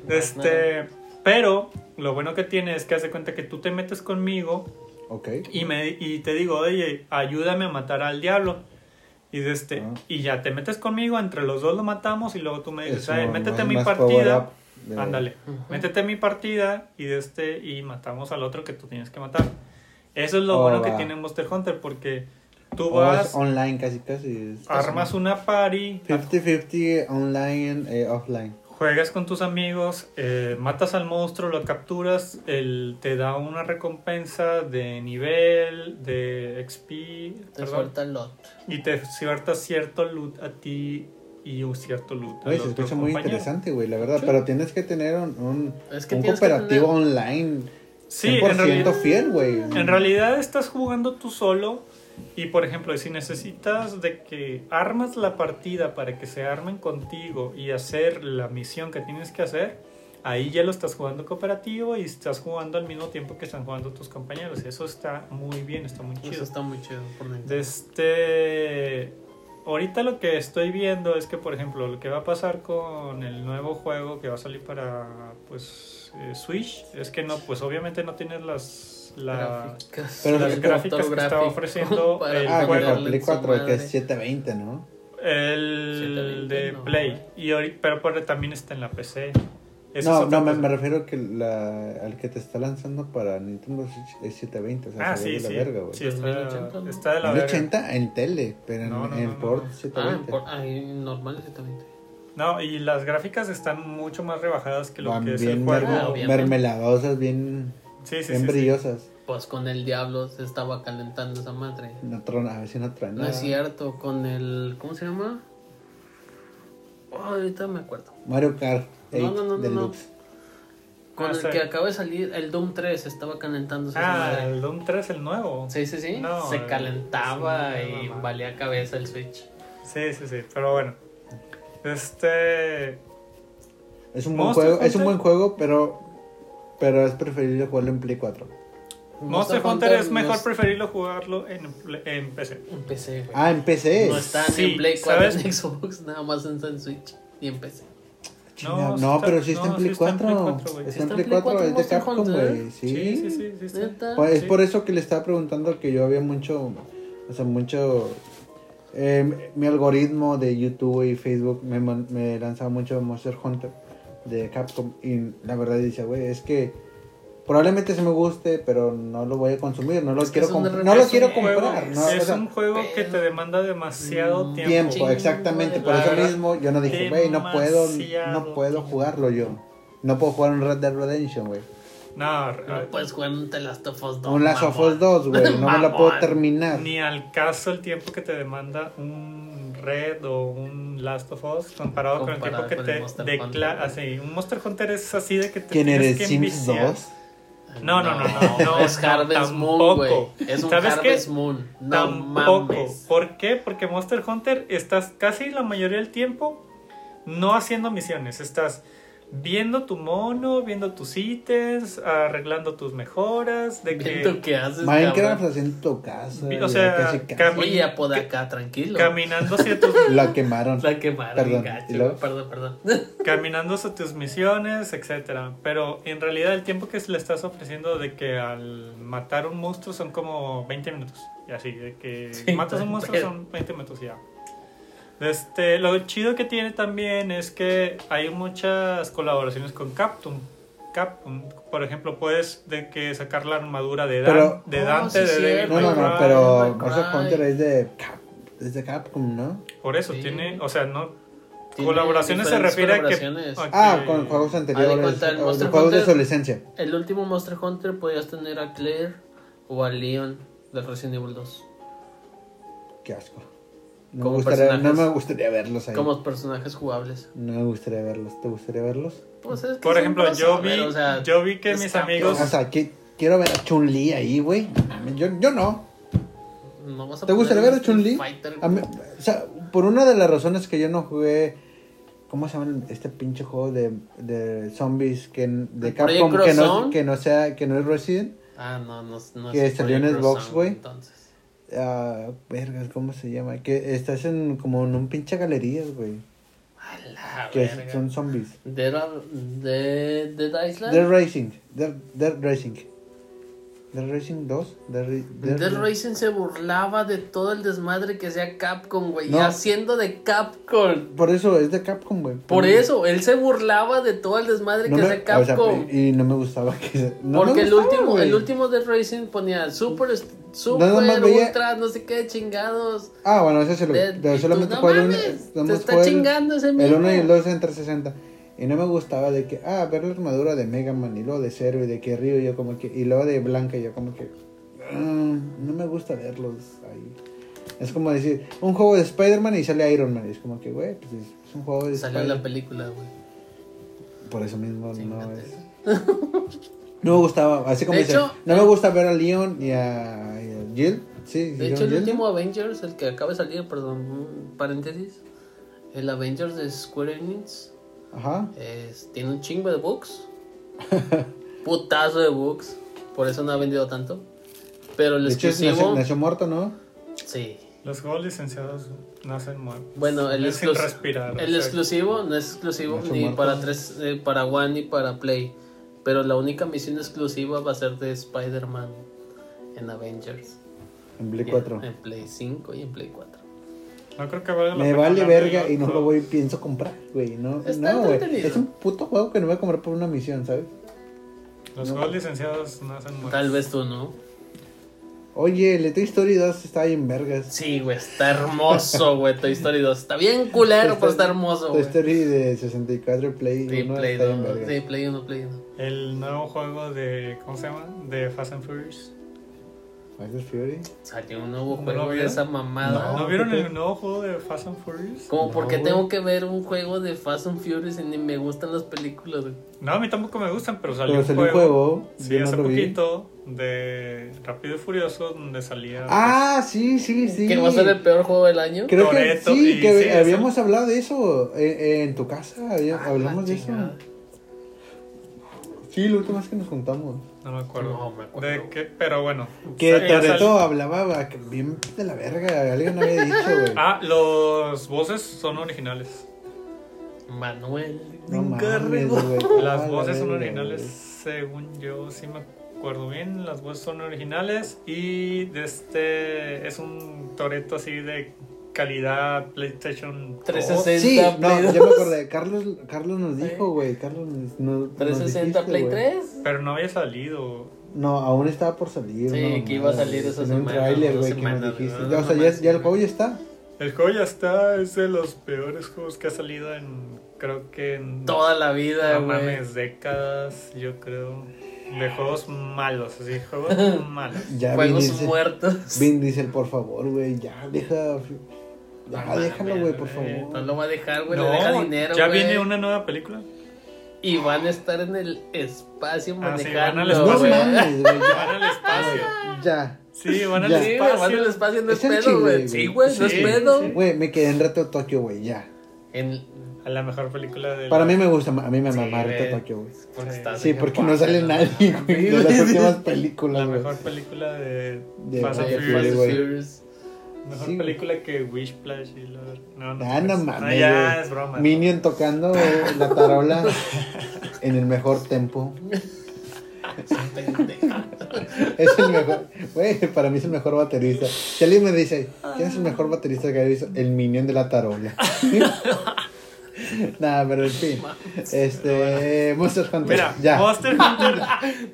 Speaker 3: Este, pero lo bueno que tiene es que hace cuenta que tú te metes conmigo
Speaker 1: Ok.
Speaker 3: y, me, y te digo, oye, ayúdame a matar al diablo. Y, de este,
Speaker 1: Ah.
Speaker 3: y ya te metes conmigo, entre los dos lo matamos y luego tú me dices,
Speaker 1: Eso,
Speaker 3: "Ay, métete a mi partida.
Speaker 1: de-
Speaker 3: Ándale, métete en mi partida y de este y matamos al otro que tú tienes que matar. Eso es lo
Speaker 1: Oh,
Speaker 3: bueno que tiene Monster Hunter porque tú
Speaker 1: O es
Speaker 3: vas,
Speaker 1: online casi casi.
Speaker 3: armas una party,
Speaker 1: 50-50 online, eh, offline.
Speaker 3: Juegas con tus amigos, eh, matas al monstruo, lo capturas, él te da una recompensa de nivel, de XP,
Speaker 2: Te
Speaker 3: perdón,
Speaker 2: suelta el lot.
Speaker 3: y te suelta cierto loot a ti y un cierto loot
Speaker 1: Güey, se escucha muy interesante, güey, la verdad. Pero tienes que tener un, un,
Speaker 2: Es que
Speaker 1: un
Speaker 2: tienes que
Speaker 1: cooperativo
Speaker 2: tener-
Speaker 1: online.
Speaker 3: Sí,
Speaker 1: 100%
Speaker 3: en realidad,
Speaker 1: fiel, güey.
Speaker 3: En realidad estás jugando tú solo y por ejemplo si necesitas de que armas la partida para que se armen contigo y hacer la misión que tienes que hacer, ahí ya lo estás jugando cooperativo y estás jugando al mismo tiempo que están jugando tus compañeros. Eso está muy bien, está muy chido.
Speaker 2: Eso está muy chido por.
Speaker 3: De este ahorita lo que estoy viendo es que por ejemplo lo que va a pasar con el nuevo juego que va a salir para pues eh, Switch es que no pues obviamente no tienes las la,
Speaker 2: Gráficas.
Speaker 1: Pero
Speaker 3: las
Speaker 1: el
Speaker 3: gráficas que estaba ofreciendo [LAUGHS] el
Speaker 1: Ah, que
Speaker 3: juego.
Speaker 2: ponerle
Speaker 1: Play
Speaker 2: en su
Speaker 1: 4, que es
Speaker 2: madre.
Speaker 1: 720, ¿no?
Speaker 3: El
Speaker 2: 720,
Speaker 3: de
Speaker 2: no.
Speaker 3: Play. Y ahorita, pero, pero también está en la PC. Esa
Speaker 1: no, no, me, me refiero que la, al que te está lanzando para Nintendo Switch es 720, o sea,
Speaker 3: Ah,
Speaker 1: se
Speaker 3: sí,
Speaker 1: de
Speaker 3: sí.
Speaker 1: la verga, güey.
Speaker 3: sí, está,
Speaker 2: 1080, ¿no?
Speaker 3: está de la verga.
Speaker 1: 1080 en tele, pero en,
Speaker 3: No, no,
Speaker 1: en port
Speaker 3: no.
Speaker 2: Ah,
Speaker 1: 720.
Speaker 2: por, ahí normal es 720.
Speaker 3: No, y las gráficas están mucho más rebajadas que lo
Speaker 1: Van
Speaker 3: que es
Speaker 1: bien
Speaker 3: el juego.
Speaker 2: obviamente.
Speaker 1: mermeladosas, bien,
Speaker 3: Sí,
Speaker 1: bien
Speaker 3: sí.
Speaker 1: brillosas.
Speaker 2: Pues con el diablo se estaba calentando esa madre.
Speaker 1: No trona, a ver si no truena.
Speaker 2: No es cierto, con el. ¿Cómo se llama? Oh, ahorita me acuerdo.
Speaker 1: Mario Kart 8
Speaker 2: No, no, no, no,
Speaker 1: Deluxe.
Speaker 2: Con
Speaker 3: Ah,
Speaker 2: el
Speaker 3: sí.
Speaker 2: que acaba de salir, el Doom 3 estaba calentando esa
Speaker 3: Ah,
Speaker 2: madre.
Speaker 3: el Doom 3, el nuevo.
Speaker 2: Sí, sí, sí.
Speaker 3: No,
Speaker 2: se
Speaker 3: el-
Speaker 2: calentaba y
Speaker 3: mamá.
Speaker 2: valía cabeza el Switch.
Speaker 3: Sí, sí, sí. Pero bueno. Este.
Speaker 1: Es un buen juego, es un buen juego, pero pero es preferible jugarlo en Play 4.
Speaker 3: Monster Hunter es
Speaker 2: no
Speaker 3: mejor
Speaker 2: es-
Speaker 3: preferirlo jugarlo en, en PC.
Speaker 2: En PC, güey.
Speaker 1: Ah, en PC.
Speaker 2: no está ni
Speaker 3: sí,
Speaker 2: en Play 4
Speaker 3: ¿sabes?
Speaker 2: en Xbox, nada más está en Switch y en PC.
Speaker 3: No,
Speaker 1: No, pero sí está
Speaker 3: no,
Speaker 1: en Play
Speaker 3: sí está en
Speaker 1: 4.
Speaker 3: Play 4, güey.
Speaker 1: está en Play 4, es de Capcom, güey. Sí.
Speaker 3: Sí, sí.
Speaker 1: Pues es
Speaker 3: Sí.
Speaker 1: por eso que le estaba preguntando que yo había mucho, o sea, mucho, eh, mi algoritmo de YouTube y Facebook me, me lanzaba mucho Monster Hunter de Capcom y la verdad dice, güey, es que probablemente se me guste, pero no lo voy a consumir, no lo
Speaker 2: Es
Speaker 1: quiero comp- no lo quiero
Speaker 3: juego-
Speaker 1: comprar, no, o
Speaker 3: es
Speaker 1: sea,
Speaker 3: un juego que te demanda demasiado
Speaker 2: Mm,
Speaker 3: tiempo.
Speaker 1: tiempo, exactamente, por eso mismo yo no dije, güey, no puedo, no puedo jugarlo yo. No puedo jugar un Red Dead Redemption, güey.
Speaker 3: No,
Speaker 2: No puedes jugar un The Last of Us 2.
Speaker 1: Un Last of. Us 2, güey, no me lo [LAUGHS] puedo terminar.
Speaker 3: ni al caso el tiempo que te demanda un Red o un Last of Us comparado con el
Speaker 2: Comparado
Speaker 3: tiempo que te declara. Así, un Monster Hunter es así de que te
Speaker 1: ¿Quién eres,
Speaker 3: que
Speaker 1: Sims
Speaker 3: enviciar.
Speaker 1: 2?
Speaker 3: No, no, no, no, no,
Speaker 2: es
Speaker 3: no,
Speaker 2: Harvest Moon, güey. Es un
Speaker 3: ¿Sabes qué?
Speaker 2: Harvest Moon. No
Speaker 3: Tampoco.
Speaker 2: mames.
Speaker 3: ¿Por qué? Porque Monster Hunter estás casi la mayoría del tiempo no haciendo misiones. Estás viendo tu mono, viendo tus ítems, arreglando tus mejoras, de que
Speaker 2: Viendo qué haces,
Speaker 1: Minecraft
Speaker 2: cabrón.
Speaker 1: haciendo tu casa.
Speaker 3: O sea,
Speaker 1: casi, casi.
Speaker 2: Oye, Apodaca, tranquilo.
Speaker 3: caminando hacia [LAUGHS] tus
Speaker 1: La quemaron.
Speaker 2: La quemaron,
Speaker 1: Perdón.
Speaker 2: Perdón, perdón. [LAUGHS]
Speaker 3: caminando hacia tus misiones, etcétera. Pero en realidad el tiempo que le estás ofreciendo de que al matar un monstruo son como 20 minutos. Y así, de que
Speaker 2: Sí,
Speaker 3: matas un [LAUGHS] monstruo
Speaker 2: pero-
Speaker 3: son 20 minutos y ya. Este, lo chido que tiene también es que hay muchas colaboraciones con Capcom. Capcom, por ejemplo, puedes de que sacar la armadura de, Dan-
Speaker 1: Pero-
Speaker 3: de
Speaker 2: Oh,
Speaker 3: Dante
Speaker 2: sí,
Speaker 3: de.
Speaker 1: No, no, no, pero Monster. Hunter es de, Cap, es de Capcom, ¿no?
Speaker 3: Por eso
Speaker 2: Sí.
Speaker 3: tiene, o sea, no
Speaker 2: Tiene
Speaker 3: colaboraciones se refiere a que,
Speaker 1: Ah, con juegos anteriores.
Speaker 2: cuenta, el
Speaker 1: o
Speaker 2: Monster
Speaker 1: de juegos de
Speaker 2: Hunter-
Speaker 1: adolescencia.
Speaker 2: El último Monster Hunter podías tener a Claire o a Leon del Resident Evil 2.
Speaker 1: Qué asco. No me, gustaría, no
Speaker 2: personajes.
Speaker 1: me gustaría verlos ahí.
Speaker 2: Como personajes jugables.
Speaker 1: No me gustaría verlos. ¿Te gustaría verlos?
Speaker 2: Pues es que
Speaker 3: Por ejemplo, yo vi,
Speaker 2: crossover, o sea,
Speaker 3: yo vi que mis amigos...
Speaker 1: O sea, que, quiero ver a Chun-Li ahí, güey. Yo, yo no.
Speaker 2: No vas a
Speaker 1: ¿Te gustaría ver a Chun-Li? O sea, por una de las razones que yo no jugué. ¿Cómo se llama este pinche juego de, de zombies que, de
Speaker 2: ¿El
Speaker 1: Capcom que no,
Speaker 2: Cross
Speaker 1: que no sea que no es Resident?
Speaker 2: Ah, no, no, no
Speaker 1: Que
Speaker 2: es
Speaker 1: salió en Xbox, güey.
Speaker 2: Entonces.
Speaker 1: Ah, vergas, ¿cómo se llama? Que estás en como en un pinche galerías, güey.
Speaker 2: A la
Speaker 1: Que
Speaker 2: verga.
Speaker 1: son zombies.
Speaker 2: Dead, Dead, Dead Island.
Speaker 1: Dead Racing. Dead, Dead Racing. Dead Racing 2. Dead, Ra- Dead-
Speaker 2: Dead Racing se burlaba de todo el desmadre que hacía Capcom, güey.
Speaker 1: No.
Speaker 2: Haciendo de Capcom.
Speaker 1: Por eso es de Capcom, güey.
Speaker 2: Por eso, él se burlaba de todo el desmadre
Speaker 1: No
Speaker 2: que hacía
Speaker 1: o sea,
Speaker 2: Capcom.
Speaker 1: y no me gustaba que
Speaker 2: Porque el
Speaker 1: gustaba,
Speaker 2: último,
Speaker 1: güey.
Speaker 2: el último Dead Racing ponía super, super,
Speaker 1: más veía-
Speaker 2: ultra, no sé qué, chingados.
Speaker 1: Ah, bueno, ese se lo.
Speaker 2: Tú,
Speaker 1: solamente
Speaker 2: no
Speaker 1: jugué el
Speaker 2: mames, te está
Speaker 1: jugué el-
Speaker 2: chingando ese
Speaker 1: El
Speaker 2: mismo.
Speaker 1: 1 y el 2 en 360. Y no me gustaba de que, ah, ver la armadura de Mega Man y luego de Zero y de que Ryu, yo como que, y luego de Blanca, yo como que, ah, no me gusta verlos ahí. Es como decir, un juego de Spider-Man y sale Iron Man. Y es como que, güey, pues es, un juego de
Speaker 2: Salió la película, güey.
Speaker 1: Por eso mismo no es. [LAUGHS] No me gustaba, así como dice, no me gusta ver a Leon y a, y a Jill. Sí,
Speaker 2: De hecho, el
Speaker 1: Jill,
Speaker 2: último Avengers, el que acaba de salir, perdón, paréntesis. El Avengers de Square Enix
Speaker 1: Ajá.
Speaker 2: es- tiene un chingo de bugs. [LAUGHS] Putazo de bugs. Por eso no ha vendido tanto. Pero el
Speaker 1: De hecho, es-
Speaker 2: exclusivo.
Speaker 1: nació, nació muerto, ¿no?
Speaker 2: Sí.
Speaker 3: Los juegos licenciados nacen muertos.
Speaker 2: Bueno, el, exclus-
Speaker 3: respirar.
Speaker 2: el
Speaker 3: o sea,
Speaker 2: exclusivo no es exclusivo ni
Speaker 1: muerto.
Speaker 2: para tres, eh, para One ni para Play. Pero la única misión exclusiva va a ser de Spider-Man en Avengers.
Speaker 1: En Play
Speaker 2: Y
Speaker 1: 4.
Speaker 2: En Play 5 y en Play 4.
Speaker 3: No creo que valga la
Speaker 1: Me
Speaker 3: pena
Speaker 1: vale verga y no lo voy pienso comprar, güey. No,
Speaker 2: Está
Speaker 1: no, güey. Es un puto juego que no voy a comprar por una misión, ¿sabes?
Speaker 3: Los
Speaker 1: No.
Speaker 3: juegos licenciados nacen muertos.
Speaker 2: Tal vez tú no.
Speaker 1: Oye, el de Toy Story 2 está bien vergas.
Speaker 2: Sí, güey, está hermoso, güey. Toy Story 2. Está bien culero, pero está hermoso,
Speaker 1: Toy
Speaker 2: güey.
Speaker 1: Story de 64 Play
Speaker 2: Sí,
Speaker 1: 1
Speaker 2: Play
Speaker 1: está bien
Speaker 2: 2.
Speaker 1: vergas.
Speaker 2: Sí, Play 1, Play 1.
Speaker 3: El nuevo juego de. ¿Cómo se llama? De Fast and Furious.
Speaker 1: Fast and Fury.
Speaker 2: Salió un nuevo
Speaker 3: ¿No
Speaker 2: juego
Speaker 3: lo
Speaker 2: de esa mamada.
Speaker 3: ¿No,
Speaker 1: No,
Speaker 3: vieron
Speaker 1: ¿qué
Speaker 3: el nuevo juego de Fast and Furious?
Speaker 2: Como
Speaker 1: No,
Speaker 2: porque tengo que ver un juego de Fast and Furious y ni me gustan las películas, güey.
Speaker 3: No, a mí tampoco me gustan, pero salió,
Speaker 1: Pero
Speaker 3: un,
Speaker 1: salió un
Speaker 3: juego,
Speaker 1: juego.
Speaker 3: Sí, hace
Speaker 1: lo vi.
Speaker 3: poquito de Rápido y Furioso donde salía.
Speaker 1: Ah, sí, sí, sí.
Speaker 2: Que va a ser el peor juego del año.
Speaker 1: Creo que sí, que
Speaker 3: sí,
Speaker 1: habíamos hablado de eso eh, en tu casa. había-
Speaker 2: Ah,
Speaker 1: hablamos
Speaker 2: la
Speaker 1: de eso. Sí, la última vez que nos juntamos.
Speaker 3: No me acuerdo.
Speaker 2: No me acuerdo.
Speaker 3: ¿De qué? Pero bueno.
Speaker 1: Que Toreto hablaba bien de la verga. Alguien había dicho, güey.
Speaker 3: Ah, los voces son originales.
Speaker 2: Manuel.
Speaker 1: no mames, güey.
Speaker 3: Las
Speaker 1: la
Speaker 3: voces son
Speaker 1: verga,
Speaker 3: originales, según yo, sí me acuerdo bien. Las voces son originales y de este es un Toreto así de calidad PlayStation 2.
Speaker 2: 360.
Speaker 1: Sí, no,
Speaker 2: Play
Speaker 1: ya me
Speaker 2: 2.
Speaker 1: acordé. Carlos, Carlos nos dijo, güey. Carlos nos, nos- nos
Speaker 2: 360
Speaker 1: dijiste,
Speaker 2: Play
Speaker 1: güey.
Speaker 2: 3.
Speaker 3: Pero no había salido.
Speaker 1: No, aún estaba por salir.
Speaker 2: Sí, que iba a salir esa
Speaker 1: Tenía un
Speaker 2: semana,
Speaker 1: tráiler, güey, que nos dijiste.
Speaker 2: ¿no?
Speaker 1: Ya, o sea,
Speaker 2: No
Speaker 1: ya, el juego ya está.
Speaker 3: El juego ya está, es de los peores juegos que ha salido en, creo que en
Speaker 2: Toda la vida,
Speaker 3: no
Speaker 2: güey.
Speaker 3: mames, décadas, yo creo. De juegos malos, así, juegos [LAUGHS] malos.
Speaker 1: Ya, Vin
Speaker 2: Juegos
Speaker 1: Diesel,
Speaker 2: muertos.
Speaker 1: Vin Diesel, por favor, güey. Ya, deja. Ya,
Speaker 2: No
Speaker 1: déjalo, güey, por favor.
Speaker 2: No lo va a dejar, güey.
Speaker 3: No,
Speaker 2: le deja dinero,
Speaker 3: ya
Speaker 2: güey.
Speaker 3: viene una nueva película.
Speaker 2: Y van a estar en el espacio
Speaker 3: Ah, sí,
Speaker 2: manejando,
Speaker 3: van al espacio.
Speaker 2: güey.
Speaker 1: mames, güey.
Speaker 3: Van
Speaker 1: Ya.
Speaker 3: al espacio.
Speaker 1: ya.
Speaker 3: Sí, van al
Speaker 1: Ya.
Speaker 2: Sí, güey, van
Speaker 3: espacio.
Speaker 2: al espacio, no es
Speaker 1: Es en
Speaker 2: pedo, güey.
Speaker 1: güey.
Speaker 2: Sí, güey, no es
Speaker 3: Sí,
Speaker 2: pedo.
Speaker 3: sí.
Speaker 1: Güey, me quedé en Reto Tokio, güey, ya.
Speaker 2: En...
Speaker 3: A la mejor película de.
Speaker 1: Para mí me gusta, a mí me
Speaker 2: Sí,
Speaker 1: mama Reto. Tokio, güey.
Speaker 3: Sí.
Speaker 1: Sí, porque no sale nadie, güey, de las últimas películas,
Speaker 3: La mejor película de. Fast and Furious. Mejor
Speaker 1: Sí,
Speaker 3: película que Wishplash y la. No, no.
Speaker 1: Ah, no
Speaker 3: pues,
Speaker 1: mames,
Speaker 3: ya, es broma.
Speaker 1: Minion tocando la tarola [LAUGHS] en el mejor tempo. [LAUGHS] Es el mejor, güey, para mí es el mejor baterista. Si alguien me dice, ¿quién es el mejor baterista que ha visto? El Minion de la tarola. [LAUGHS] [LAUGHS] Nada, pero en fin. Este, Monster Hunter.
Speaker 3: Mira,
Speaker 1: ya.
Speaker 3: Monster [LAUGHS] Hunter.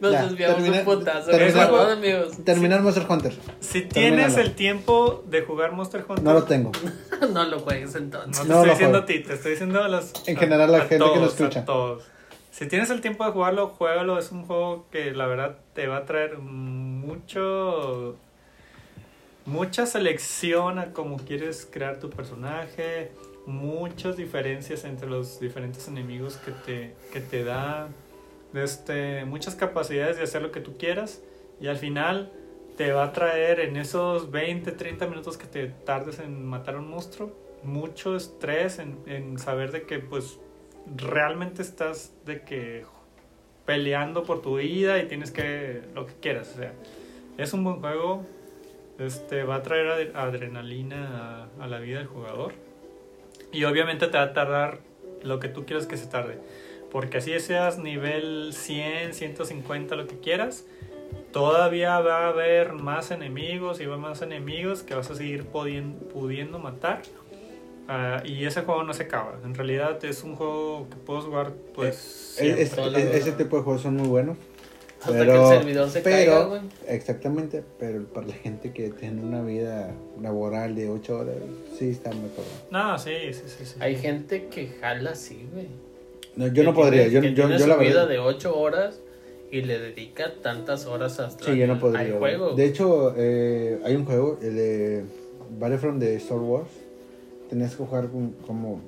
Speaker 2: Nos
Speaker 1: Ya,
Speaker 2: desviamos
Speaker 1: termina-
Speaker 2: un amigos.
Speaker 1: Terminar Monster Hunter.
Speaker 3: Si tienes el tiempo de jugar Monster Hunter.
Speaker 1: No lo tengo. [LAUGHS]
Speaker 2: No lo juegues
Speaker 3: No
Speaker 2: entonces.
Speaker 3: te
Speaker 1: No
Speaker 3: estoy
Speaker 1: lo
Speaker 3: diciendo a ti, te estoy diciendo a los.
Speaker 1: En general, la
Speaker 3: a
Speaker 1: gente que
Speaker 3: todos,
Speaker 1: nos escucha.
Speaker 3: A todos. Si tienes el tiempo de jugarlo, juégalo. Es un juego que la verdad te va a traer mucho. mucha selección a cómo quieres crear tu personaje, muchas diferencias entre los diferentes enemigos que te, que te da, este, muchas capacidades de hacer lo que tú quieras y al final te va a traer en esos 20, 30 minutos que te tardes en matar a un monstruo, mucho estrés en, en saber de que pues realmente estás de que peleando por tu vida y tienes que lo que quieras, o sea, es un buen juego, este va a traer ad- adrenalina a la vida del jugador y obviamente te va a tardar lo que tú quieras que se tarde, porque así seas nivel 100, 150, lo que quieras, todavía va a haber más enemigos y va más enemigos que vas a seguir pudiendo matar. Ah, y ese juego no se acaba. En realidad es un juego que puedes jugar pues
Speaker 1: Eh, es-
Speaker 2: la
Speaker 1: es-
Speaker 2: vida.
Speaker 1: ese tipo de juegos son muy buenos.
Speaker 2: Hasta
Speaker 1: pero,
Speaker 2: que el servidor se
Speaker 1: pero,
Speaker 2: caiga, güey.
Speaker 1: Exactamente, pero para la gente que tiene una vida laboral de 8 horas, sí está mejor.
Speaker 3: No, sí, sí, sí. sí.
Speaker 2: Hay gente que jala así, güey.
Speaker 1: No, yo
Speaker 2: Que
Speaker 1: no podría,
Speaker 2: tiene-
Speaker 1: yo,
Speaker 2: que
Speaker 1: yo,
Speaker 2: tiene
Speaker 1: yo
Speaker 2: su
Speaker 1: la
Speaker 2: vida de 8 horas y le dedica tantas horas hasta
Speaker 1: Sí, yo no podría.
Speaker 2: al juego.
Speaker 1: De hecho, eh, hay un juego, el de Battlefront de Star Wars. Tenías que jugar con- como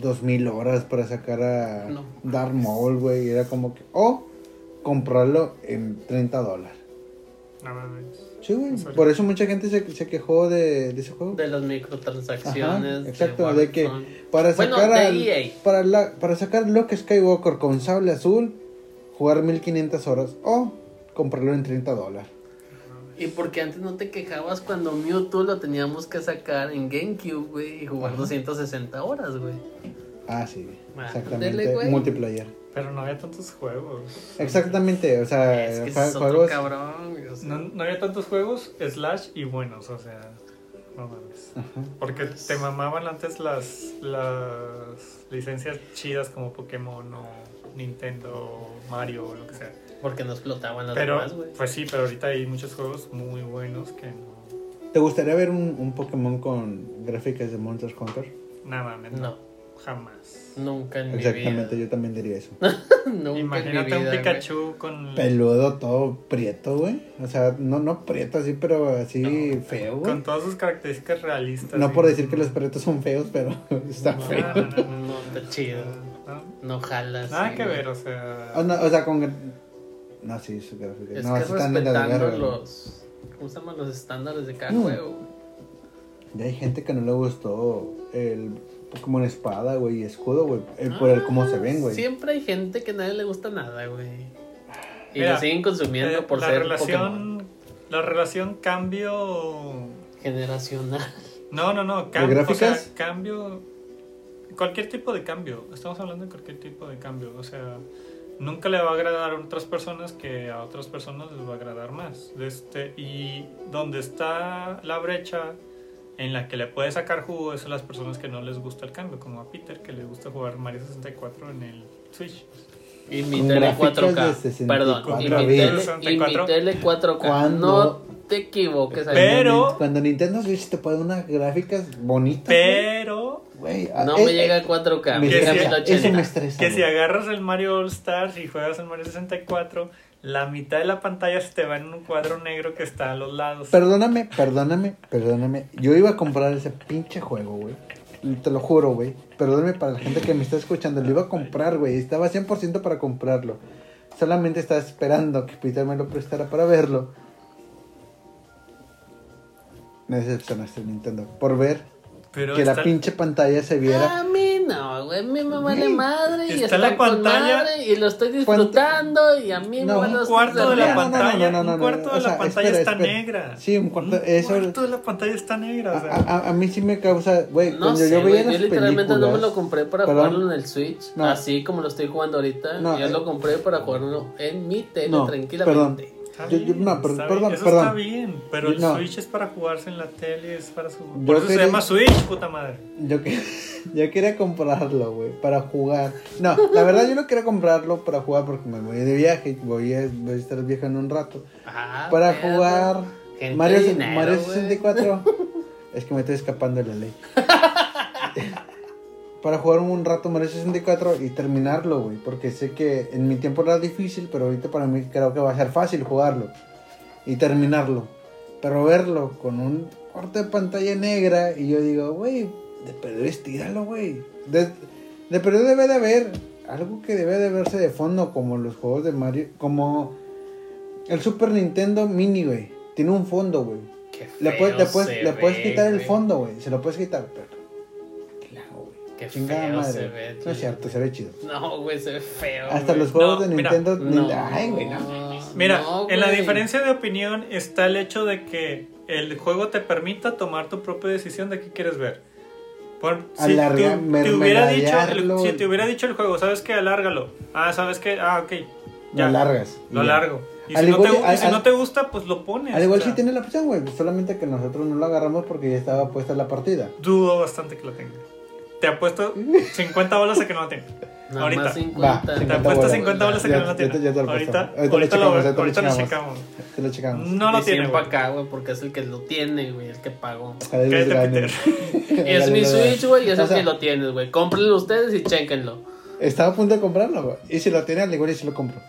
Speaker 1: 2000 horas para sacar a
Speaker 2: No.
Speaker 1: Darth Maul, güey. Era como que. O comprarlo en 30 dólares. Sí, güey. Por eso mucha gente se, se quejó de, de ese juego.
Speaker 2: de las microtransacciones.
Speaker 1: Ajá, exacto, de que para
Speaker 2: Bueno,
Speaker 1: sacar
Speaker 2: de
Speaker 1: al-
Speaker 2: EA.
Speaker 1: para la, para sacar Luke Skywalker con sable azul, jugar 1500 horas o comprarlo en 30 dólares.
Speaker 2: Y porque antes no te quejabas cuando Mewtwo lo teníamos que sacar en GameCube, güey, y jugar
Speaker 1: Ajá.
Speaker 2: 260 horas, güey.
Speaker 1: Ah, sí, exactamente.
Speaker 2: dele, güey.
Speaker 1: Multiplayer.
Speaker 3: Pero no había tantos juegos.
Speaker 1: Exactamente, o sea,
Speaker 2: es que es otro
Speaker 1: juegos.
Speaker 2: cabrón. güey, o sea.
Speaker 3: No, no había tantos juegos slash y buenos, o sea, no mames.
Speaker 1: Ajá.
Speaker 3: Porque te mamaban antes las, las licencias chidas como Pokémon o Nintendo, Mario o lo que sea.
Speaker 2: Porque no explotaban las
Speaker 3: Pero,
Speaker 2: demás, güey.
Speaker 3: pues sí, pero ahorita hay muchos juegos muy buenos que no.
Speaker 1: ¿Te gustaría ver un, un Pokémon con gráficas de Monster Hunter?
Speaker 3: Nada mames, no.
Speaker 2: No,
Speaker 3: Jamás.
Speaker 2: nunca en
Speaker 1: Exactamente,
Speaker 2: mi
Speaker 1: yo también diría eso.
Speaker 2: vida. [LAUGHS] nunca
Speaker 3: Imagínate
Speaker 2: en mi vida,
Speaker 3: un Pikachu con.
Speaker 1: Peludo, todo prieto, güey. O sea, no, no prieto así, pero así feo, güey.
Speaker 3: Con todas sus características realistas.
Speaker 1: No por decir que los prietos son feos, pero [LAUGHS] está
Speaker 3: No,
Speaker 1: feo.
Speaker 3: no, no,
Speaker 2: güey.
Speaker 3: no,
Speaker 2: No, está chido.
Speaker 3: no.
Speaker 2: No jalas.
Speaker 3: Nada
Speaker 2: sí,
Speaker 3: que
Speaker 2: güey.
Speaker 3: ver, o sea.
Speaker 1: O, no, o sea, con... No, sí, su gráfica.
Speaker 2: Es
Speaker 1: no,
Speaker 2: que respetando los. ¿Cómo se llaman los estándares de cada
Speaker 1: Mm.
Speaker 2: juego?
Speaker 1: Y hay gente que no le gustó el Pokémon Espada, güey, y Escudo, güey. el- por el cómo se ven, güey.
Speaker 2: Siempre hay gente que a nadie le gusta nada, güey. Y
Speaker 3: Mira,
Speaker 2: lo siguen consumiendo
Speaker 3: eh,
Speaker 2: por
Speaker 3: la
Speaker 2: ser
Speaker 3: relación.
Speaker 2: Pokémon.
Speaker 3: La relación cambio.
Speaker 2: Generacional.
Speaker 3: No, no, no. Cambio,
Speaker 1: gráficas?
Speaker 3: O sea, cambio. Cualquier tipo de cambio. Estamos hablando de cualquier tipo de cambio. O sea, nunca le va a agradar a otras personas que a otras personas les va a agradar más. Este, y donde está la brecha en la que le puede sacar jugo es a las personas que no les gusta el cambio, como a Peter, que le gusta jugar Mario 64 en el Switch.
Speaker 2: Y mi
Speaker 1: Con
Speaker 2: tele
Speaker 1: gráficas
Speaker 2: 4K.
Speaker 1: de 64
Speaker 2: Perdón. Y mi, tele, y mi
Speaker 3: 64.
Speaker 2: tele 4K.
Speaker 1: ¿Cuándo?
Speaker 2: No te equivoques. ahí.
Speaker 3: Pero-
Speaker 1: Cuando Nintendo Switch te pone unas gráficas bonitas,
Speaker 3: Pero
Speaker 1: güey. ah,
Speaker 2: No
Speaker 1: eh,
Speaker 2: me
Speaker 1: eh,
Speaker 2: llega a 4K.
Speaker 1: me
Speaker 2: Me llega 1080.
Speaker 1: Eso me estresa.
Speaker 3: que si agarras el Mario All Stars y juegas el Mario 64, la mitad de la pantalla se te va en un cuadro negro que está a los lados.
Speaker 1: Perdóname, perdóname, perdóname. Yo iba a comprar ese pinche juego, güey. Te lo juro, güey. Perdóname para la gente que me está escuchando. Lo iba a comprar, güey. Estaba 100% para comprarlo. Solamente estaba esperando que Peter me lo prestara para verlo. Me decepcionaste, Nintendo. Por ver
Speaker 3: Pero
Speaker 1: que la pinche pantalla se viera.
Speaker 2: No, güey. A mí me vale madre. Y
Speaker 3: está
Speaker 2: está,
Speaker 3: la
Speaker 2: con
Speaker 3: pantalla-
Speaker 2: madre, y lo estoy disfrutando. Y a mí
Speaker 1: No,
Speaker 2: me vale
Speaker 1: un
Speaker 3: un cuarto de la pantalla, un cuarto de la pantalla
Speaker 1: espera,
Speaker 3: está
Speaker 1: espera.
Speaker 3: negra.
Speaker 1: Sí, un cuarto.
Speaker 3: Un
Speaker 1: Eso.
Speaker 3: cuarto de la pantalla está negra. o
Speaker 1: A,
Speaker 3: sea.
Speaker 1: a- a mí sí me causa, güey,
Speaker 2: No
Speaker 1: cuando
Speaker 2: sé,
Speaker 1: yo veía
Speaker 2: yo
Speaker 1: las
Speaker 2: literalmente no me lo compré para
Speaker 1: Perdón.
Speaker 2: jugarlo en el Switch,
Speaker 1: No.
Speaker 2: así como lo estoy jugando ahorita.
Speaker 1: No,
Speaker 2: yo
Speaker 1: eh.
Speaker 2: lo compré para jugarlo en mi tele
Speaker 1: No,
Speaker 2: tranquilamente.
Speaker 1: Yo- yo-
Speaker 3: bien,
Speaker 1: no, pero-
Speaker 3: está
Speaker 1: perdón,
Speaker 3: bien, eso
Speaker 1: perdón.
Speaker 3: está bien, pero el
Speaker 1: No.
Speaker 3: Switch es para jugarse en la tele, es para su...
Speaker 1: Yo
Speaker 3: Por eso
Speaker 1: quería-
Speaker 3: se llama Switch, puta madre.
Speaker 1: Yo, que, [LAUGHS] yo quería comprarlo, güey, para jugar. No, la verdad yo no quería comprarlo para jugar porque me voy de viaje, voy a, voy a estar viajando un rato.
Speaker 2: Ah,
Speaker 1: Para jugar
Speaker 2: Gente
Speaker 1: Mario,
Speaker 2: dinero,
Speaker 1: Mario
Speaker 2: güey.
Speaker 1: 64. [LAUGHS] es que me estoy escapando de la ley. [LAUGHS] para jugar un rato Mario 64 y terminarlo, güey, porque sé que en mi tiempo era difícil, pero ahorita para mí creo que va a ser fácil jugarlo y terminarlo. Pero verlo con un corte de pantalla negra y yo digo, güey, de perder estíralo, güey. De, de perder debe de haber algo que debe de verse de fondo, como los juegos de Mario, como el Super Nintendo Mini, güey. Tiene un fondo, güey.
Speaker 2: Qué
Speaker 1: Le puedes, le
Speaker 2: feo
Speaker 1: puedes, le puedes quitar el fondo, güey. Se lo puedes quitar, pero.
Speaker 2: Qué
Speaker 1: Chingada
Speaker 2: feo
Speaker 1: madre.
Speaker 2: se ve,
Speaker 1: no es cierto, se ve chido.
Speaker 2: No, güey, se ve feo.
Speaker 1: Hasta
Speaker 2: güey.
Speaker 1: los juegos
Speaker 3: No,
Speaker 1: de
Speaker 3: mira,
Speaker 1: Nintendo.
Speaker 2: No,
Speaker 1: ni- Ay, güey, no.
Speaker 3: Mira,
Speaker 2: no,
Speaker 3: en la diferencia de opinión está el hecho de que el juego te permita tomar tu propia decisión de qué quieres ver. Por, si
Speaker 1: Alarga-
Speaker 3: te hubiera dicho,
Speaker 1: mermeladearlo.
Speaker 3: si te hubiera dicho el juego, ¿sabes qué? Alárgalo. Ah, ¿sabes qué? Ah, ok.
Speaker 1: Lo alargas.
Speaker 3: Lo
Speaker 1: Y ya.
Speaker 3: alargo. Y si, no te,
Speaker 1: al-
Speaker 3: y si no te gusta, pues lo pones.
Speaker 1: Al igual sí tiene la opción, güey. Solamente que nosotros no lo agarramos porque ya estaba puesta la partida.
Speaker 3: Dudo bastante que lo tenga. Te apuesto [LAUGHS] 50 bolas a que no lo tenga.
Speaker 2: Nada
Speaker 3: ahorita.
Speaker 2: más
Speaker 1: Va,
Speaker 2: 50.
Speaker 3: Te
Speaker 1: 50
Speaker 3: apuesto
Speaker 1: bolas.
Speaker 3: 50 bolas a que no lo tiene.
Speaker 1: te- ya te lo
Speaker 3: ahorita.
Speaker 1: Ahorita lo
Speaker 3: ahorita, lo,
Speaker 1: checamos, ahorita lo
Speaker 3: ahorita lo
Speaker 1: checamos. Te lo checamos.
Speaker 3: No lo tiene.
Speaker 2: 100
Speaker 3: güey.
Speaker 2: para acá, güey, porque es el que lo tiene, güey, el que pagó.
Speaker 3: Cállate,
Speaker 1: gane. [LAUGHS]
Speaker 2: Es mi Switch, güey, y es el que lo tienes, güey. Cómprenlo ustedes y chéquenlo.
Speaker 1: Estaba a punto de comprarlo, güey. Y si lo tiene, al igual y si lo compro.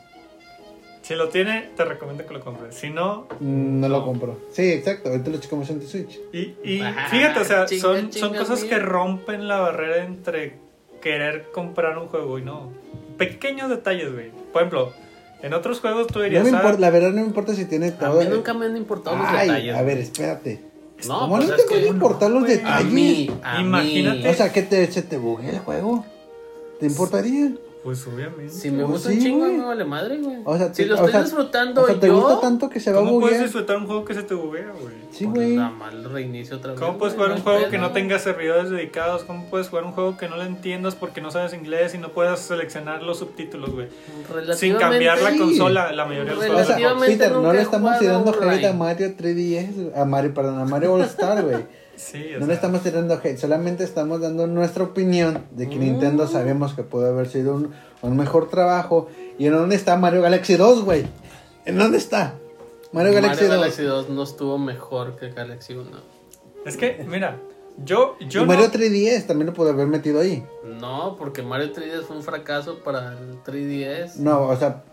Speaker 3: Si lo tiene, te recomiendo que lo compres. Si no,
Speaker 1: No lo compro. Sí, exacto. Ahorita lo checamos en tu Switch.
Speaker 3: Y, y
Speaker 2: Ah,
Speaker 3: fíjate, o sea,
Speaker 2: chinga,
Speaker 3: son, son cosas
Speaker 2: mía.
Speaker 3: que rompen la barrera entre querer comprar un juego y no. Pequeños detalles, güey. Por ejemplo, en otros juegos tú
Speaker 1: No
Speaker 3: dirías,
Speaker 1: me
Speaker 3: ah,
Speaker 1: importa, la verdad no me importa si tiene
Speaker 2: A
Speaker 1: todo.
Speaker 2: mí nunca me han importado los detalles.
Speaker 1: a ver, espérate.
Speaker 2: no,
Speaker 1: ¿Cómo
Speaker 2: pues
Speaker 1: no te a
Speaker 2: que
Speaker 1: importar los detalles?
Speaker 2: a mí, a
Speaker 3: Imagínate.
Speaker 2: mí.
Speaker 1: O sea, ¿qué te, se te buguea el juego? ¿Te importaría?
Speaker 3: Pues obviamente.
Speaker 2: Si me
Speaker 1: Pues
Speaker 2: gusta
Speaker 1: sí,
Speaker 2: un chingo,
Speaker 1: güey.
Speaker 2: me vale madre, güey.
Speaker 1: O sea,
Speaker 2: si lo
Speaker 1: o
Speaker 2: estoy
Speaker 1: sea,
Speaker 2: disfrutando
Speaker 1: O sea, ¿te
Speaker 2: yo.
Speaker 1: gusta tanto que se va a
Speaker 3: ¿Cómo puedes disfrutar un juego que se te buguea, güey?
Speaker 1: Sí, güey.
Speaker 2: nada lo reinicio otra vez.
Speaker 3: ¿Cómo puedes
Speaker 2: güey,
Speaker 3: jugar un
Speaker 2: no
Speaker 3: juego que no tenga servidores dedicados? ¿Cómo puedes jugar un juego que no lo entiendas porque no sabes inglés y no puedas seleccionar los subtítulos, güey? Sin cambiar la
Speaker 1: sí.
Speaker 3: consola, la mayoría de los
Speaker 1: O
Speaker 3: juegos.
Speaker 1: sea,
Speaker 2: Relativamente
Speaker 1: Peter, no le estamos tirando hate a Mario 3DS, a Mario, perdón, a Mario All Star, güey.
Speaker 3: Sí,
Speaker 1: No le
Speaker 3: sea,
Speaker 1: estamos tirando hate, solamente estamos dando nuestra opinión de que
Speaker 2: Mm.
Speaker 1: Nintendo sabemos que puede haber sido un, un mejor trabajo. ¿Y en dónde está Mario Galaxy 2, güey? ¿En dónde está? Mario, Galaxy 2.
Speaker 2: Galaxy 2 no estuvo mejor que Galaxy 1.
Speaker 3: Es que, mira, yo, yo
Speaker 1: y Mario
Speaker 3: no...
Speaker 1: 3DS también lo pudo haber metido ahí.
Speaker 2: No, porque Mario 3DS fue un fracaso para el 3DS.
Speaker 1: No, o sea,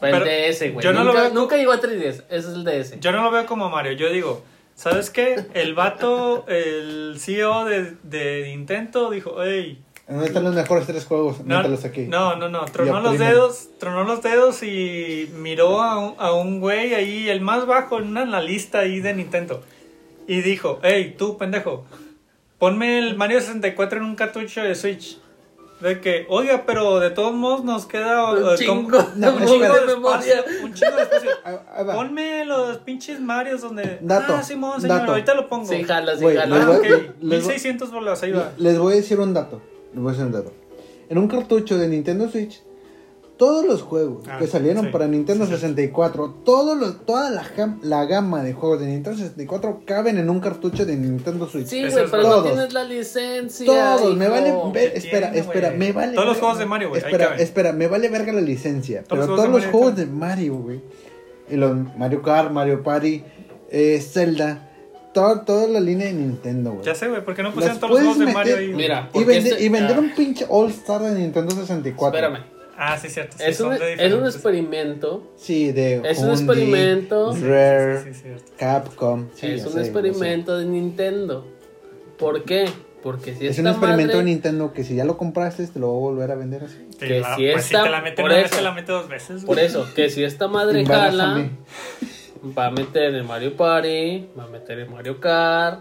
Speaker 2: Para el
Speaker 3: Pero
Speaker 2: DS, güey.
Speaker 3: yo no lo
Speaker 2: nunca,
Speaker 3: veo
Speaker 2: nunca llegó a 3DS. Ese es el DS.
Speaker 3: Yo no lo veo como Mario, yo digo, ¿sabes qué? El vato, el CEO de, de Nintendo dijo, hey,
Speaker 1: ¿dónde están los mejores tres juegos?
Speaker 3: no,
Speaker 1: aquí.
Speaker 3: no, no, no, tronó los dedos, tronó los dedos y miró a un, a un güey ahí, el más bajo en una en la lista ahí de Nintendo. Y dijo, hey, tú, pendejo, ponme el Mario 64 en un cartucho de Switch. De que, oiga, pero de todos modos nos queda
Speaker 2: Un chingo
Speaker 1: No,
Speaker 3: un chingo de
Speaker 2: de memoria.
Speaker 3: un chingo de espacio. Ponme los pinches Marios donde.
Speaker 1: Dato,
Speaker 3: Ah, Simón, señor,
Speaker 1: dato.
Speaker 3: ahorita lo pongo.
Speaker 2: Sí, jala, sí,
Speaker 1: Güey,
Speaker 2: jala.
Speaker 3: Ah,
Speaker 1: voy-
Speaker 3: ok.
Speaker 1: les- les voy-
Speaker 3: 1600 bolas, ahí va.
Speaker 1: Les voy a decir un dato. Les voy a decir un dato. En un cartucho de Nintendo Switch, todos los juegos
Speaker 3: Ah,
Speaker 1: que salieron
Speaker 3: sí,
Speaker 1: para Nintendo
Speaker 3: sí, sí.
Speaker 1: 64, todos los, toda la, gam- la gama de juegos de Nintendo 64 caben en un cartucho de Nintendo Switch.
Speaker 2: Sí, güey, pero
Speaker 1: verdad.
Speaker 2: no
Speaker 1: Todos.
Speaker 2: tienes la licencia.
Speaker 1: Todos, me vale. ve-
Speaker 3: ¿Qué
Speaker 1: espera,
Speaker 3: tiene,
Speaker 1: espera, me vale.
Speaker 3: Todos los
Speaker 1: verga-
Speaker 3: juegos de Mario, güey, ahí
Speaker 1: Espera,
Speaker 3: caben.
Speaker 1: espera, me vale verga la licencia.
Speaker 3: Todos los
Speaker 1: pero
Speaker 3: juegos
Speaker 1: todos
Speaker 3: de
Speaker 1: los
Speaker 3: Mario
Speaker 1: juegos de Mario, güey. Y los Mario Kart, Mario Party, eh, Zelda. todo- toda la línea de Nintendo, güey.
Speaker 3: Ya sé, güey, ¿por qué no pusieron todos los juegos de Mario ahí?
Speaker 2: Mira,
Speaker 1: Y,
Speaker 2: porque
Speaker 1: vende-
Speaker 2: este-
Speaker 1: y vender
Speaker 2: ah.
Speaker 1: un pinche All Star de Nintendo 64.
Speaker 2: Espérame.
Speaker 3: Ah, sí, cierto. sí,
Speaker 2: Es
Speaker 3: son
Speaker 2: un,
Speaker 3: de
Speaker 2: es un experimento.
Speaker 1: Sí, de
Speaker 2: Es un experimento.
Speaker 1: Rare,
Speaker 3: Sí.
Speaker 1: Capcom. sí,
Speaker 2: es un
Speaker 1: sé,
Speaker 2: experimento de Nintendo. ¿Por qué? Porque si
Speaker 1: Es un experimento de Nintendo que si ya lo compraste te lo voy a volver a vender así.
Speaker 3: Sí,
Speaker 2: Que
Speaker 3: la-
Speaker 2: si
Speaker 3: pues si
Speaker 2: esta-
Speaker 3: te la meten
Speaker 2: por
Speaker 3: una vez,
Speaker 2: eso.
Speaker 3: te la mete dos veces.
Speaker 2: Por
Speaker 3: güey.
Speaker 2: eso, que si esta madre jala, va a meter el Mario Party, va a meter el Mario Kart.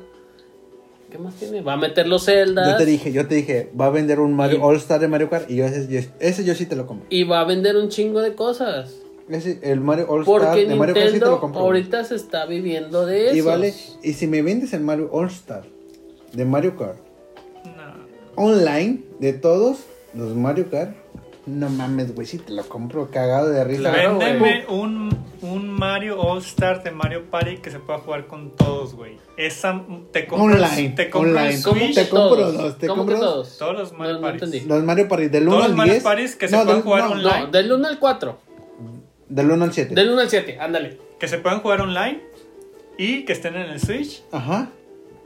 Speaker 2: ¿Qué más tiene? Va a meter los Zelda.
Speaker 1: Yo te dije, yo te dije, va a vender un Mario
Speaker 2: Y-
Speaker 1: All Star de Mario Kart y yo ese, yo- ese yo sí te lo compro.
Speaker 2: Y va a vender un chingo de cosas.
Speaker 1: Ese, el Mario All Star
Speaker 2: Porque
Speaker 1: de Mario Kart sí te lo compro.
Speaker 2: ahorita se está viviendo de eso.
Speaker 1: Y vale, y si me vendes el Mario All Star de Mario Kart
Speaker 3: No.
Speaker 1: online de todos los Mario Kart, no mames, güey, sí te lo compro cagado de risa.
Speaker 2: Claro,
Speaker 3: Véndeme un, un Mario All Star de Mario Party que se pueda jugar con todos, güey. Esa te compro,
Speaker 1: Online,
Speaker 3: te compro
Speaker 1: online.
Speaker 2: ¿Cómo
Speaker 1: Te compro
Speaker 2: todos?
Speaker 1: dos, te
Speaker 2: ¿Cómo
Speaker 1: compro
Speaker 2: todos?
Speaker 3: todos los Mario
Speaker 2: No, no
Speaker 3: Parties.
Speaker 2: entendí.
Speaker 1: Los Mario Party del 1
Speaker 3: Todos
Speaker 1: al
Speaker 3: los Mario
Speaker 1: 10.
Speaker 3: Parties que se
Speaker 1: no,
Speaker 3: puedan
Speaker 1: del-
Speaker 3: jugar
Speaker 1: no,
Speaker 3: online.
Speaker 2: No, del 1 al 4.
Speaker 1: Del 1 al 7.
Speaker 2: Del 1 al 7, ándale.
Speaker 3: Que se puedan jugar online y que estén en el Switch.
Speaker 1: Ajá.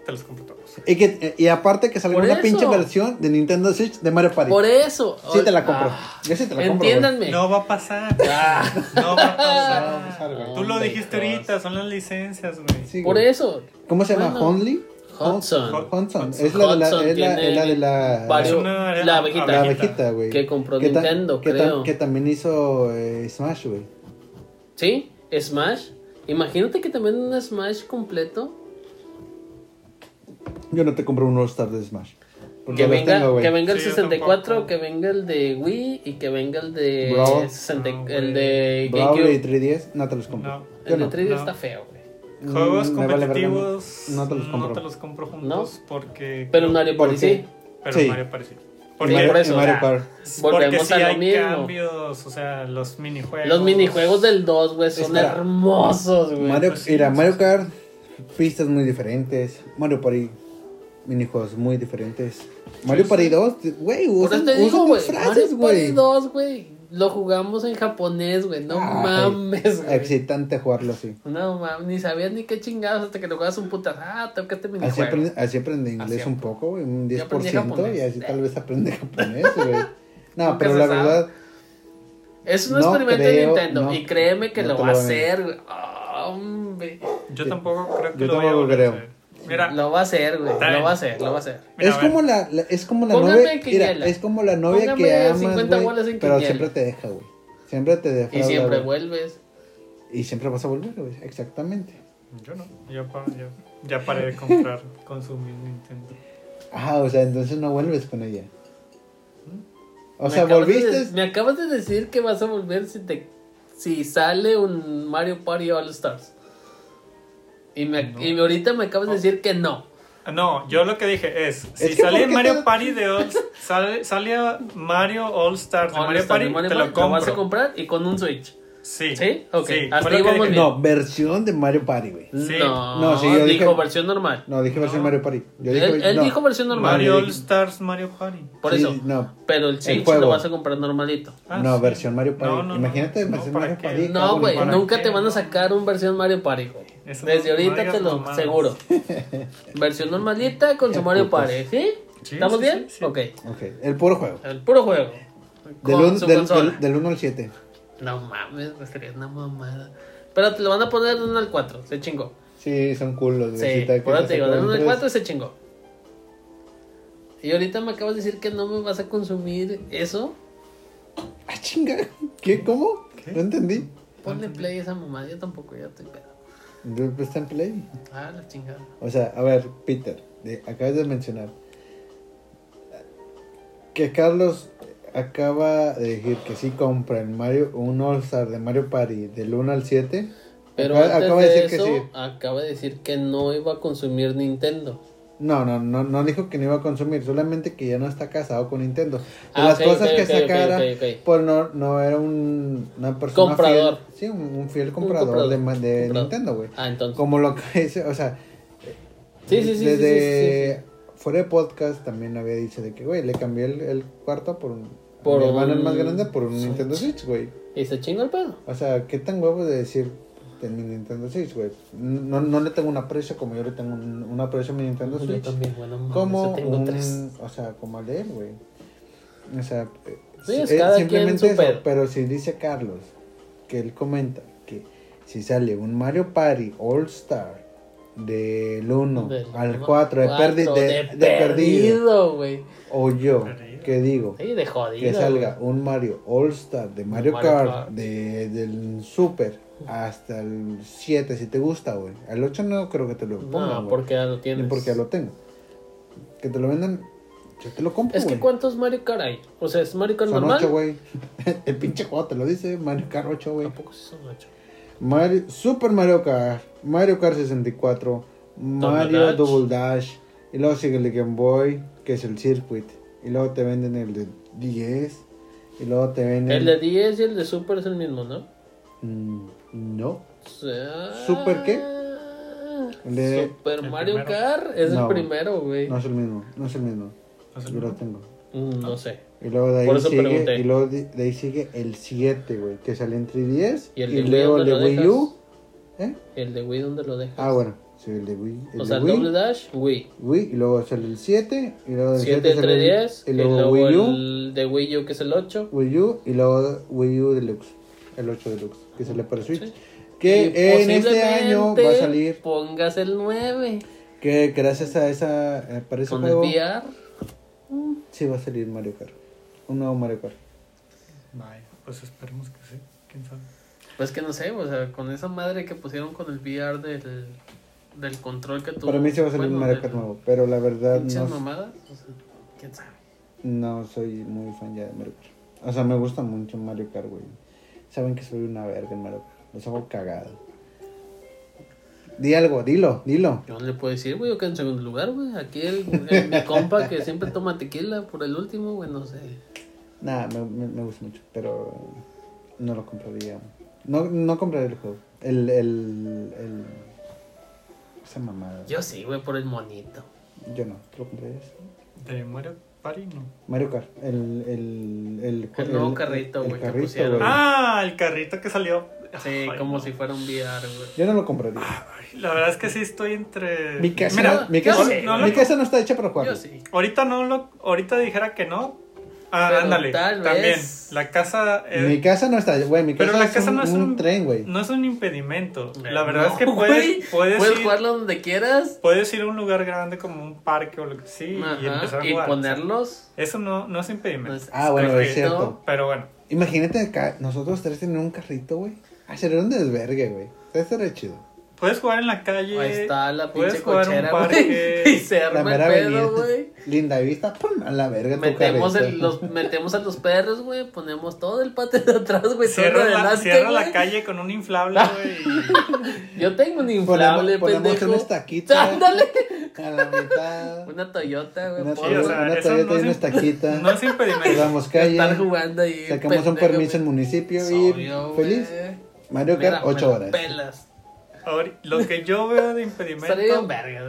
Speaker 3: te los compro todos.
Speaker 1: Y, que, y aparte que
Speaker 2: Por
Speaker 1: una
Speaker 2: eso.
Speaker 1: pinche versión de Nintendo Switch de Mario Party.
Speaker 2: Por eso.
Speaker 1: Sí te la compro.
Speaker 2: Ah,
Speaker 1: Yo sí te la compro.
Speaker 2: Entiéndanme.
Speaker 3: No va a pasar. [LAUGHS]
Speaker 2: Ah,
Speaker 3: No va a
Speaker 1: No va a
Speaker 3: pasar.
Speaker 1: güey.
Speaker 3: Tú lo dijiste ahorita, son las licencias, güey.
Speaker 1: Sí,
Speaker 2: por
Speaker 1: güey.
Speaker 2: eso.
Speaker 1: ¿Cómo se llama? ¿Honley?
Speaker 2: Hudson.
Speaker 1: Hudson.
Speaker 3: Hudson.
Speaker 1: Es la de la, es la,
Speaker 2: tiene
Speaker 1: es la de la,
Speaker 2: varios- la abejita.
Speaker 1: la
Speaker 3: abejita.
Speaker 1: abejita, güey.
Speaker 2: Que compró Nintendo,
Speaker 1: que
Speaker 2: creo.
Speaker 1: que también hizo eh, Smash, güey.
Speaker 2: ¿Sí? Smash. Imagínate que también un Smash completo.
Speaker 1: Yo no te compro un All-Star de Smash.
Speaker 2: Que
Speaker 1: los
Speaker 2: venga,
Speaker 1: tengo,
Speaker 2: que venga el
Speaker 3: Sí, yo
Speaker 2: 64,
Speaker 3: tampoco.
Speaker 2: que venga el de Wii y que venga el de
Speaker 1: Brawl.
Speaker 2: 60
Speaker 3: No,
Speaker 2: el de
Speaker 1: Brawl y
Speaker 2: GameCube.
Speaker 1: 3DS, no te los compro.
Speaker 3: No.
Speaker 2: El de
Speaker 1: no.
Speaker 2: 3D
Speaker 3: no.
Speaker 2: está feo, güey.
Speaker 3: Juegos
Speaker 1: Mm, me vale no.
Speaker 3: competitivos
Speaker 1: no te los compro.
Speaker 3: no te los compro juntos porque...
Speaker 2: Pero Mario
Speaker 1: ¿Por
Speaker 2: Party sí.
Speaker 3: Pero
Speaker 1: Sí.
Speaker 3: Mario Party sí. Porque,
Speaker 1: Mario,
Speaker 2: por eso,
Speaker 1: Mario
Speaker 3: porque
Speaker 2: Volvemos
Speaker 3: sí
Speaker 2: a lo
Speaker 3: hay
Speaker 2: mismo.
Speaker 3: cambios, o sea, los minijuegos.
Speaker 2: Los minijuegos del 2, güey, son
Speaker 1: Espera.
Speaker 2: hermosos, güey.
Speaker 1: Mario,
Speaker 3: pues
Speaker 1: mira, Mario. Kart, pistas muy diferentes. Mario Party, minijuegos muy diferentes. Mario. Party 2, güey, usan,
Speaker 2: te digo,
Speaker 1: usan
Speaker 2: güey.
Speaker 1: frases,
Speaker 2: Mario Party
Speaker 1: güey.
Speaker 2: 2, güey. Lo jugamos en japonés, güey. No
Speaker 1: Ay,
Speaker 2: mames, güey.
Speaker 1: Excitante jugarlo así.
Speaker 2: No mames, ni sabías ni qué chingados hasta que lo juegas un putas. Ah, tengo que este
Speaker 1: Así aprende, así inglés
Speaker 2: Así
Speaker 1: un poco, güey, un
Speaker 2: Yo
Speaker 1: 10%,
Speaker 2: aprendí
Speaker 1: y así tal vez aprende [LAUGHS] japonés, güey. No, pero la
Speaker 2: sabe.
Speaker 1: verdad,
Speaker 2: Es un
Speaker 1: No
Speaker 2: experimento de Nintendo.
Speaker 1: no.
Speaker 2: y créeme que
Speaker 1: No
Speaker 2: lo va a hacer, güey. Ah, hombre.
Speaker 3: Yo tampoco creo que
Speaker 1: Yo
Speaker 3: lo vaya a
Speaker 1: tampoco
Speaker 3: volver a
Speaker 1: creo.
Speaker 3: hacer. Mira,
Speaker 2: Lo va a hacer, güey.
Speaker 3: Está
Speaker 2: Lo
Speaker 3: bien.
Speaker 2: va a hacer, lo va a hacer.
Speaker 3: mira,
Speaker 1: es
Speaker 3: a ver.
Speaker 1: como la, la- es como la
Speaker 2: Póngame
Speaker 1: novia, mira,
Speaker 2: quiniela.
Speaker 1: es como la novia
Speaker 2: Póngame
Speaker 1: que amas,
Speaker 2: 50
Speaker 1: güey,
Speaker 2: bolas en
Speaker 1: pero
Speaker 2: quiniela.
Speaker 1: siempre te deja, güey. Siempre te defrauda,
Speaker 2: Y siempre
Speaker 1: güey.
Speaker 2: vuelves.
Speaker 1: Y siempre vas a volver, güey, exactamente.
Speaker 3: Yo no, ya, pa- ya, ya paré de comprar, [LAUGHS] consumir Nintendo.
Speaker 1: Ah, o sea, entonces no vuelves con ella. O
Speaker 2: Me
Speaker 1: sea,
Speaker 2: acabas de
Speaker 1: volviste.
Speaker 2: de- me acabas de decir que vas a volver si te si sale un Mario Party All Stars. Y, me,
Speaker 3: No.
Speaker 2: y ahorita me acabas de decir que no.
Speaker 3: Ah, No, yo lo que dije es, si
Speaker 1: Es que
Speaker 3: sale
Speaker 1: ¿por qué
Speaker 3: Mario
Speaker 1: te-
Speaker 3: Party de All, sale, sale Mario All Stars de
Speaker 2: All
Speaker 3: Mario
Speaker 2: Stars
Speaker 3: Party,
Speaker 2: de Mario
Speaker 3: te
Speaker 2: Party,
Speaker 3: lo compro.
Speaker 2: vas a comprar y con un Switch.
Speaker 3: Sí.
Speaker 2: ¿Sí? Ok, hasta ahí vamos bien.
Speaker 1: No, versión de Mario Party, güey.
Speaker 3: Sí.
Speaker 2: No,
Speaker 1: No, sí, yo
Speaker 2: dijo
Speaker 1: dije-
Speaker 2: versión normal.
Speaker 1: No, dije versión
Speaker 3: No.
Speaker 1: Mario Party. Yo dije,
Speaker 2: él él
Speaker 1: no.
Speaker 2: dijo versión normal.
Speaker 3: Mario All Stars Mario Party.
Speaker 2: Por
Speaker 1: Sí,
Speaker 2: eso.
Speaker 1: No,
Speaker 2: Pero el Switch
Speaker 1: juego.
Speaker 2: lo vas a comprar normalito.
Speaker 3: Ah,
Speaker 1: no,
Speaker 3: sí.
Speaker 1: versión Mario Party.
Speaker 3: No, no, no.
Speaker 1: Imagínate
Speaker 3: No,
Speaker 1: versión
Speaker 3: ¿para
Speaker 1: Mario
Speaker 3: qué?
Speaker 1: Party.
Speaker 2: No, güey, nunca
Speaker 3: qué?
Speaker 2: te van a sacar un versión Mario Party, güey. Desde ahorita te lo seguro. [LAUGHS] versión normalita con su Mario. Party, ¿sí? ¿Estamos bien? Ok.
Speaker 1: Ok, el puro juego.
Speaker 2: El puro juego.
Speaker 1: Del 1 al 7.
Speaker 2: No mames, sería una mamada. Pero te lo van a poner de 1 al 4, se chingó.
Speaker 1: Sí, son cool los
Speaker 2: Sí, por eso te digo, de 1 al 4 se chingó. Y ahorita me acabas de decir que no me vas a consumir eso.
Speaker 1: Ah, chinga. ¿Qué? ¿Cómo?
Speaker 3: ¿Qué?
Speaker 1: No entendí.
Speaker 2: Ponle play a esa mamada, yo tampoco, ya estoy pedo.
Speaker 1: Está en play.
Speaker 2: Ah, la chingada.
Speaker 1: O sea, a ver, Peter, de- acabas de mencionar que Carlos acaba de decir que sí compra el Mario, un All-Star de Mario Party del 1 al 7.
Speaker 2: Pero
Speaker 1: acaba,
Speaker 2: antes
Speaker 1: acaba
Speaker 2: de,
Speaker 1: de decir
Speaker 2: eso,
Speaker 1: que sí.
Speaker 2: acaba de decir que no iba a consumir Nintendo.
Speaker 1: No, no, no, no dijo que no iba a consumir, solamente que ya no está casado con Nintendo. De
Speaker 2: Ah,
Speaker 1: las cosas que
Speaker 2: ok, ok,
Speaker 1: sacara, pues no, no era un, una persona
Speaker 2: Comprador.
Speaker 1: fiel. Sí, un, un fiel comprador,
Speaker 2: comprador,
Speaker 1: de, ma- de
Speaker 2: comprador.
Speaker 1: Nintendo, güey.
Speaker 2: Ah, entonces.
Speaker 1: Como lo que dice, o sea,
Speaker 2: Sí, sí, sí, sí,
Speaker 1: desde
Speaker 2: sí, sí, sí.
Speaker 1: fuera de podcast también había dicho de que, güey, le cambié el, el cuarto por un,
Speaker 2: Por
Speaker 1: mi
Speaker 2: un
Speaker 1: más grande por un
Speaker 2: Switch.
Speaker 1: Nintendo Switch, güey.
Speaker 2: Y se chingó el pedo.
Speaker 1: O sea, qué tan huevo de decir de mi Nintendo Switch, güey. No, no le tengo un aprecio como yo le tengo un, un aprecio a mi Nintendo
Speaker 2: Yo
Speaker 1: Switch.
Speaker 2: también, bueno,
Speaker 1: como
Speaker 2: yo tengo
Speaker 1: un,
Speaker 2: tres.
Speaker 1: o sea, como al de él, güey. O sea, eh,
Speaker 2: Sí, es cada
Speaker 1: simplemente
Speaker 2: quien
Speaker 1: eso, pero si dice Carlos que él comenta que si sale un Mario Party All Star del 1
Speaker 2: Del
Speaker 1: al
Speaker 2: uno
Speaker 1: 4 de,
Speaker 2: cuatro,
Speaker 1: perdi- de,
Speaker 2: de
Speaker 1: de perdido
Speaker 2: perdido, güey.
Speaker 1: o yo
Speaker 3: Perdido.
Speaker 1: Que digo
Speaker 2: Sí, de jodido.
Speaker 1: que salga
Speaker 2: güey.
Speaker 1: un Mario All Star de Mario,
Speaker 2: Mario
Speaker 1: Kart,
Speaker 2: Kart.
Speaker 1: De, del Super hasta el 7 si te gusta, güey. Al 8 no creo que te lo pongan,
Speaker 2: No,
Speaker 1: güey.
Speaker 2: porque ya lo
Speaker 1: Ni
Speaker 2: tienes.
Speaker 1: porque ya lo tengo. Que te lo vendan, yo te lo compro,
Speaker 2: Es que
Speaker 1: güey.
Speaker 2: ¿cuántos Mario Kart hay? O sea, ¿es Mario Kart
Speaker 1: Son
Speaker 2: normal?
Speaker 1: 8, güey. [LAUGHS] El pinche juego te lo dice, Mario Kart 8, güey.
Speaker 2: Tampoco son ocho.
Speaker 1: Mario, Super Mario Kart, Mario Kart 64, Mario
Speaker 2: Dash.
Speaker 1: Double Dash, y luego sigue el Game Boy, que es el Circuit, y luego te venden el de 10, y luego te venden...
Speaker 2: El de 10 y el de Super es el mismo, ¿no?
Speaker 1: Mm, no. ¿Super qué? El de-
Speaker 2: Super
Speaker 3: El
Speaker 2: Mario
Speaker 3: primero.
Speaker 2: Kart es
Speaker 1: No,
Speaker 2: el primero, güey.
Speaker 1: No es el mismo, no es el mismo.
Speaker 3: No es el
Speaker 1: Yo lo tengo.
Speaker 2: Mm, No sé.
Speaker 1: Y luego de ahí
Speaker 2: Por eso
Speaker 1: sigue,
Speaker 2: pregunté.
Speaker 1: y luego de, de ahí sigue el 7, güey, que sale en 3DS.
Speaker 2: ¿Y el
Speaker 1: y
Speaker 2: de Wii
Speaker 1: luego el de Wii? U. ¿Eh?
Speaker 2: ¿El de Wii dónde lo dejas?
Speaker 1: Ah, bueno, Sí, el de Wii. El
Speaker 2: O
Speaker 1: de
Speaker 2: sea, el doble dash, Wii.
Speaker 1: Wii, y luego sale el 7, y luego del
Speaker 2: 7
Speaker 1: 7 sale
Speaker 2: entre
Speaker 1: el-
Speaker 2: 10.
Speaker 1: y
Speaker 2: Y
Speaker 1: luego
Speaker 2: luego
Speaker 1: Wii U,
Speaker 2: el de Wii U, que es el 8.
Speaker 1: Wii U, y luego Wii U Deluxe, el 8 Deluxe, que sale para Switch.
Speaker 2: Sí.
Speaker 1: Que
Speaker 2: Y
Speaker 1: en este año va a salir,
Speaker 2: Pongas el 9.
Speaker 1: que gracias a esa, eh, para ese
Speaker 2: Con el
Speaker 1: juego,
Speaker 2: VR.
Speaker 1: sí va a salir Mario Kart. Un nuevo Mario Kart.
Speaker 3: Vaya, pues esperemos que sí. ¿Quién sabe?
Speaker 2: Pues que no sé, o sea, con esa madre que pusieron con el VR del, del control que tuvo.
Speaker 1: Para mí sí va a salir un
Speaker 2: bueno,
Speaker 1: Mario
Speaker 2: del-
Speaker 1: Kart nuevo, pero la verdad no,
Speaker 2: mamadas, o sea, quién sabe.
Speaker 1: no soy muy fan ya de Mario Kart. O sea, me gusta mucho Mario Kart, güey. Saben que soy una verga en Mario Kart. Los hago cagado. Di algo, dilo, dilo.
Speaker 2: Yo no le puedo decir, güey, yo quedo en segundo lugar, güey. Aquí el, el- mi compa que siempre toma tequila por el último, güey, no sé.
Speaker 1: Nada, me, me, me gusta mucho, pero no lo compraría. No, no compraría el juego. El, el, el... Esa mamada.
Speaker 2: Yo sí, güey, por el monito.
Speaker 1: Yo no, ¿tú lo comprarías?
Speaker 3: ¿De Mario Party? No.
Speaker 1: Mario Kart, el... El, el,
Speaker 2: El nuevo carrito,
Speaker 1: el
Speaker 2: güey, que
Speaker 1: carrito,
Speaker 2: pusieron.
Speaker 1: güey.
Speaker 3: Ah, el carrito que salió.
Speaker 2: Sí,
Speaker 3: Ay,
Speaker 2: como
Speaker 3: no.
Speaker 2: si fuera un VR, güey.
Speaker 1: Yo no lo compraría.
Speaker 3: Ay, La verdad es que sí estoy entre.
Speaker 1: Mi casa,
Speaker 3: Mira,
Speaker 1: mi,
Speaker 2: yo
Speaker 1: casa,
Speaker 3: no
Speaker 1: mi casa no está hecha para jugar.
Speaker 2: Yo sí.
Speaker 3: ahorita no lo. Ahorita dijera que no. Ah,
Speaker 2: Pero
Speaker 3: ándale.
Speaker 2: tal
Speaker 3: También. La casa. eh,
Speaker 1: Mi casa no está, güey, mi casa,
Speaker 3: Pero la
Speaker 1: es,
Speaker 3: casa
Speaker 1: un,
Speaker 3: no es
Speaker 1: un
Speaker 3: un-
Speaker 1: tren, güey.
Speaker 3: No es un impedimento. La
Speaker 2: No,
Speaker 3: verdad es que
Speaker 2: güey.
Speaker 3: puedes, puedes,
Speaker 2: Puedes
Speaker 3: ir,
Speaker 2: jugarlo donde quieras.
Speaker 3: puedes ir a un lugar grande como un parque o lo que sí y empezar a
Speaker 2: y
Speaker 3: jugar.
Speaker 2: ponerlos.
Speaker 3: Eso no, no es impedimento.
Speaker 2: pues,
Speaker 1: Ah, bueno, es cierto.
Speaker 3: Pero bueno.
Speaker 1: Imagínate acá, nosotros tres tener un carrito, güey. Ah, sería un desvergue, güey. Eso sería chido.
Speaker 3: Puedes jugar en la calle.
Speaker 2: Ahí está la
Speaker 3: puedes
Speaker 2: pinche
Speaker 3: jugar en un
Speaker 2: cochera, güey.
Speaker 3: parque. [LAUGHS]
Speaker 2: Y se
Speaker 1: La
Speaker 2: arma el pedo, güey.
Speaker 1: Linda vista, pum, a la verga
Speaker 2: Metemos, el- los, metemos a los perros, güey. Ponemos todo el patio de atrás, güey. Todo
Speaker 3: Cierra, la, cierra la calle con un inflable, güey. [LAUGHS]
Speaker 2: Yo tengo un inflable,
Speaker 1: ponemos, ponemos
Speaker 2: pendejo.
Speaker 1: una estaquita [LAUGHS]
Speaker 2: Ándale.
Speaker 1: a la mitad.
Speaker 2: Una Toyota, güey.
Speaker 1: Una,
Speaker 3: Sí, o
Speaker 1: Toyota-
Speaker 3: sea,
Speaker 1: una Toyota
Speaker 3: no
Speaker 1: y una estaquita.
Speaker 3: No es impedimento.
Speaker 1: Damos calle.
Speaker 2: Estar jugando ahí.
Speaker 1: Sacamos un
Speaker 2: pendejo,
Speaker 1: permiso en
Speaker 2: güey.
Speaker 1: municipio y
Speaker 2: Obvio,
Speaker 1: feliz.
Speaker 2: güey.
Speaker 1: Mario Kart,
Speaker 2: me
Speaker 1: 8
Speaker 2: la
Speaker 1: horas.
Speaker 2: Pelas.
Speaker 3: Ahori- Lo que yo veo de impedimento
Speaker 2: verga,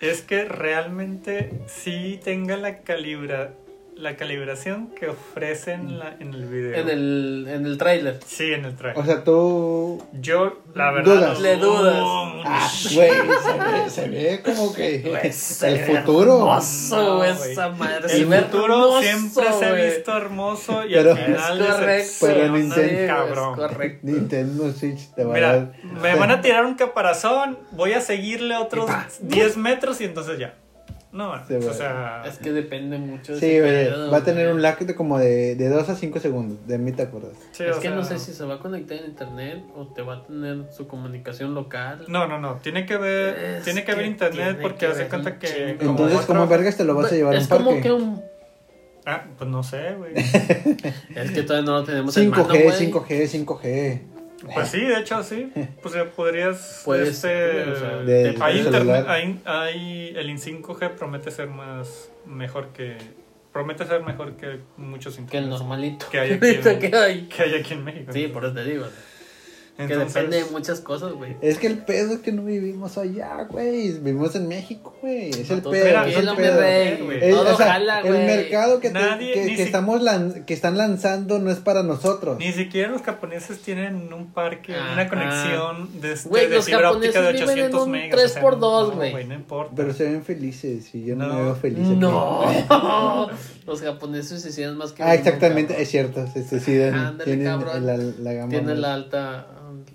Speaker 3: es que realmente sí tenga la calibra la calibración que ofrecen la- en el video.
Speaker 2: En el, en el trailer.
Speaker 3: Sí, en el trailer.
Speaker 1: O sea, tú.
Speaker 3: yo, la verdad.
Speaker 1: Dudas.
Speaker 2: Le dudas.
Speaker 3: Oh,
Speaker 1: Ah, güey, se ve, se ve como que.
Speaker 2: Se
Speaker 1: el futuro.
Speaker 2: Hermoso, esa madre.
Speaker 3: el futuro
Speaker 2: hermoso,
Speaker 3: siempre se ha visto hermoso y
Speaker 1: Pero-
Speaker 3: al final
Speaker 2: Es correcto.
Speaker 1: Pero Nintendo-
Speaker 2: Sí,
Speaker 3: cabrón.
Speaker 2: Es correcto.
Speaker 1: Nintendo Switch te va a
Speaker 3: Mira,
Speaker 1: dar.
Speaker 3: me van a tirar un caparazón, voy a seguirle otros 10 metros y entonces ya. No,
Speaker 1: Sí,
Speaker 3: o sea,
Speaker 2: Es que depende mucho de
Speaker 1: Sí,
Speaker 2: ese
Speaker 1: güey. Va a tener un lag de como de, de 2 a 5 segundos. De mí te acuerdas.
Speaker 3: sí,
Speaker 2: es
Speaker 3: o
Speaker 2: que
Speaker 3: sea,
Speaker 2: no sé si se va a conectar en internet o te va a tener su comunicación local.
Speaker 3: No, no, no, tiene que ver,
Speaker 2: Es
Speaker 3: tiene que ver
Speaker 2: que
Speaker 3: internet
Speaker 2: tiene
Speaker 3: porque
Speaker 2: que
Speaker 3: hace cuenta que
Speaker 1: Entonces,
Speaker 3: a
Speaker 1: ¿cómo vergas te lo vas a llevar a
Speaker 2: es
Speaker 1: un parque?
Speaker 2: como que un...
Speaker 3: Ah, pues no sé, güey. [LAUGHS]
Speaker 2: Es que todavía no lo tenemos en mano,
Speaker 1: 5G,
Speaker 2: güey.
Speaker 1: 5G, 5G.
Speaker 3: Pues sí, de hecho sí. Pues ya podrías
Speaker 2: Puede
Speaker 3: este,
Speaker 2: o sea,
Speaker 1: de-
Speaker 3: hay internet,
Speaker 1: celular.
Speaker 3: hay, hay el in 5G promete ser más mejor que promete ser mejor que muchos
Speaker 2: Que el
Speaker 3: internet
Speaker 2: normalito.
Speaker 3: Que hay aquí [LAUGHS] en-
Speaker 2: que hay.
Speaker 3: que hay aquí en México.
Speaker 2: Sí, por eso te digo. Que depende de muchas cosas, güey.
Speaker 1: Es que el pedo es que no vivimos allá, güey. Vivimos en México, güey. Es el pedo. Es el
Speaker 2: mi
Speaker 1: pedo.
Speaker 2: rey.
Speaker 3: güey.
Speaker 1: Es-
Speaker 2: Todo
Speaker 1: o sea,
Speaker 2: jala,
Speaker 1: el mercado que, te-
Speaker 3: Nadie,
Speaker 1: que,
Speaker 3: ni
Speaker 1: que
Speaker 3: si-
Speaker 1: estamos lan- que están lanzando no es para nosotros.
Speaker 3: Ni siquiera los japoneses tienen un parque, una conexión de, este-
Speaker 2: Güey,
Speaker 3: de
Speaker 2: los
Speaker 3: fibra óptica de
Speaker 2: japoneses viven en
Speaker 3: 800
Speaker 2: un
Speaker 3: megas. o sea,
Speaker 2: 3x2,
Speaker 3: no,
Speaker 2: güey.
Speaker 3: No importa.
Speaker 1: Pero se ven felices y yo no,
Speaker 3: No.
Speaker 1: me veo feliz.
Speaker 2: No. [LAUGHS] Los japoneses se hicieron más que
Speaker 1: Ah, exactamente, es cierto. Se suicidan.
Speaker 2: Ándale,
Speaker 1: tienen
Speaker 2: cabrón.
Speaker 1: la, la gama.
Speaker 2: Tiene
Speaker 1: más-
Speaker 2: la alta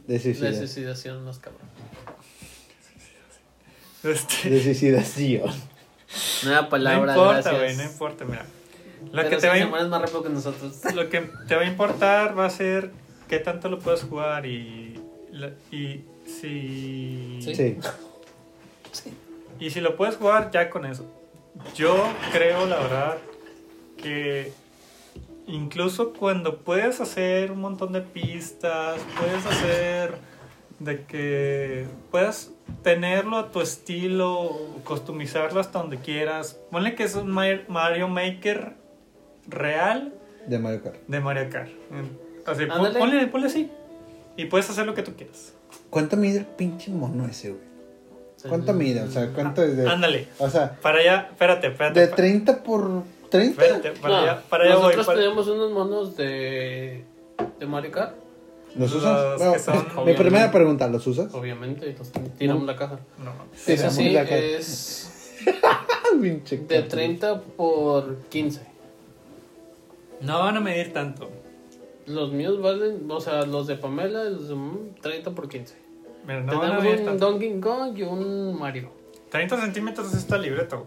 Speaker 1: De suicidio.
Speaker 2: suicidación más cabrón.
Speaker 3: Este,
Speaker 1: De suicidación.
Speaker 2: Nueva
Speaker 3: no
Speaker 2: palabra,
Speaker 3: importa,
Speaker 2: gracias.
Speaker 3: güey, no importa, mira. Lo
Speaker 2: Pero
Speaker 3: que, te va
Speaker 2: se
Speaker 3: a,
Speaker 2: mueren más rápido que nosotros. [LAUGHS]
Speaker 3: lo que te va a importar va a ser qué tanto lo puedes jugar y, y si
Speaker 2: Sí.
Speaker 1: Sí.
Speaker 3: y si lo puedes jugar ya con eso. Yo creo la verdad que incluso cuando puedes hacer un montón de pistas, puedes hacer de que puedas tenerlo a tu estilo, customizarlo hasta donde quieras. Ponle que es un Mar- Mario Maker real
Speaker 1: De Mario Kart.
Speaker 3: de Mario Kart. Así,
Speaker 2: Ándale.
Speaker 3: ponle, ponle así. Y puedes hacer lo que tú quieras.
Speaker 1: ¿Cuánto mide el pinche mono ese, güey? ¿Cuánto mide? O sea, ¿cuánto es de.?
Speaker 3: Ándale.
Speaker 1: O sea,
Speaker 3: Para allá, espérate, espérate.
Speaker 1: de
Speaker 3: pa-
Speaker 1: 30 por 30.
Speaker 3: Espérate, para
Speaker 2: No,
Speaker 3: allá, para allá voy.
Speaker 2: nosotros
Speaker 3: para-
Speaker 2: tenemos unos monos de, de Mario Kart
Speaker 1: ¿Los
Speaker 3: Los
Speaker 1: usas?
Speaker 3: que
Speaker 1: Bueno,
Speaker 3: son-
Speaker 1: mi primera pregunta, ¿los usas?
Speaker 2: Obviamente, los tiramos la caja.
Speaker 3: No.
Speaker 1: Sí,
Speaker 2: Esa
Speaker 1: la
Speaker 2: sí
Speaker 1: moneda que-
Speaker 2: es [LAUGHS]
Speaker 1: Pinche
Speaker 2: de
Speaker 1: cartucho.
Speaker 2: 30 por 15.
Speaker 3: No van a medir tanto.
Speaker 2: Los míos valen, o sea, los de Pamela, los de mm, 30 por 15.
Speaker 3: Mira, no van a
Speaker 2: Tenemos
Speaker 3: medir
Speaker 2: un
Speaker 3: tanto.
Speaker 2: Donkey Kong y un Mario.
Speaker 3: 30 centímetros está el libreto.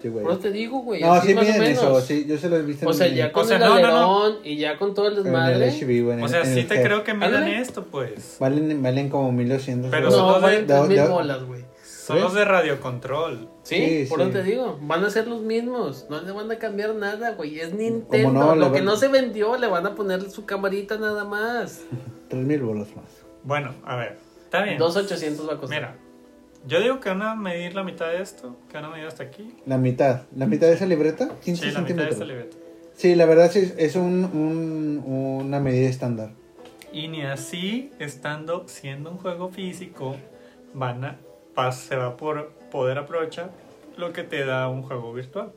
Speaker 1: Sí, güey.
Speaker 2: Por eso te digo, güey.
Speaker 1: No,
Speaker 2: así
Speaker 1: sí
Speaker 2: más o
Speaker 1: miden
Speaker 2: menos.
Speaker 1: eso, sí, yo se lo he visto
Speaker 2: O sea, ya con
Speaker 3: O sea,
Speaker 2: el
Speaker 3: no, no, no.
Speaker 2: y ya con todo el
Speaker 1: en el
Speaker 2: desmadre.
Speaker 1: HB, güey, en
Speaker 3: O sea,
Speaker 1: en
Speaker 3: sí
Speaker 1: el
Speaker 3: te
Speaker 1: Head.
Speaker 3: creo que
Speaker 2: Ándale.
Speaker 3: esto, pues.
Speaker 1: Valen, valen como 1200.
Speaker 3: Pero son
Speaker 2: no, valen
Speaker 1: de-
Speaker 2: 3 mil
Speaker 1: de-
Speaker 2: bolas, güey.
Speaker 3: Son los de radiocontrol.
Speaker 2: Sí,
Speaker 1: Sí,
Speaker 2: por
Speaker 1: sí.
Speaker 2: eso te digo. Van a ser los mismos. No le van a cambiar nada, güey. Es Nintendo.
Speaker 1: no?
Speaker 2: Lo que
Speaker 1: van-
Speaker 2: no se vendió, le van a poner su camarita nada más. [LAUGHS]
Speaker 1: 3000 bolas más.
Speaker 3: Bueno, a ver. Está bien.
Speaker 2: 2.800 va a costar.
Speaker 3: Mira, yo digo que van a medir la mitad de esto, que van a medir hasta aquí.
Speaker 1: La mitad. ¿La mitad de esa libreta? 15
Speaker 3: Sí, la mitad de esta libreta.
Speaker 1: Sí, la verdad sí, es un, un- una medida estándar.
Speaker 3: Y ni así, estando siendo un juego físico, van a, pas- se va a por poder aprovechar lo que te da un juego virtual.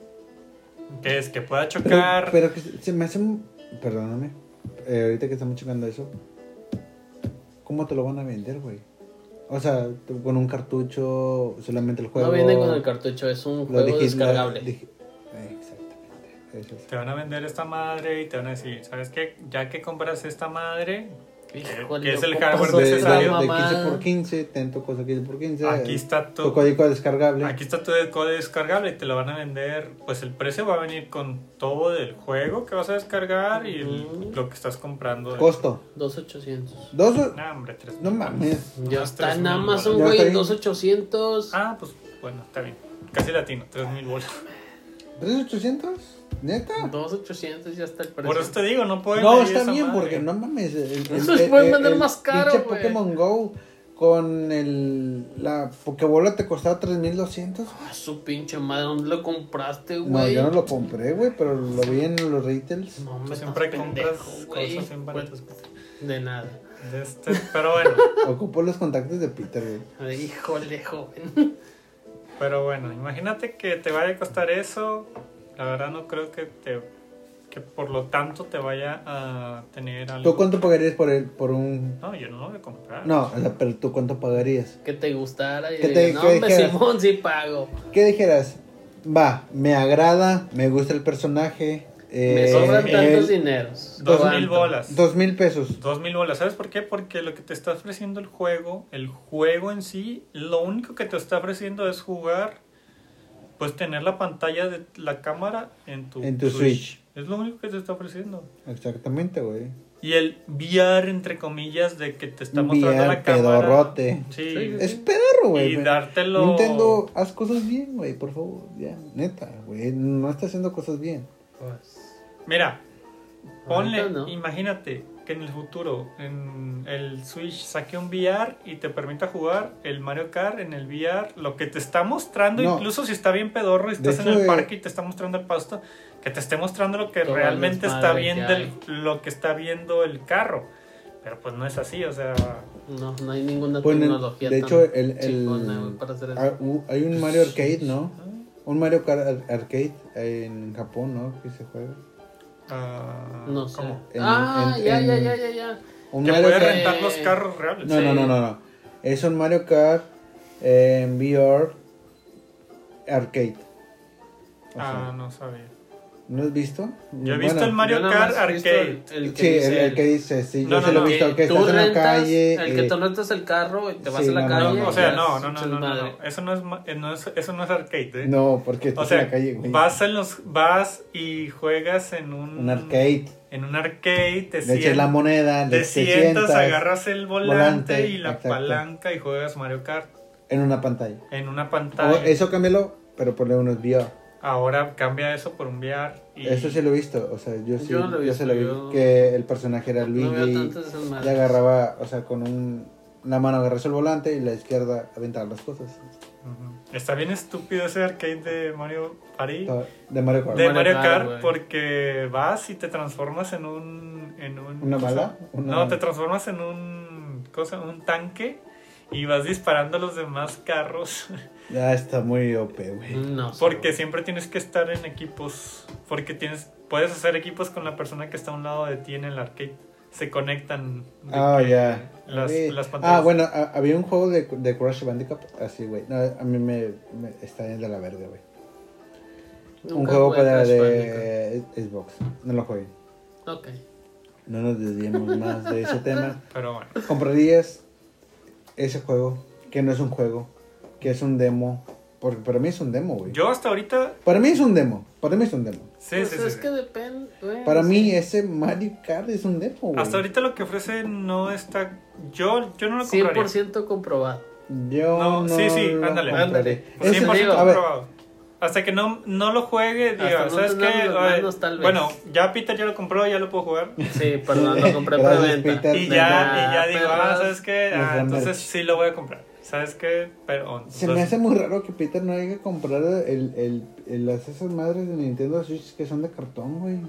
Speaker 3: Que es que pueda chocar.
Speaker 1: pero que se me hace un... Perdóname. eh, ahorita que estamos checando eso. ¿Cómo te lo van a vender, güey? O sea, con un cartucho, solamente el juego...
Speaker 2: No viene con el cartucho, es un juego descargable.
Speaker 1: Exactamente. Eso es.
Speaker 3: Te van a vender esta madre y te van a decir, ¿sabes qué? Ya que compras esta madre,
Speaker 2: Híjole,
Speaker 3: que es el
Speaker 2: ¿cómo
Speaker 3: hardware
Speaker 1: De,
Speaker 2: esa
Speaker 1: de,
Speaker 3: necesario.
Speaker 1: de
Speaker 2: mamada?
Speaker 1: 15 por 15, tanto cosa 15 por 15.
Speaker 3: aquí está
Speaker 1: tu
Speaker 3: tu,
Speaker 1: código descargable.
Speaker 3: aquí está tu código descargable y te lo van a vender. Pues el precio va a venir con todo del juego que vas a descargar y el- lo que estás comprando.
Speaker 1: Costo.
Speaker 2: 2.800.
Speaker 1: Dos.
Speaker 3: No, hombre, tres
Speaker 1: No
Speaker 3: mil.
Speaker 1: mames.
Speaker 2: Ya
Speaker 3: Más
Speaker 2: está en Amazon, güey,
Speaker 1: Ya
Speaker 2: en
Speaker 1: está
Speaker 2: 2.800.
Speaker 3: Ah, pues bueno, está bien. Casi latino, 3000 bolas.
Speaker 1: ¿3800? ¿Neta?
Speaker 2: 2.800 ya está el precio.
Speaker 3: Por eso te digo, no pueden
Speaker 1: No, está bien,
Speaker 3: madre.
Speaker 1: porque no mames. El, el-
Speaker 2: Eso
Speaker 1: el-
Speaker 2: pueden vender
Speaker 1: el
Speaker 2: más caro,
Speaker 1: pinche. Pokémon Go con el. La Pokébola te costaba 3200.
Speaker 2: Ah, su pinche madre, ¿dónde lo compraste,
Speaker 1: No,
Speaker 2: güey?
Speaker 1: yo no lo compré, güey, pero lo vi en los retails.
Speaker 2: No, me
Speaker 3: siempre compras
Speaker 2: güey.
Speaker 3: cosas bien baratas.
Speaker 2: De nada.
Speaker 3: De este- pero bueno, [LAUGHS]
Speaker 1: Ocupo los contactos de Peter, güey.
Speaker 2: Ay, Híjole, joven.
Speaker 3: pero bueno, imagínate que te vaya a costar eso. La verdad no creo que te que por lo tanto te vaya a tener
Speaker 1: ¿Tú
Speaker 3: algo.
Speaker 1: cuánto pagarías por el, por un.?
Speaker 3: No, yo no lo voy a comprar.
Speaker 1: No, o sea, pero tú cuánto pagarías?
Speaker 2: Que te gustara y
Speaker 1: Que te-
Speaker 2: no,
Speaker 1: que
Speaker 2: hombre,
Speaker 1: dijeras.
Speaker 2: Simón, sí pago.
Speaker 1: ¿Qué dijeras? Va, me agrada, me gusta el personaje.
Speaker 2: Me
Speaker 1: eh,
Speaker 2: sobran
Speaker 1: el-
Speaker 2: tantos dineros.
Speaker 3: Dos mil
Speaker 2: ¿Cuánto?
Speaker 3: bolas.
Speaker 1: Dos mil pesos.
Speaker 3: Dos mil bolas. ¿Sabes por qué? Porque lo que te está ofreciendo el juego, el juego en sí, lo único que te está ofreciendo es jugar, pues tener la pantalla de la cámara en tu,
Speaker 1: En tu Switch.
Speaker 3: Es lo único que te está ofreciendo.
Speaker 1: Exactamente, güey.
Speaker 3: Y el VR, entre comillas, de que te está mostrando
Speaker 1: VR
Speaker 3: la cámara.
Speaker 1: pedorrote.
Speaker 3: Sí.
Speaker 2: Sí,
Speaker 1: Es perro, güey.
Speaker 3: Y dártelo.
Speaker 1: Nintendo, haz cosas bien, güey, por favor. Ya, neta, güey. No está haciendo cosas bien.
Speaker 2: Pues,
Speaker 3: Mira, ponle,
Speaker 2: no.
Speaker 3: imagínate que en el futuro en el Switch saque un VR y te permita jugar el Mario Kart en el VR, lo que te está mostrando,
Speaker 1: No.
Speaker 3: incluso si está bien pedorro y estás en el
Speaker 1: eh,
Speaker 3: parque y te está mostrando el pasto, que te esté mostrando lo que
Speaker 2: Todo
Speaker 3: realmente está viendo el, lo que está viendo el carro. Pero pues no es así, o sea,
Speaker 2: no, no hay ninguna
Speaker 1: Pues, el-
Speaker 2: tecnología
Speaker 1: de
Speaker 2: tan
Speaker 1: hecho, el, el-
Speaker 2: para hacer eso.
Speaker 1: hay un Mario Arcade, ¿no? Un Mario Kart ar- Arcade en Japón, ¿no? Que se juega.
Speaker 3: Ah,
Speaker 2: no sé.
Speaker 3: ¿cómo?
Speaker 1: En-
Speaker 2: ah,
Speaker 1: en-
Speaker 2: ya, ya,
Speaker 1: en-
Speaker 2: ya, ya, ya.
Speaker 1: Un
Speaker 3: Que
Speaker 1: Mario
Speaker 3: puede
Speaker 1: Kart-
Speaker 3: rentar los carros reales.
Speaker 1: No, no,
Speaker 2: Sí.
Speaker 1: no, no, no. Es un Mario Kart en VR Arcade. O sea,
Speaker 3: Ah, no sabía.
Speaker 1: ¿No has visto?
Speaker 3: Yo he visto
Speaker 1: Bueno,
Speaker 3: el Mario Kart Arcade.
Speaker 2: El, el que
Speaker 1: Sí, el,
Speaker 2: dice
Speaker 1: el que dice, sí,
Speaker 3: No,
Speaker 1: yo
Speaker 3: no,
Speaker 1: se lo
Speaker 3: no,
Speaker 1: he visto,
Speaker 2: que
Speaker 1: estás en la calle.
Speaker 2: El que
Speaker 1: eh,
Speaker 2: tú rentas el carro y te vas
Speaker 1: sí,
Speaker 2: a la calle.
Speaker 1: no,
Speaker 3: o sea, no, no, no,
Speaker 2: un
Speaker 3: no, no,
Speaker 2: desmadre.
Speaker 3: no. Eso no es, eh, no es, eso no es arcade, ¿eh?
Speaker 1: No, porque
Speaker 3: O
Speaker 1: estás
Speaker 3: sea,
Speaker 1: en la calle, güey.
Speaker 3: vas en los vas y juegas en un
Speaker 1: Un arcade.
Speaker 3: en un arcade, te,
Speaker 1: Le echas la moneda,
Speaker 3: te sientas,
Speaker 1: sientas
Speaker 3: agarras el volante,
Speaker 1: volante,
Speaker 3: y la
Speaker 1: exacto.
Speaker 3: palanca y juegas Mario Kart
Speaker 1: en una pantalla.
Speaker 3: en una
Speaker 1: O
Speaker 3: pantalla.
Speaker 1: eso cámbialo, pero ponle unos VR.
Speaker 3: Ahora cambia eso por un VR y
Speaker 1: Eso sí lo he visto, o sea, yo sí,
Speaker 2: Yo lo he
Speaker 1: yo se
Speaker 2: visto,
Speaker 1: lo vi,
Speaker 2: yo-
Speaker 1: que el personaje era
Speaker 2: No veo
Speaker 1: Luigi
Speaker 2: esas
Speaker 1: y agarraba, o sea, con un, la mano agarras el volante y la izquierda aventar las cosas.
Speaker 3: Está bien estúpido ese arcade de Mario Party.
Speaker 1: De Mario Kart.
Speaker 3: De
Speaker 2: Mario
Speaker 3: Mario
Speaker 2: Kart,
Speaker 3: Kart porque vas y te transformas en un en un
Speaker 1: ¿Una bala? Una-
Speaker 3: No, te transformas en un cosa, un tanque y vas disparando a los demás carros [LAUGHS]
Speaker 1: Ya está muy OP, güey.
Speaker 2: No,
Speaker 3: porque siempre tienes que estar en equipos porque tienes puedes hacer equipos con la persona que está a un lado de ti en el arcade. se conectan.
Speaker 1: Ah, ya.
Speaker 3: Las, las pantallas.
Speaker 1: Ah, bueno, a- había un juego de, de Crash Bandicoot así, güey. No, a mí me, me está yendo de la verga, güey. Un juego para de Xbox. No lo jueguen.
Speaker 2: Ok.
Speaker 1: No nos desviemos más de ese tema. [LAUGHS]
Speaker 3: Pero bueno.
Speaker 1: ¿Comprarías ese juego? Que no es un juego, que es un demo. Porque para mí es un demo, güey.
Speaker 3: Yo hasta ahorita.
Speaker 1: Para mí es un demo. Para mí es un demo.
Speaker 3: Sí,
Speaker 2: Pues
Speaker 3: sí,
Speaker 2: es
Speaker 3: sí.
Speaker 2: que depende.
Speaker 1: Para
Speaker 2: sí.
Speaker 1: mí ese Mario Kart es un demo, güey.
Speaker 3: Hasta ahorita lo que ofrece no está. Yo, yo no lo compraría.
Speaker 2: 100% comprobado.
Speaker 1: Yo
Speaker 3: No,
Speaker 1: no,
Speaker 3: sí, sí,
Speaker 1: lo
Speaker 3: ándale.
Speaker 2: Ándale.
Speaker 1: Ese-
Speaker 3: 100%
Speaker 2: digo,
Speaker 3: comprobado. Hasta que no, no lo juegue, diga,
Speaker 2: Hasta no
Speaker 3: ¿sabes qué? Bueno, ya Peter ya lo compró, ya lo puedo jugar.
Speaker 2: Sí, perdón, lo compré [LAUGHS] preventa.
Speaker 1: Peter.
Speaker 3: Y ya, y ya digo, ah. ¿sabes qué? Ah, entonces sí lo voy a comprar. ¿Sabes qué? Pero,
Speaker 1: Se me hace muy raro que Peter no haya comprado el, el, el- las esas madres de Nintendo Switch que son de cartón, güey.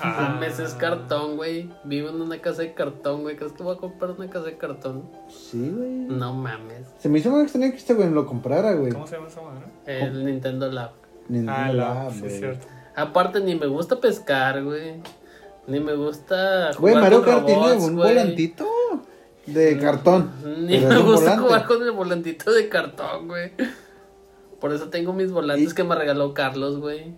Speaker 3: Ah.
Speaker 2: Mames, es cartón, güey. Vivo en una casa de cartón, güey. ¿Crees que voy a comprar una casa de cartón?
Speaker 1: Sí, güey.
Speaker 2: No mames.
Speaker 1: Se me hizo muy extraño que este güey lo comprara, güey.
Speaker 3: ¿Cómo se llama esa madre?
Speaker 2: El Nintendo Lab.
Speaker 1: Nintendo
Speaker 3: Ah, la,
Speaker 1: Lab,
Speaker 3: sí,
Speaker 1: güey.
Speaker 3: es cierto.
Speaker 2: Aparte, ni me gusta pescar, güey. Ni me gusta
Speaker 1: Güey, Mario Kart tiene un volantito de cartón.
Speaker 2: Ni me gusta jugar con el volantito de cartón, güey. Por eso tengo mis volantes
Speaker 1: Y-
Speaker 2: que me regaló Carlos, güey.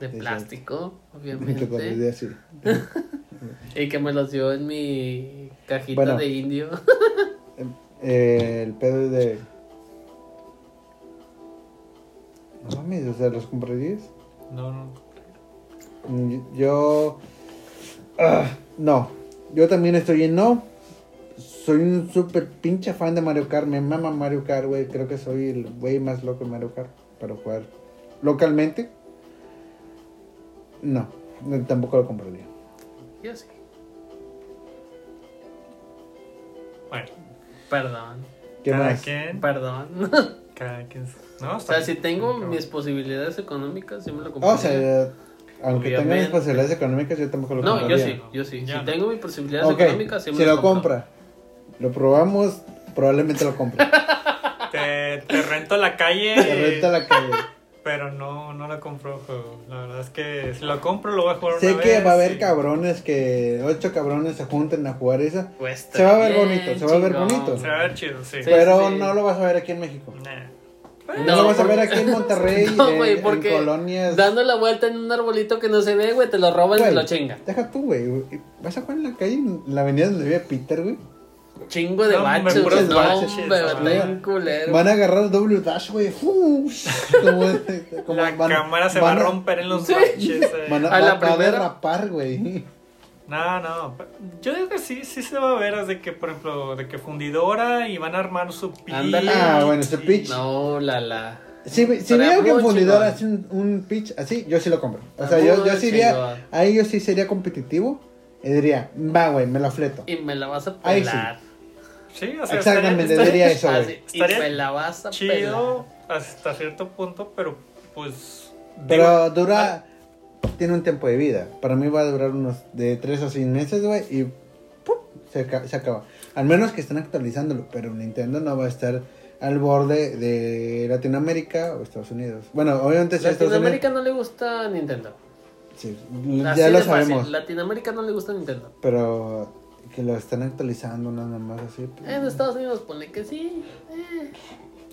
Speaker 2: De plástico,
Speaker 1: Que
Speaker 2: obviamente. [LAUGHS] Y que me los dio en mi cajita
Speaker 1: Bueno.
Speaker 2: de indio.
Speaker 1: Eh, el pedo es de. No mames, o sea, ¿los comprarías?
Speaker 3: No, no.
Speaker 1: Mm, Yo. ah, no. Yo también estoy en no. Soy un súper pinche fan de Mario Kart. Me mama Mario Kart, güey. Creo que soy el güey más loco de Mario Kart para jugar localmente. No, no, tampoco lo compraría.
Speaker 2: Yo sí.
Speaker 3: Bueno,
Speaker 2: Perdón.
Speaker 1: ¿Qué
Speaker 3: cada
Speaker 1: más?
Speaker 3: quien.
Speaker 2: Perdón.
Speaker 3: Cada quien. No,
Speaker 2: o sea, si tengo mis posibilidades económicas, sí me lo
Speaker 1: O
Speaker 2: compraría.
Speaker 1: sea, aunque tenga mis posibilidades económicas, yo tampoco lo
Speaker 2: no, yo
Speaker 1: compraría.
Speaker 2: sí, yo sí.
Speaker 3: Ya
Speaker 2: si
Speaker 3: no.
Speaker 2: tengo mis posibilidades
Speaker 1: Ok,
Speaker 2: económicas, sí me
Speaker 1: si lo compra, lo probamos, probablemente lo compre. [LAUGHS]
Speaker 3: Te, te rento la calle.
Speaker 1: Te renta la calle.
Speaker 3: Pero no, no lo compro juego. La verdad es que si lo compro lo voy a jugar
Speaker 1: Sé
Speaker 3: una
Speaker 1: que
Speaker 3: vez
Speaker 1: va a haber
Speaker 3: y-
Speaker 1: cabrones que ocho cabrones se junten a jugar esa,
Speaker 2: Pues
Speaker 1: Se va a ver bonito, se va a ver bonito.
Speaker 3: Se va a ver chido, sí.
Speaker 2: Sí.
Speaker 1: pero
Speaker 2: sí.
Speaker 1: no lo vas a ver aquí en México.
Speaker 3: Nah.
Speaker 1: No,
Speaker 2: No,
Speaker 1: lo vas a ver [LAUGHS] aquí en Monterrey, [LAUGHS]
Speaker 2: No,
Speaker 1: en-
Speaker 2: güey,
Speaker 1: en,
Speaker 2: porque
Speaker 1: colonias.
Speaker 2: Dando la vuelta en un arbolito que no se ve, güey, te lo roban y te lo chingan.
Speaker 1: Deja tú, güey. Vas a jugar en la calle, en la avenida donde vive Peter, güey.
Speaker 2: Chingo de
Speaker 3: No,
Speaker 2: baches,
Speaker 3: puros
Speaker 2: no,
Speaker 3: baches,
Speaker 2: hombre,
Speaker 3: no.
Speaker 2: culero.
Speaker 1: Van a agarrar W Dash, güey. [LAUGHS] Como- como
Speaker 3: La
Speaker 1: van-
Speaker 3: cámara se
Speaker 1: van
Speaker 3: va a romper en los
Speaker 2: Sí.
Speaker 3: baches. eh.
Speaker 1: Van a,
Speaker 2: A la
Speaker 1: va- va a
Speaker 2: primera.
Speaker 1: derrapar, güey.
Speaker 3: No, no. Yo digo que sí, sí se va a ver. Es de que, por ejemplo, de que fundidora y van a armar su pitch.
Speaker 2: Ándale.
Speaker 1: Ah, bueno, ese pitch.
Speaker 2: No, la la.
Speaker 1: Si, si veo que
Speaker 2: muy
Speaker 1: un fundidor
Speaker 2: chingón.
Speaker 1: hace un, un pitch así, yo sí lo compro. O sea, yo, yo sí iría, ahí yo sí sería competitivo y diría, va, güey, me lo fleto.
Speaker 2: Y me la vas a
Speaker 1: Ahí sí.
Speaker 2: pelar.
Speaker 3: Sí, o sea,
Speaker 1: Exactamente,
Speaker 3: estaría-
Speaker 1: diría eso, güey.
Speaker 2: y me la vas a
Speaker 3: chido hasta cierto punto, pero pues.
Speaker 1: Pero
Speaker 3: digo,
Speaker 1: dura, tiene un tiempo de vida. Para mí va a durar unos de 3 a 6 meses, güey, y ¡pum! se, aca- se acaba. Al menos que estén actualizándolo, pero Nintendo no va a estar al borde de Latinoamérica o Estados Unidos. Bueno, obviamente Unidos.
Speaker 2: Latinoamérica no le gusta Nintendo.
Speaker 1: Sí,
Speaker 2: Así
Speaker 1: ya lo
Speaker 2: fácil.
Speaker 1: sabemos.
Speaker 2: Latinoamérica no le gusta Nintendo.
Speaker 1: Pero que lo están actualizando nada más así. pues,
Speaker 2: En Estados Unidos pone que sí. eh.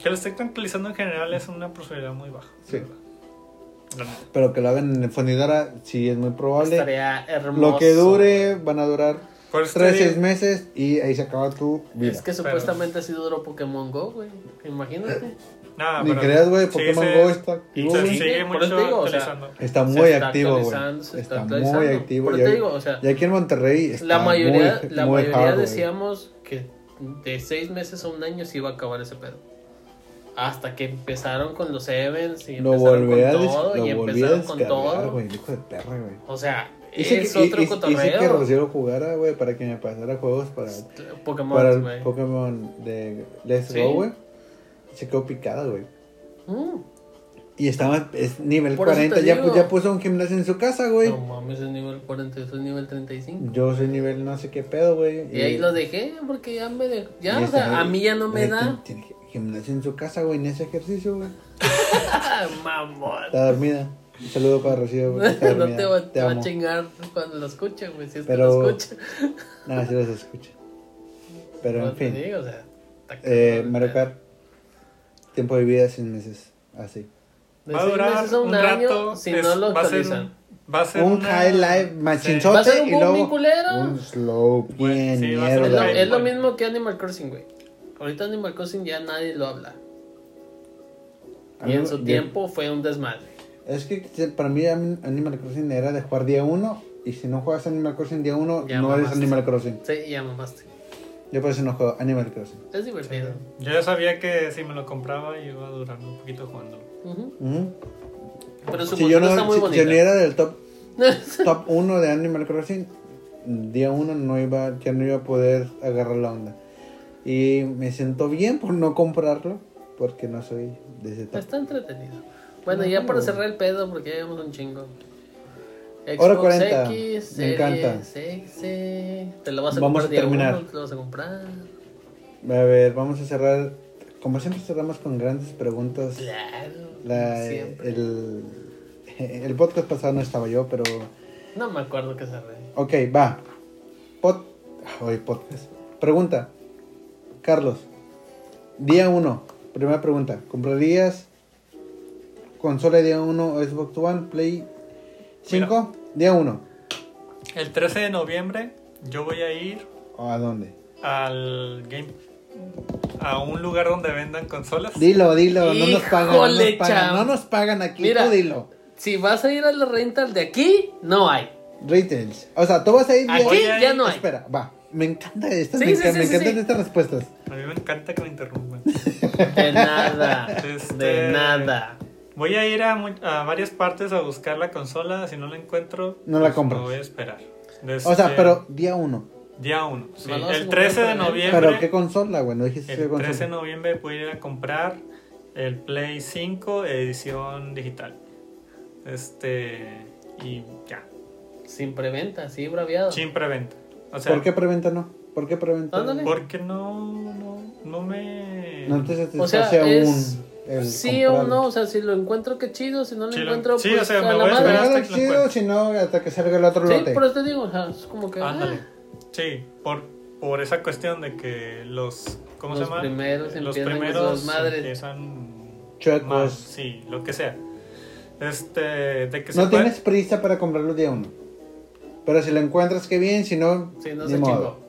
Speaker 3: Que lo esté actualizando en general es una posibilidad muy baja.
Speaker 1: Sí. Pero que lo hagan en fundidora, sí es muy probable.
Speaker 2: Estaría hermoso.
Speaker 1: Lo que dure, van a durar
Speaker 3: Por eso
Speaker 1: 3,
Speaker 3: te
Speaker 1: 6
Speaker 3: digo-
Speaker 1: meses y ahí se acaba tu vida.
Speaker 2: Es que supuestamente así duró Pokémon Go, güey. Imagínate.
Speaker 3: Nah,
Speaker 1: Ni
Speaker 3: pero-
Speaker 1: creas, güey,
Speaker 3: sí,
Speaker 1: Pokémon
Speaker 3: se-
Speaker 1: Go está activo,
Speaker 3: se sigue
Speaker 2: Sí,
Speaker 3: mucho
Speaker 2: eso te digo, o sea.
Speaker 1: Está
Speaker 2: Se
Speaker 1: muy
Speaker 2: está
Speaker 1: activo, güey.
Speaker 2: se
Speaker 1: Está,
Speaker 2: está
Speaker 1: muy activo.
Speaker 2: Por
Speaker 1: Y,
Speaker 2: eso te digo, o sea,
Speaker 1: y aquí en Monterrey está
Speaker 2: la mayoría,
Speaker 1: muy,
Speaker 2: la
Speaker 1: muy
Speaker 2: mayoría
Speaker 1: hard,
Speaker 2: decíamos que de seis meses a un año se iba a acabar ese pedo. Hasta que empezaron con los events y
Speaker 1: Lo
Speaker 2: empezaron
Speaker 1: a,
Speaker 2: con todo
Speaker 1: lo
Speaker 2: y empezaron con todo.
Speaker 1: güey. el Hijo de perra, güey.
Speaker 2: O sea,
Speaker 1: Hice
Speaker 2: es
Speaker 1: que,
Speaker 2: otro
Speaker 1: hice- hice que
Speaker 2: cotorreo.
Speaker 1: Rocío jugara, güey, para que me pasara juegos para,
Speaker 2: Pokémon,
Speaker 1: para el
Speaker 2: güey.
Speaker 1: Pokémon de Let's
Speaker 2: Sí.
Speaker 1: Go, güey. Se quedó picada, güey.
Speaker 2: Mm.
Speaker 1: Y estaba, es nivel
Speaker 2: Por eso
Speaker 1: 40,
Speaker 2: te
Speaker 1: ya,
Speaker 2: digo.
Speaker 1: ya puso un gimnasio en su casa, güey.
Speaker 2: No mames, es nivel 40, yo soy nivel 35.
Speaker 1: Yo soy nivel no sé qué pedo, güey.
Speaker 2: Y ahí lo dejé porque ya me dejó. Ya, o sea, a mí ya no me da.
Speaker 1: Tiene, tiene gimnasio en su casa, güey, en ese ejercicio, güey. [LAUGHS]
Speaker 2: Mamón.
Speaker 1: Está dormida. Un saludo para Rocío. está [LAUGHS]
Speaker 2: no
Speaker 1: dormida.
Speaker 2: te, va,
Speaker 1: Te
Speaker 2: te va a chingar cuando lo escuche, güey. Si es
Speaker 1: Pero-
Speaker 2: que lo escucha. [LAUGHS]
Speaker 1: No, sí los escucho. Pero en
Speaker 2: No
Speaker 1: fin.
Speaker 2: digo, o sea,
Speaker 1: Eh, Mario Kart. Tiempo de vida sin meses. Así.
Speaker 2: De
Speaker 3: Va a durar
Speaker 2: meses a
Speaker 3: un,
Speaker 2: un año
Speaker 3: rato.
Speaker 2: si
Speaker 3: es-
Speaker 2: no lo
Speaker 3: va a ser
Speaker 2: actualizan.
Speaker 3: un, va a ser
Speaker 1: Un
Speaker 3: una-
Speaker 1: high life machinzote
Speaker 2: Va a ser un
Speaker 1: y luego un slow bien
Speaker 3: sí, va a ser
Speaker 2: Es lo,
Speaker 1: mierda.
Speaker 2: es lo mismo que Animal Crossing, güey. Ahorita Animal Crossing ya nadie lo habla. Y en su tiempo fue un desmadre.
Speaker 1: Es que para mí Animal Crossing era de jugar día uno y si no juegas Animal Crossing día uno
Speaker 2: Ya
Speaker 1: no eres. Animal Crossing.
Speaker 2: Sí, ya mamaste.
Speaker 1: Yo por eso no juego Animal Crossing.
Speaker 2: Es divertido.
Speaker 3: Yo ya sabía que si me lo compraba iba a durar un poquito jugándolo.
Speaker 2: Ujú.
Speaker 1: Ujú.
Speaker 2: Pero su
Speaker 1: Si yo
Speaker 2: postura está
Speaker 1: no,
Speaker 2: muy
Speaker 1: si,
Speaker 2: bonita.
Speaker 1: si no era del top [LAUGHS] top 1 de Animal Crossing, día 1 no iba, ya no iba a poder agarrar la onda. Y me siento bien por no comprarlo, porque no soy de ese top.
Speaker 2: Está entretenido. Bueno,
Speaker 1: No,
Speaker 2: ya para cerrar el pedo, porque ya llevamos un chingo.
Speaker 1: Hora
Speaker 2: Xbox
Speaker 1: 40,
Speaker 2: X,
Speaker 1: me encanta.
Speaker 2: Te lo vas a
Speaker 1: Vamos
Speaker 2: comprar
Speaker 1: a
Speaker 2: día
Speaker 1: terminar.
Speaker 2: uno, te lo vas a comprar.
Speaker 1: A ver, vamos a cerrar. Como siempre cerramos con grandes preguntas.
Speaker 2: Claro.
Speaker 1: La-
Speaker 2: siempre.
Speaker 1: el, el podcast pasado no estaba yo, pero...
Speaker 2: No me acuerdo que cerré.
Speaker 1: Ok, va. Pod... Hoy podcast. Pregunta. Carlos. Día 1. Primera pregunta. ¿Comprarías consola día 1 o Xbox One, Play 5? Día 1.
Speaker 3: El 13 de noviembre yo voy a ir
Speaker 1: ¿O a dónde?
Speaker 3: al game a un lugar donde vendan consolas.
Speaker 1: Dilo, dilo. No nos pagan. No nos pagan, no nos pagan aquí.
Speaker 2: Mira.
Speaker 1: Tú dilo.
Speaker 2: Si vas a ir a la rental de aquí, no hay.
Speaker 1: Retails. O sea, tú vas a ir...
Speaker 2: Aquí ya
Speaker 3: ir-
Speaker 2: no hay.
Speaker 1: Espera, va. Me encanta esto.
Speaker 2: Sí,
Speaker 1: me
Speaker 2: sí,
Speaker 1: encan-
Speaker 2: sí,
Speaker 1: me
Speaker 2: sí,
Speaker 1: encantan
Speaker 2: sí.
Speaker 1: estas respuestas.
Speaker 3: A mí me encanta que me interrumpan.
Speaker 2: De nada.
Speaker 3: Este-
Speaker 2: De nada.
Speaker 3: Voy a ir a, a varias partes a buscar la consola. Si no la encuentro,
Speaker 1: No la
Speaker 3: pues,
Speaker 1: compras.
Speaker 3: me voy a esperar.
Speaker 1: O sea,
Speaker 3: Este,
Speaker 1: pero día 1.
Speaker 3: Día 1.
Speaker 2: No lo vas a
Speaker 3: El
Speaker 2: comprar
Speaker 3: 13 de noviembre.
Speaker 1: ¿Pero qué consola, güey? No dijiste qué
Speaker 3: El
Speaker 1: consola.
Speaker 3: 13 de noviembre voy a ir a comprar el Play 5 edición digital. Este. Y ya.
Speaker 2: Sin preventa, sí, braviado.
Speaker 3: Sin preventa. O sea,
Speaker 1: ¿Por qué preventa no? ¿Por qué preventa?
Speaker 2: Ándale.
Speaker 3: porque no, no, no me.
Speaker 1: No te
Speaker 2: O sea,
Speaker 1: satisface
Speaker 2: es
Speaker 1: aún el
Speaker 2: sí o no, o sea, si lo encuentro, qué chido, si no lo
Speaker 3: Sí,
Speaker 2: encuentro,
Speaker 3: sí,
Speaker 2: pues
Speaker 3: o sea,
Speaker 2: a
Speaker 3: me
Speaker 2: la
Speaker 3: voy a esperar hasta que lo
Speaker 1: chido, si no, hasta que salga el otro
Speaker 2: Sí,
Speaker 1: lote.
Speaker 2: por eso te digo, o sea, es como que...
Speaker 3: Ándale.
Speaker 2: ah,
Speaker 3: Sí, por, por esa cuestión de que los. ¿Cómo
Speaker 2: Los
Speaker 3: se llama?
Speaker 2: primeros
Speaker 3: los primeros
Speaker 2: madres.
Speaker 3: empiezan
Speaker 1: Chuecos.
Speaker 3: mal, sí, lo que sea. Este. De que se
Speaker 1: No
Speaker 3: puede-
Speaker 1: tienes prisa para comprarlo día uno. Pero si lo encuentras, qué bien. Si no,
Speaker 2: sí, no
Speaker 1: ni
Speaker 2: se
Speaker 1: modo.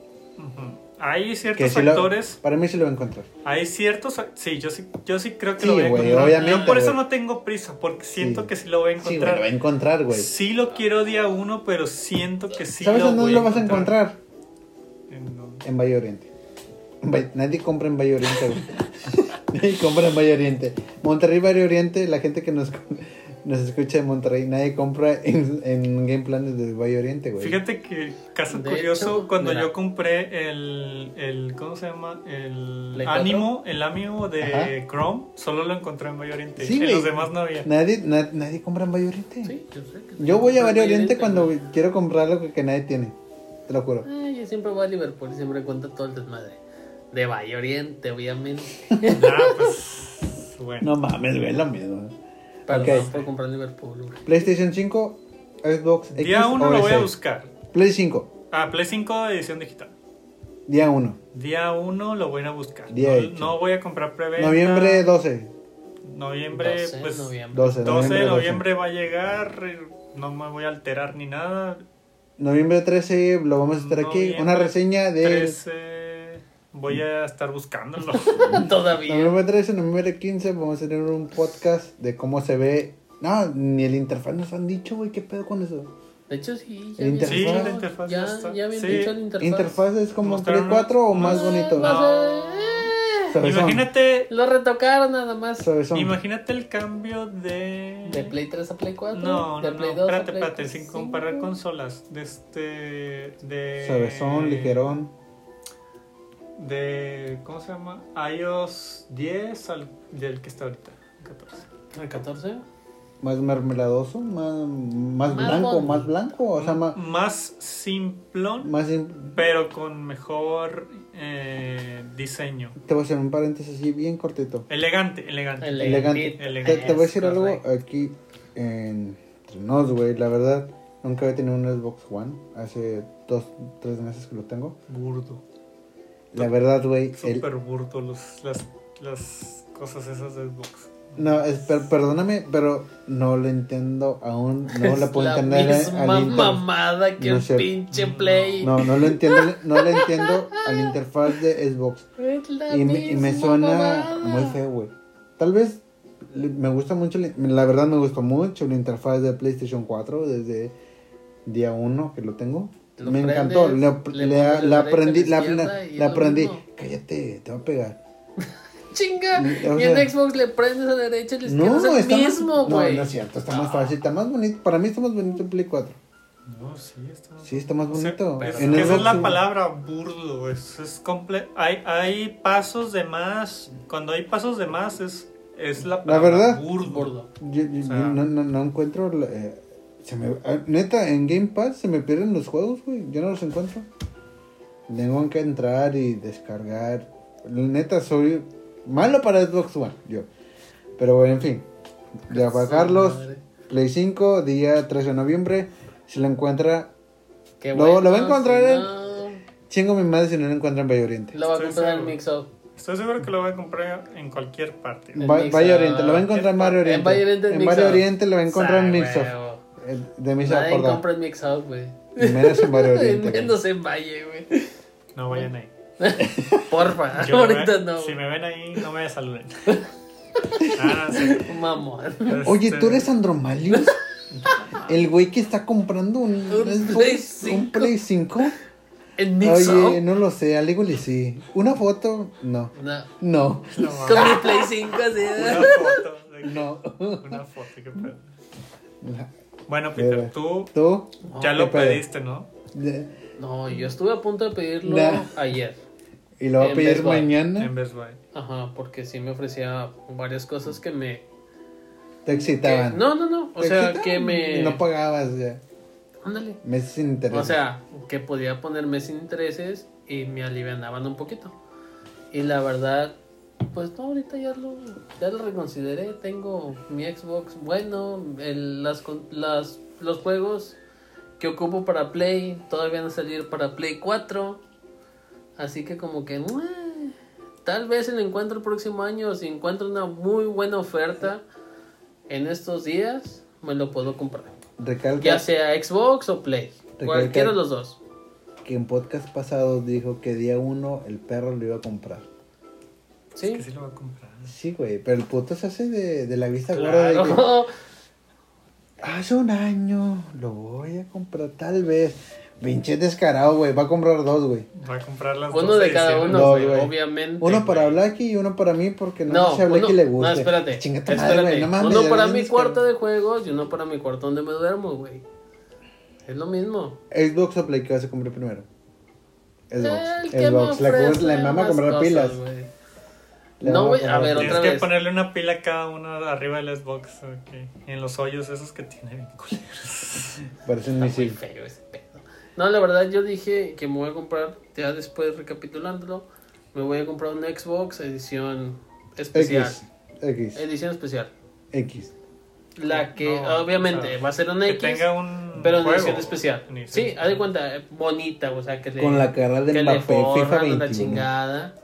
Speaker 3: Hay ciertos
Speaker 1: si lo-
Speaker 3: actores.
Speaker 1: para mí sí lo voy a encontrar.
Speaker 3: Hay ciertos. Sí, yo sí, yo sí creo que
Speaker 1: Sí,
Speaker 3: lo voy a encontrar.
Speaker 1: obviamente,
Speaker 3: yo por eso no tengo prisa, porque siento
Speaker 1: Sí.
Speaker 3: que sí lo voy a
Speaker 1: Sí,
Speaker 3: encontrar.
Speaker 1: lo va a encontrar, güey.
Speaker 3: Sí lo quiero día uno, pero siento que sí
Speaker 1: ¿Sabes
Speaker 3: lo
Speaker 1: dónde
Speaker 3: voy
Speaker 1: lo vas a encontrar?
Speaker 3: En dónde.
Speaker 1: En Valle Oriente. Nadie compra en Valle Oriente, güey. [LAUGHS] nadie compra en Valle Oriente. Monterrey, Valle Oriente, la gente que nos, [LAUGHS] nos escucha de Monterrey, nadie compra en, en Game Planes de Valle Oriente, güey.
Speaker 3: Fíjate que, caso
Speaker 2: De
Speaker 3: curioso,
Speaker 2: hecho,
Speaker 3: cuando
Speaker 2: mira.
Speaker 3: yo compré el, el. ¿Cómo se llama? El ánimo, el ánimo de
Speaker 1: Ajá.
Speaker 3: Chrome, solo lo encontré en Valle Oriente.
Speaker 1: Sí,
Speaker 3: en los demás no había.
Speaker 1: Nadie, na- nadie compra en Valle Oriente.
Speaker 2: Sí, yo sé que
Speaker 1: Yo voy a Valle
Speaker 2: Oriente
Speaker 1: cuando
Speaker 2: güey.
Speaker 1: quiero comprar algo que, que nadie tiene. Te lo juro.
Speaker 2: Ah, yo siempre voy a Liverpool y siempre cuento todo el desmadre. De Valle Oriente, obviamente. [LAUGHS]
Speaker 3: Ah, pues. Bueno.
Speaker 1: No mames, güey, lo mismo.
Speaker 2: Perdón
Speaker 1: Ok.
Speaker 2: por comprar Liverpool, güey.
Speaker 1: PlayStation 5, Xbox X
Speaker 3: Día uno
Speaker 1: o
Speaker 3: lo voy a buscar.
Speaker 1: Play 5,
Speaker 3: Ah, Play 5 edición digital.
Speaker 1: día 1.
Speaker 3: Día 1 lo voy a buscar.
Speaker 1: Día
Speaker 3: no, no voy a comprar preventa.
Speaker 1: Noviembre 12.
Speaker 3: Noviembre,
Speaker 2: 12 de
Speaker 3: pues.
Speaker 2: noviembre.
Speaker 1: 12,
Speaker 3: 12 de
Speaker 1: 12.
Speaker 3: noviembre va a llegar. eh, No me voy a alterar ni nada.
Speaker 1: Noviembre 13 lo vamos a estar aquí.
Speaker 3: Noviembre
Speaker 1: Una reseña de
Speaker 3: 13. Voy a estar buscándolo. [LAUGHS]
Speaker 2: Todavía.
Speaker 1: noviembre 13, noviembre 15 vamos a tener un podcast de cómo se ve. No, ni el interfaz nos han dicho, güey, qué pedo con eso.
Speaker 2: De hecho, sí. Ya
Speaker 1: El interfaz. Sí,
Speaker 3: la interfaz
Speaker 2: ya,
Speaker 3: ya está.
Speaker 2: ya habían
Speaker 3: Sí.
Speaker 2: dicho el interfaz.
Speaker 1: Interfaz es como Play
Speaker 3: Mostraron
Speaker 1: 4 o
Speaker 3: más-
Speaker 1: más bonito.
Speaker 3: No.
Speaker 1: Suavezón.
Speaker 3: Imagínate.
Speaker 2: Lo retocaron nada más.
Speaker 1: Suavezón.
Speaker 3: Imagínate el cambio de.
Speaker 2: De Play 3 a Play 4.
Speaker 3: No,
Speaker 2: de
Speaker 3: no,
Speaker 2: Play
Speaker 3: no.
Speaker 2: 2 a
Speaker 3: Espérate,
Speaker 2: Play
Speaker 3: espérate. Sin
Speaker 2: 5.
Speaker 3: comparar consolas. De este. De.
Speaker 1: Suavezón, ligerón.
Speaker 3: De. ¿Cómo se llama? iOS 10 al del que está ahorita. 14.
Speaker 2: ¿El 14?
Speaker 1: Más mermeladoso, más, más,
Speaker 2: Más
Speaker 1: blanco,
Speaker 2: bon-
Speaker 1: más blanco. O sea, más.
Speaker 3: Más simplón,
Speaker 1: más
Speaker 3: pero con mejor eh, diseño.
Speaker 1: te voy a hacer un paréntesis así bien cortito.
Speaker 3: Elegante, elegante.
Speaker 2: Ele-
Speaker 1: Elegante.
Speaker 2: Elegante.
Speaker 1: Te, te voy a decir algo aquí en entre nos, güey, la verdad, nunca había tenido un Xbox One. Hace dos, tres meses que lo tengo.
Speaker 3: Burdo.
Speaker 1: La verdad, güey, el,
Speaker 3: Súper burdo los, las, las cosas esas de Xbox.
Speaker 1: No, es, per- perdóname, pero no lo entiendo aún. No la puedo
Speaker 2: la
Speaker 1: entender al
Speaker 2: misma
Speaker 1: inter-
Speaker 2: mamada que
Speaker 1: No
Speaker 2: el pinche Play.
Speaker 1: No, no lo entiendo, no lo entiendo al interfaz de Xbox.
Speaker 2: Es la
Speaker 1: Y me, y me suena
Speaker 2: mamada.
Speaker 1: muy feo, güey. Tal vez me gusta mucho, la- la verdad me gustó mucho la interfaz de PlayStation 4 desde día 1 que lo tengo.
Speaker 2: Lo
Speaker 1: me
Speaker 2: prendes,
Speaker 1: encantó, le,
Speaker 2: le
Speaker 1: le- la
Speaker 2: la
Speaker 1: aprendí,
Speaker 2: la
Speaker 1: la, la- la
Speaker 2: mismo.
Speaker 1: Cállate, te va a pegar. [LAUGHS]
Speaker 2: Chinga.
Speaker 1: O
Speaker 2: y en Xbox le prendes a la derecha y la izquierda
Speaker 1: No,
Speaker 2: es el
Speaker 1: está más-
Speaker 2: mismo,
Speaker 1: no,
Speaker 2: güey.
Speaker 1: no es cierto, está más
Speaker 2: Ah.
Speaker 1: fácil, está más bonito. Para mí está más bonito en Play 4.
Speaker 3: No, sí, está.
Speaker 1: Sí, está más
Speaker 3: sea,
Speaker 1: bonito. En
Speaker 3: esa es la
Speaker 1: sí.
Speaker 3: palabra burdo. Es, es comple hay, hay pasos de más. Cuando hay pasos de más es, es la palabra
Speaker 1: verdad.
Speaker 3: burdo.
Speaker 2: Burdo.
Speaker 1: Yo, yo-
Speaker 3: O sea-
Speaker 1: yo no, no, no encuentro. la- eh, se me, ah, neta, en Game Pass se me pierden los juegos, güey. Yo no los encuentro. Tengo que entrar y descargar. Neta, soy malo para Xbox One, yo. Pero bueno, en fin. Ya para
Speaker 2: Su
Speaker 1: Carlos,
Speaker 2: madre.
Speaker 1: Play 5, día 13 de noviembre. Si lo encuentra,
Speaker 2: Qué
Speaker 1: Lo-
Speaker 2: bueno,
Speaker 1: lo va a encontrar
Speaker 2: si
Speaker 1: él.
Speaker 2: no,
Speaker 1: chingo mi madre si no lo encuentra en Valle Oriente.
Speaker 2: Lo va a comprar en. Mix-Up.
Speaker 3: Estoy seguro que lo voy a comprar en cualquier parte.
Speaker 2: En
Speaker 1: Va-. Valle Oriente, lo va a encontrar en Valle
Speaker 2: En
Speaker 1: Oriente.
Speaker 2: Valle Oriente, en
Speaker 1: En Valle. Oriente lo va a encontrar en Mixup. De mí se
Speaker 2: Nadie
Speaker 1: acordar.
Speaker 2: compra en Mix-Up, güey.
Speaker 1: Y menos en Valle [LAUGHS] Oriente. güey.
Speaker 2: Menos en Valle, güey.
Speaker 3: No vayan ahí. [LAUGHS]
Speaker 2: Porfa,
Speaker 3: Yo [LAUGHS] me
Speaker 2: ahorita no.
Speaker 3: Si me ven ahí, no me saluden. ah, no, sí.
Speaker 2: Mamón.
Speaker 1: Oye,
Speaker 3: Este,
Speaker 1: ¿tú eres Andromalius? El güey que está comprando un,
Speaker 2: Un
Speaker 1: Xbox,
Speaker 2: Play
Speaker 1: un
Speaker 2: 5.
Speaker 1: Play 5.
Speaker 2: En Mix-Up.
Speaker 1: Oye, no lo sé, al igual y sí. ¿Una foto? No.
Speaker 2: No.
Speaker 1: No.
Speaker 3: No,
Speaker 2: Con mi Play 5 así.
Speaker 3: Una foto. de-
Speaker 1: No.
Speaker 3: Una foto, qué pedo. Bueno, Peter,
Speaker 1: Pero-
Speaker 3: tú
Speaker 1: ¿Tú?
Speaker 3: ya
Speaker 1: ¿Qué
Speaker 3: lo
Speaker 1: pedo?
Speaker 3: pediste, ¿no?
Speaker 2: No, yo estuve a punto de pedirlo
Speaker 1: Nah.
Speaker 2: ayer.
Speaker 1: ¿Y lo va a pedir mañana?
Speaker 3: En Best Buy.
Speaker 2: Ajá, porque sí me ofrecía varias cosas que me.
Speaker 1: Te
Speaker 2: que-
Speaker 1: excitaban.
Speaker 2: no, no, no. O
Speaker 1: ¿Te
Speaker 2: sea,
Speaker 1: excitaban?
Speaker 2: que me.
Speaker 1: No pagabas ya.
Speaker 2: Ándale.
Speaker 1: Meses sin interés.
Speaker 2: O sea, que podía ponerme sin intereses y me alivianaban un poquito. Y la verdad, pues no, ahorita ya lo, ya lo reconsideré. Tengo mi Xbox bueno, el- las, las, los juegos que ocupo para Play todavía van a salir para Play 4. Así que como que, tal vez lo encuentro el próximo año, si encuentro una muy buena oferta en estos días, me lo puedo comprar.
Speaker 1: Recalca
Speaker 2: Ya sea Xbox o Play. Cualquiera de los dos.
Speaker 1: que en podcast pasados dijo que día uno el perro lo iba a comprar.
Speaker 2: Sí.
Speaker 3: Es que sí lo voy a comprar.
Speaker 1: Sí, güey, pero el puto se hace de, de la vista gorda de que
Speaker 2: Claro. [LAUGHS]
Speaker 1: hace un año lo voy a comprar, tal vez. Pinche descarado, güey, va a comprar dos, güey.
Speaker 3: Voy a comprar las
Speaker 2: Uno
Speaker 3: dos
Speaker 2: de cada uno,
Speaker 1: Dos,
Speaker 2: güey, obviamente.
Speaker 1: Uno para
Speaker 2: güey.
Speaker 1: Blacky y uno para mí porque no,
Speaker 2: No,
Speaker 1: sé si a Blacky
Speaker 2: uno-
Speaker 1: le gusta.
Speaker 2: no, espérate.
Speaker 1: Chinga tu madre,
Speaker 2: espérate.
Speaker 1: güey, no mames,
Speaker 2: uno para mi cuarto de juegos y uno para mi cuarto donde me duermo, güey. Es lo mismo.
Speaker 1: Xbox o Play, ¿qué vas a comprar primero? Xbox.
Speaker 2: El que me
Speaker 1: Xbox. La, la mama comprar
Speaker 2: cosas,
Speaker 1: pilas.
Speaker 2: güey. No, güey,
Speaker 1: comprar
Speaker 2: a ver.
Speaker 3: Tienes
Speaker 2: otra
Speaker 3: que
Speaker 2: vez.
Speaker 3: ponerle una pila a cada uno arriba del Xbox. ok. En los hoyos esos que tiene bien culeros.
Speaker 1: Parece un misil.
Speaker 2: feo ese pedo. No, la verdad yo dije que me voy a comprar, ya después recapitulándolo, me voy a comprar un Xbox edición especial.
Speaker 1: X. X.
Speaker 2: Edición especial.
Speaker 1: X.
Speaker 2: La que
Speaker 3: No,
Speaker 2: obviamente
Speaker 3: o sea,
Speaker 2: va a ser un
Speaker 3: Que
Speaker 2: X,
Speaker 3: tenga un.
Speaker 2: pero en edición especial.
Speaker 3: En edición
Speaker 2: Sí, haz de cuenta, bonita, o sea, que le,
Speaker 1: Con la cara de
Speaker 2: que
Speaker 1: Mbappé, FIFA
Speaker 2: forran la
Speaker 1: 21.
Speaker 2: chingada.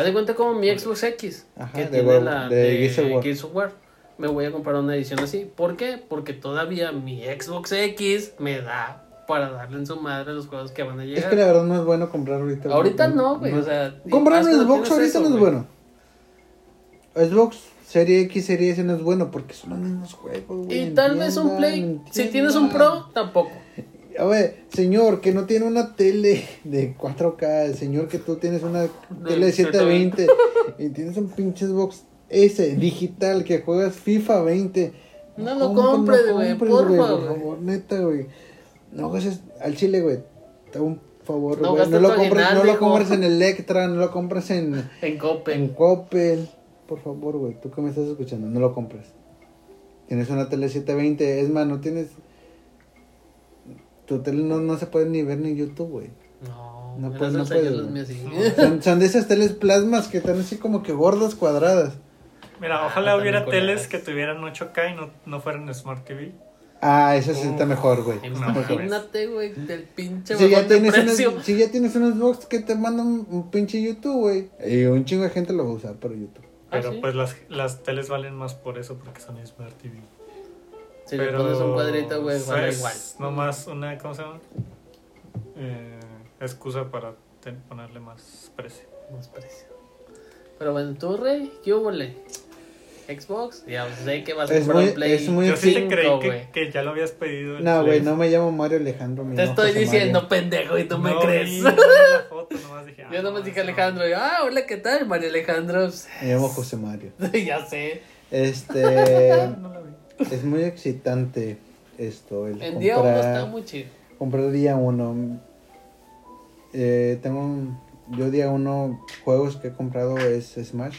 Speaker 2: Haz de cuenta como mi Xbox X,
Speaker 1: Ajá,
Speaker 2: que
Speaker 1: de
Speaker 2: tiene la
Speaker 1: de
Speaker 2: de,
Speaker 1: Gears of War.
Speaker 2: Me voy a comprar una edición así. ¿Por qué? Porque todavía mi Xbox X me da para darle en su madre los juegos que van a
Speaker 1: Es
Speaker 2: llegar.
Speaker 1: que la verdad no es bueno comprar ahorita. güey.
Speaker 2: Ahorita no, güey, o sea,
Speaker 1: Comprar un Xbox ahorita
Speaker 2: eso,
Speaker 1: no es
Speaker 2: güey.
Speaker 1: bueno. Xbox Serie X, Serie S no es bueno porque son los mismos juegos, güey.
Speaker 2: Y tal vez un Play, si tienes un. Pro, tampoco.
Speaker 1: A ver, señor, que no tiene una tele de 4K, el señor que tú tienes una tele de 720 y tienes un pinche Xbox S digital que juegas FIFA 20.
Speaker 2: No lo
Speaker 1: compres,
Speaker 2: güey, porfa,
Speaker 1: Por
Speaker 2: güey.
Speaker 1: favor, neta, güey. No hagas al chile, güey. Te hago un favor,
Speaker 2: No
Speaker 1: güey. No, lo compres, no lo compres en Electra, no lo compres en,
Speaker 2: En Coppel.
Speaker 1: en Coppel. Por favor, güey, tú que me estás escuchando, no lo compres. Tienes una tele 720, es más, no tienes... Tu tele no, no se puede ni ver ni YouTube, güey.
Speaker 2: No,
Speaker 1: No puedes, no
Speaker 2: yo
Speaker 1: puedes,
Speaker 2: los
Speaker 1: güey.
Speaker 2: míos sí. [LAUGHS]
Speaker 1: Son, son de esas teles plasmas que están así como que gordas, cuadradas.
Speaker 3: Mira,
Speaker 2: Ah,
Speaker 3: ojalá hubiera teles que tuvieran 8K y no, no fueran Smart TV.
Speaker 1: Ah, eso sí está mejor, güey.
Speaker 2: Imagínate, güey, del pinche
Speaker 1: Si ya, tienes unos, si ya tienes unos box que te mandan un, un pinche YouTube, güey. Y un chingo de gente lo va a usar para YouTube.
Speaker 2: Ah,
Speaker 3: Pero
Speaker 2: ¿sí?
Speaker 3: pues las, las teles valen más por eso, porque son Smart TV.
Speaker 2: Si le pones un cuadrito, güey, vale
Speaker 3: es
Speaker 2: igual.
Speaker 3: Nomás una, ¿cómo se llama? Eh, excusa para ten- ponerle más precio.
Speaker 2: Más precio. Pero bueno, tú, Rey, ¿qué hubo, le? Xbox, ya sé que vas a
Speaker 1: Es
Speaker 2: comprar
Speaker 1: muy-
Speaker 2: un Play
Speaker 1: es muy-
Speaker 3: Yo sí te
Speaker 2: 5,
Speaker 3: creí que, ya lo habías pedido. el
Speaker 1: No, güey, no me llamo Mario Alejandro. me
Speaker 2: Te estoy
Speaker 1: José
Speaker 2: diciendo,
Speaker 1: Mario.
Speaker 2: pendejo, y tú me crees.
Speaker 3: vi, no foto, nomás dije, [LAUGHS]
Speaker 2: Yo
Speaker 3: ah,
Speaker 2: no me
Speaker 3: no,
Speaker 2: dije. Alejandro. y, Ah, hola, ¿qué tal, Mario Alejandro?
Speaker 1: Me llamo José Mario. [LAUGHS]
Speaker 2: ya sé.
Speaker 1: Este. [LAUGHS] Es muy excitante esto. El
Speaker 2: En día uno
Speaker 1: comprar,
Speaker 2: está muy chido.
Speaker 1: comprar día uno. Eh, tengo. un- Yo día uno, juegos que he comprado es Smash.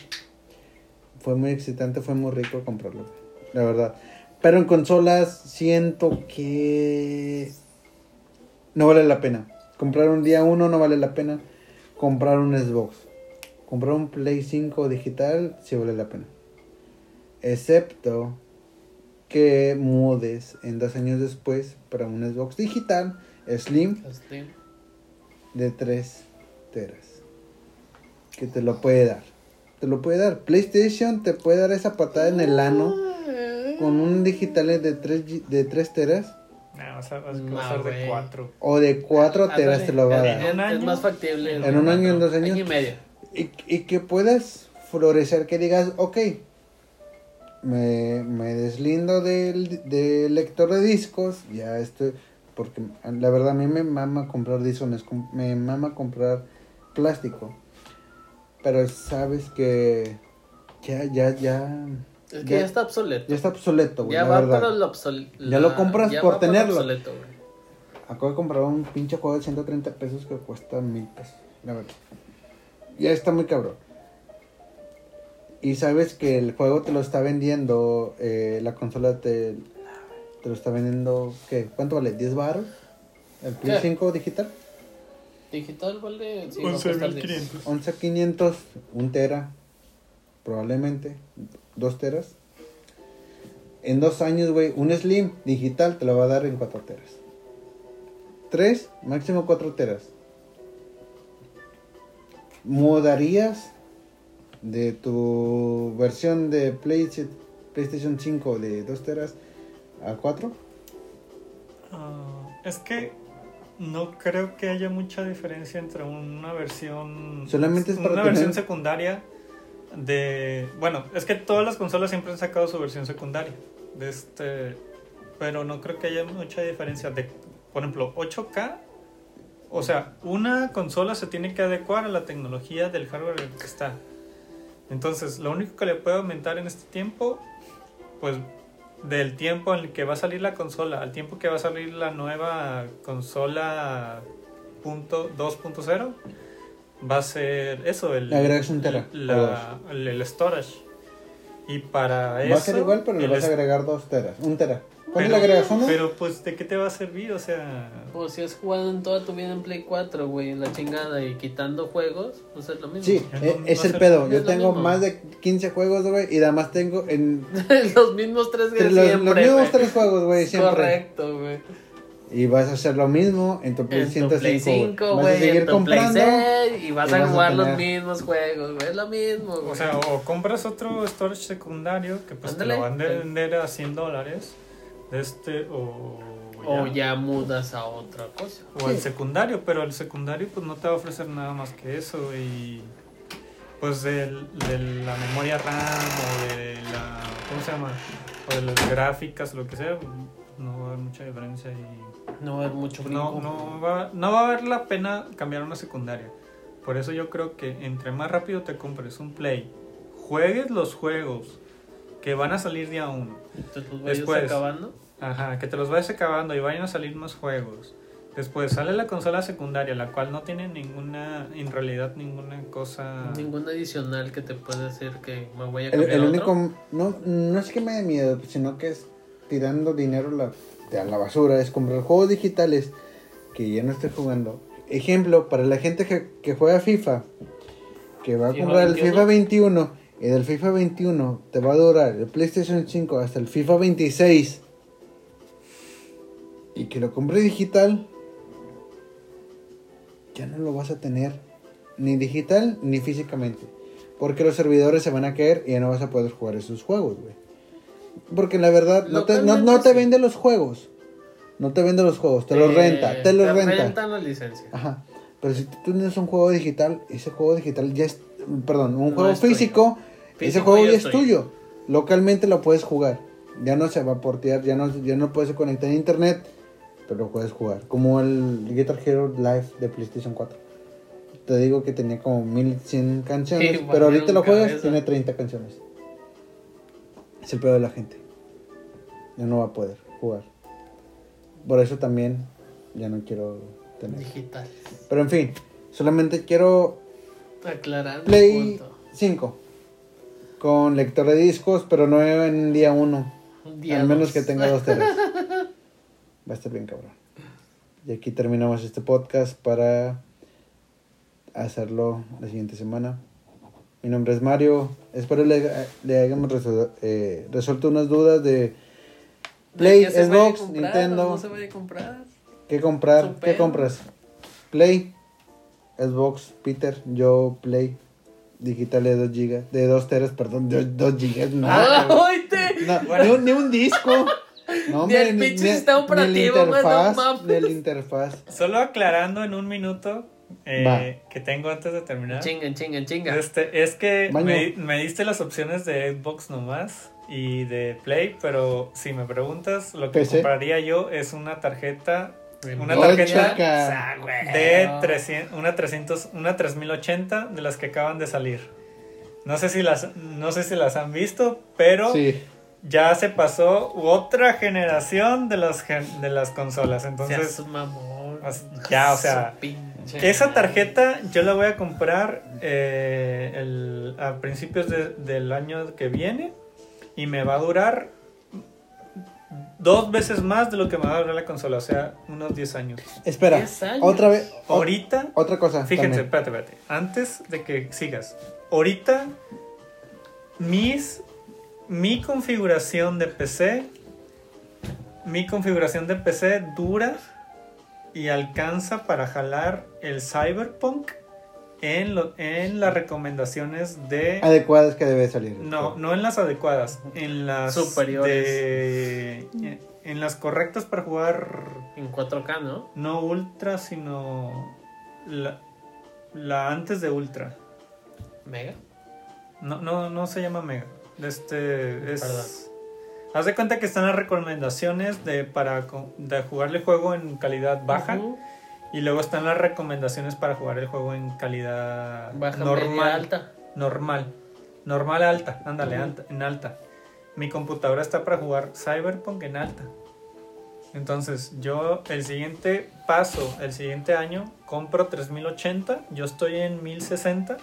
Speaker 1: Fue muy excitante, fue muy rico comprarlo. La verdad. Pero en consolas siento que. No vale la pena. Comprar un día uno no vale la pena. Comprar un Xbox. Comprar un Play 5 digital sí vale la pena. Excepto que mudes en dos años después para un Xbox digital Slim de 3 teras. Que te lo puede dar. Te lo puede dar. PlayStation te puede dar esa patada en el ano con un digital de 3, de 3 teras
Speaker 3: No, va a ser, va a ser
Speaker 2: No,
Speaker 3: de
Speaker 2: güey.
Speaker 3: 4.
Speaker 1: o de 4 teras
Speaker 2: Ándale,
Speaker 1: te lo va a
Speaker 2: es-
Speaker 1: dar.
Speaker 3: ¿En un
Speaker 2: Es
Speaker 3: año?
Speaker 2: más factible.
Speaker 1: En un año, en dos años.
Speaker 2: Año y medio.
Speaker 1: Y, y que puedas florecer, que digas, ok, me, me deslindo del, del lector de discos, ya estoy, porque la verdad a mí me mama comprar discos, me, mama comprar plástico, pero sabes que ya, ya, ya,
Speaker 2: Es que
Speaker 1: Ya-
Speaker 2: ya, está obsoleto.
Speaker 1: ya está obsoleto, güey,
Speaker 2: Ya
Speaker 1: la
Speaker 2: va
Speaker 1: verdad.
Speaker 2: para el obsoleto.
Speaker 1: Ya lo compras por tenerlo.
Speaker 2: obsoleto, güey.
Speaker 1: Acabo de comprar un pinche juego de 130 pesos que cuesta mil pesos, la verdad. Ya está muy cabrón. Y sabes que el juego te lo está vendiendo, eh, la consola te, te lo está vendiendo, ¿qué? ¿Cuánto vale? ¿10 baros? ¿El Play
Speaker 2: ¿Qué?
Speaker 1: 5 digital?
Speaker 2: Digital vale. Sí, va a costar 10.
Speaker 3: 11.500.
Speaker 1: 11.500, un tera, probablemente, dos teras. En dos años, güey, un Slim digital te lo va a dar en 4 teras. 3, máximo 4 teras. ¿Mudarías de tu versión de Play- PlayStation 5 de 2 teras a 4?
Speaker 3: Ah, es que no creo que haya mucha diferencia entre una versión.
Speaker 1: Solamente es para
Speaker 3: una
Speaker 1: tener-
Speaker 3: versión secundaria de. Bueno, es que todas las consolas siempre han sacado su versión secundaria. De este. Pero no creo que haya mucha diferencia de. Por ejemplo, 8K. O sea, una consola se tiene que adecuar a la tecnología del hardware que está. Entonces, lo único que le puede aumentar en este tiempo, pues del tiempo en el que va a salir la consola al tiempo que va a salir la nueva consola punto 2.0 va a ser eso el
Speaker 1: un tera,
Speaker 3: la- el, el storage y para eso
Speaker 1: Va a ser igual, pero le vas a agregar 2 teras. Un tera. ¿Cuánto
Speaker 3: pero,
Speaker 1: le agregas? ¿Uno?
Speaker 3: pero pues de qué te va a servir o sea
Speaker 2: Pues si has jugado en toda tu vida en Play 4, güey, en la chingada y quitando juegos, pues es lo mismo.
Speaker 1: Sí, eh,
Speaker 3: no-
Speaker 1: es
Speaker 3: no
Speaker 1: el pedo.
Speaker 2: es
Speaker 1: Yo tengo
Speaker 2: mismo.
Speaker 1: más de 15 juegos, güey, y además tengo en [LAUGHS]
Speaker 2: los mismos tres que
Speaker 1: los, los
Speaker 2: siempre.
Speaker 1: mismos
Speaker 2: güey.
Speaker 1: tres juegos, güey, siempre.
Speaker 2: Correcto, güey.
Speaker 1: Y vas a hacer lo mismo en tu Play
Speaker 2: En tu
Speaker 1: 105,
Speaker 2: Play 5,
Speaker 1: Vas a
Speaker 2: güey,
Speaker 1: seguir
Speaker 2: en tu Play
Speaker 1: comprando.
Speaker 2: 6 y vas
Speaker 1: y
Speaker 2: a
Speaker 1: vas a
Speaker 2: jugar los
Speaker 1: tener-
Speaker 2: mismos juegos, güey. Es lo mismo, güey.
Speaker 3: o sea o compras otro storage secundario que pues
Speaker 2: Ándale.
Speaker 3: te lo van a vender a 100 dólares este o
Speaker 2: o ya mudas a otra cosa.
Speaker 3: O el
Speaker 1: Sí.
Speaker 3: secundario, pero el secundario pues no te va a ofrecer nada más que eso y pues del- de la memoria RAM o de la ¿cómo se llama? o de las gráficas lo que sea, no va a haber mucha diferencia y
Speaker 2: No va a haber mucho brinco.
Speaker 3: no, no, va, no va a valer la pena cambiar una secundaria. Por eso yo creo que entre más rápido te compres un Play, juegues los juegos que van a salir día uno.
Speaker 2: Vayas
Speaker 3: Después.
Speaker 2: acabando.
Speaker 3: Ajá, que te los vayas acabando y vayan a salir más juegos. Después sale la consola secundaria, la cual no tiene ninguna, en realidad ninguna cosa...
Speaker 2: Ningún adicional que te pueda decir que me voy a
Speaker 1: El,
Speaker 2: cambiar
Speaker 1: el
Speaker 2: a
Speaker 1: único,
Speaker 2: otro.
Speaker 1: no, no es que me dé miedo, sino que es tirando dinero a la, a la basura, es comprar juegos digitales que ya no estoy jugando. Ejemplo, para la gente que, que juega FIFA, que va a comprar el
Speaker 2: 21.
Speaker 1: FIFA 21 y del FIFA 21 te va a durar el PlayStation 5 hasta el FIFA 26. y que lo compre digital, ya no lo vas a tener ni digital ni físicamente. Porque los servidores se van a caer y ya no vas a poder jugar esos juegos, güey. Porque la verdad, no te, no, te vende los juegos. No te vende los juegos, te los renta, te los renta.
Speaker 2: rentan la licencia.
Speaker 1: Ajá. Pero si tú tienes un juego digital, ese juego digital ya es. Perdón, un
Speaker 2: No
Speaker 1: juego
Speaker 2: tuyo.
Speaker 1: Ese juego
Speaker 2: ya es tuyo.
Speaker 1: Localmente lo puedes jugar. Ya no se va a portear, ya no, ya no puedes conectar a internet, pero lo puedes jugar. Como el Guitar Hero Live de PlayStation 4. Te digo que tenía como 1100 canciones,
Speaker 2: Sí,
Speaker 1: pero ahorita lo juegas,
Speaker 2: cabeza.
Speaker 1: tiene 30 canciones. Es el peor de la gente. Ya no va a poder jugar. Por eso también ya no quiero tener.
Speaker 2: Digital.
Speaker 1: Pero en fin, solamente quiero
Speaker 2: Aclarando el
Speaker 1: Play
Speaker 2: punto.
Speaker 1: 5 con lector de discos, pero no en día 1.
Speaker 2: Día
Speaker 1: Al menos
Speaker 2: dos.
Speaker 1: que tenga dos teras. [LAUGHS] Va a estar bien cabrón. Y aquí terminamos este podcast para hacerlo la siguiente semana. Mi nombre es Mario. Espero le, le hayamos eh, resuelto unas dudas de Play,
Speaker 2: ¿Qué se vaya a
Speaker 1: Xbox,
Speaker 2: comprar?
Speaker 1: Nintendo.
Speaker 2: No se vaya a comprar.
Speaker 1: ¿Qué comprar? ¿Qué compras? Play, Xbox, Peter, yo Play, digital de 2 gigas, de 2 teras, perdón, de 2 gigas, no.
Speaker 2: ¡Ah! [LAUGHS]
Speaker 1: No, ni, un, ni un disco. No,
Speaker 2: Ni el pinche sistema
Speaker 1: Ni
Speaker 2: operativo, no
Speaker 1: interfaz,
Speaker 2: mames.
Speaker 1: ni el interfaz.
Speaker 3: Solo aclarando en un minuto eh, que tengo antes de terminar.
Speaker 2: Chingan, chingan, chingan.
Speaker 3: Este, es que me, me diste las opciones de Xbox nomás y de Play, pero si me preguntas, lo que
Speaker 1: PC.
Speaker 3: compraría yo es una tarjeta, una
Speaker 1: Oh,
Speaker 3: tarjeta de 300, una 300, una 3080 de las que acaban de salir. No sé si las, no sé si las han visto, pero
Speaker 1: Sí.
Speaker 3: ya se pasó otra generación de las, de las consolas. Entonces,
Speaker 2: Seas mamón.
Speaker 3: ya, o sea, esa tarjeta yo la voy a comprar eh, el- a principios de- del año que viene y me va a durar dos veces más de lo que me va a durar la consola, o sea, unos 10 años.
Speaker 1: Espera,
Speaker 2: 10 años.
Speaker 1: otra vez.
Speaker 3: Ahorita,
Speaker 1: Otra cosa.
Speaker 3: fíjense,
Speaker 1: también.
Speaker 3: espérate, espérate, antes de que sigas, ahorita mis, mi configuración de PC, mi configuración de PC dura y alcanza para jalar el Cyberpunk en, lo- en las recomendaciones de...
Speaker 1: Adecuadas que debe salir.
Speaker 3: No, no en las adecuadas, en las
Speaker 2: Superiores.
Speaker 3: de- en las correctas para jugar
Speaker 2: En 4K, ¿no?
Speaker 3: no ultra, sino la, la antes de ultra.
Speaker 2: Mega.
Speaker 3: No, no, no se llama mega. Este es.
Speaker 2: Perdón.
Speaker 3: Haz de cuenta que están las recomendaciones de para de jugar el juego en calidad baja. Y luego están las recomendaciones para jugar el juego en calidad
Speaker 2: Baja,
Speaker 3: normal.
Speaker 2: media, alta.
Speaker 3: Normal. Normal alta, ándale, alta- en alta. Mi computadora está para jugar Cyberpunk en alta. Entonces, yo el siguiente paso, el siguiente año, compro 3080. Yo estoy en 1060.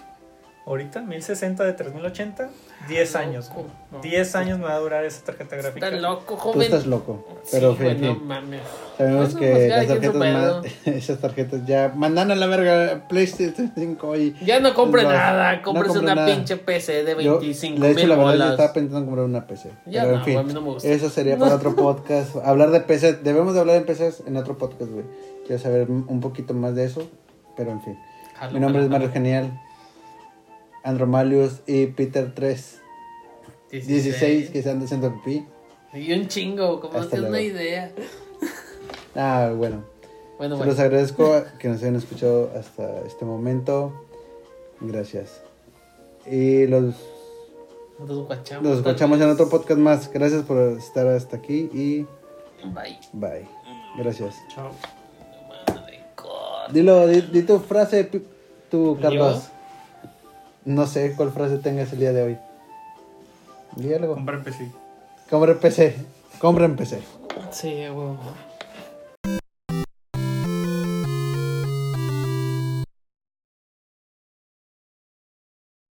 Speaker 3: Ahorita, 1060 de 3080. 10 años.
Speaker 2: Loco, no.
Speaker 3: 10 años me va a durar esa tarjeta gráfica.
Speaker 2: Está loco,
Speaker 1: Tú
Speaker 2: joven.
Speaker 1: estás loco. Pero
Speaker 2: sí,
Speaker 1: en
Speaker 2: güey, no
Speaker 1: fin,
Speaker 2: mames.
Speaker 1: sabemos
Speaker 2: Bueno,
Speaker 1: que
Speaker 2: pues,
Speaker 1: las tarjetas más, [LAUGHS] esas tarjetas ya mandan a la verga PlayStation 5 y
Speaker 2: Ya no compre nada, compres
Speaker 1: compre
Speaker 2: una
Speaker 1: nada.
Speaker 2: pinche PC de
Speaker 1: Yo,
Speaker 2: 25
Speaker 1: de hecho,
Speaker 2: mil
Speaker 1: la verdad, yo
Speaker 2: bolas.
Speaker 1: estaba pensando en comprar una PC.
Speaker 2: Ya
Speaker 1: pero
Speaker 2: no,
Speaker 1: en fin,
Speaker 2: a mí no me gusta.
Speaker 1: eso sería para otro podcast. [LAUGHS] Hablar de PC, debemos de hablar de PCs en otro podcast, güey. Quiero saber un poquito más de eso, pero en fin.
Speaker 2: Jalo,
Speaker 1: Mi nombre
Speaker 2: jalo,
Speaker 1: es Mario
Speaker 2: jalo.
Speaker 1: Genial, Andromalius y Peter 3, 16, que se anda haciendo pipí.
Speaker 2: Y un chingo, como no una idea. [LAUGHS]
Speaker 1: Ah, bueno.
Speaker 2: Bueno,
Speaker 1: Se
Speaker 2: bueno.
Speaker 1: los agradezco que nos hayan escuchado hasta este momento. Gracias. Y los,
Speaker 2: Nos guachamos.
Speaker 1: los
Speaker 2: tal
Speaker 1: escuchamos en otro podcast más. Gracias por estar hasta aquí y
Speaker 2: Bye.
Speaker 1: bye. Gracias.
Speaker 3: Chao.
Speaker 1: Dilo, di, di tu frase, tu
Speaker 2: ¿Yo?
Speaker 1: No sé cuál frase tengas el día de hoy. Di algo.
Speaker 3: Compra PC.
Speaker 1: Compren PC. Compren PC.
Speaker 2: Sí, huevo.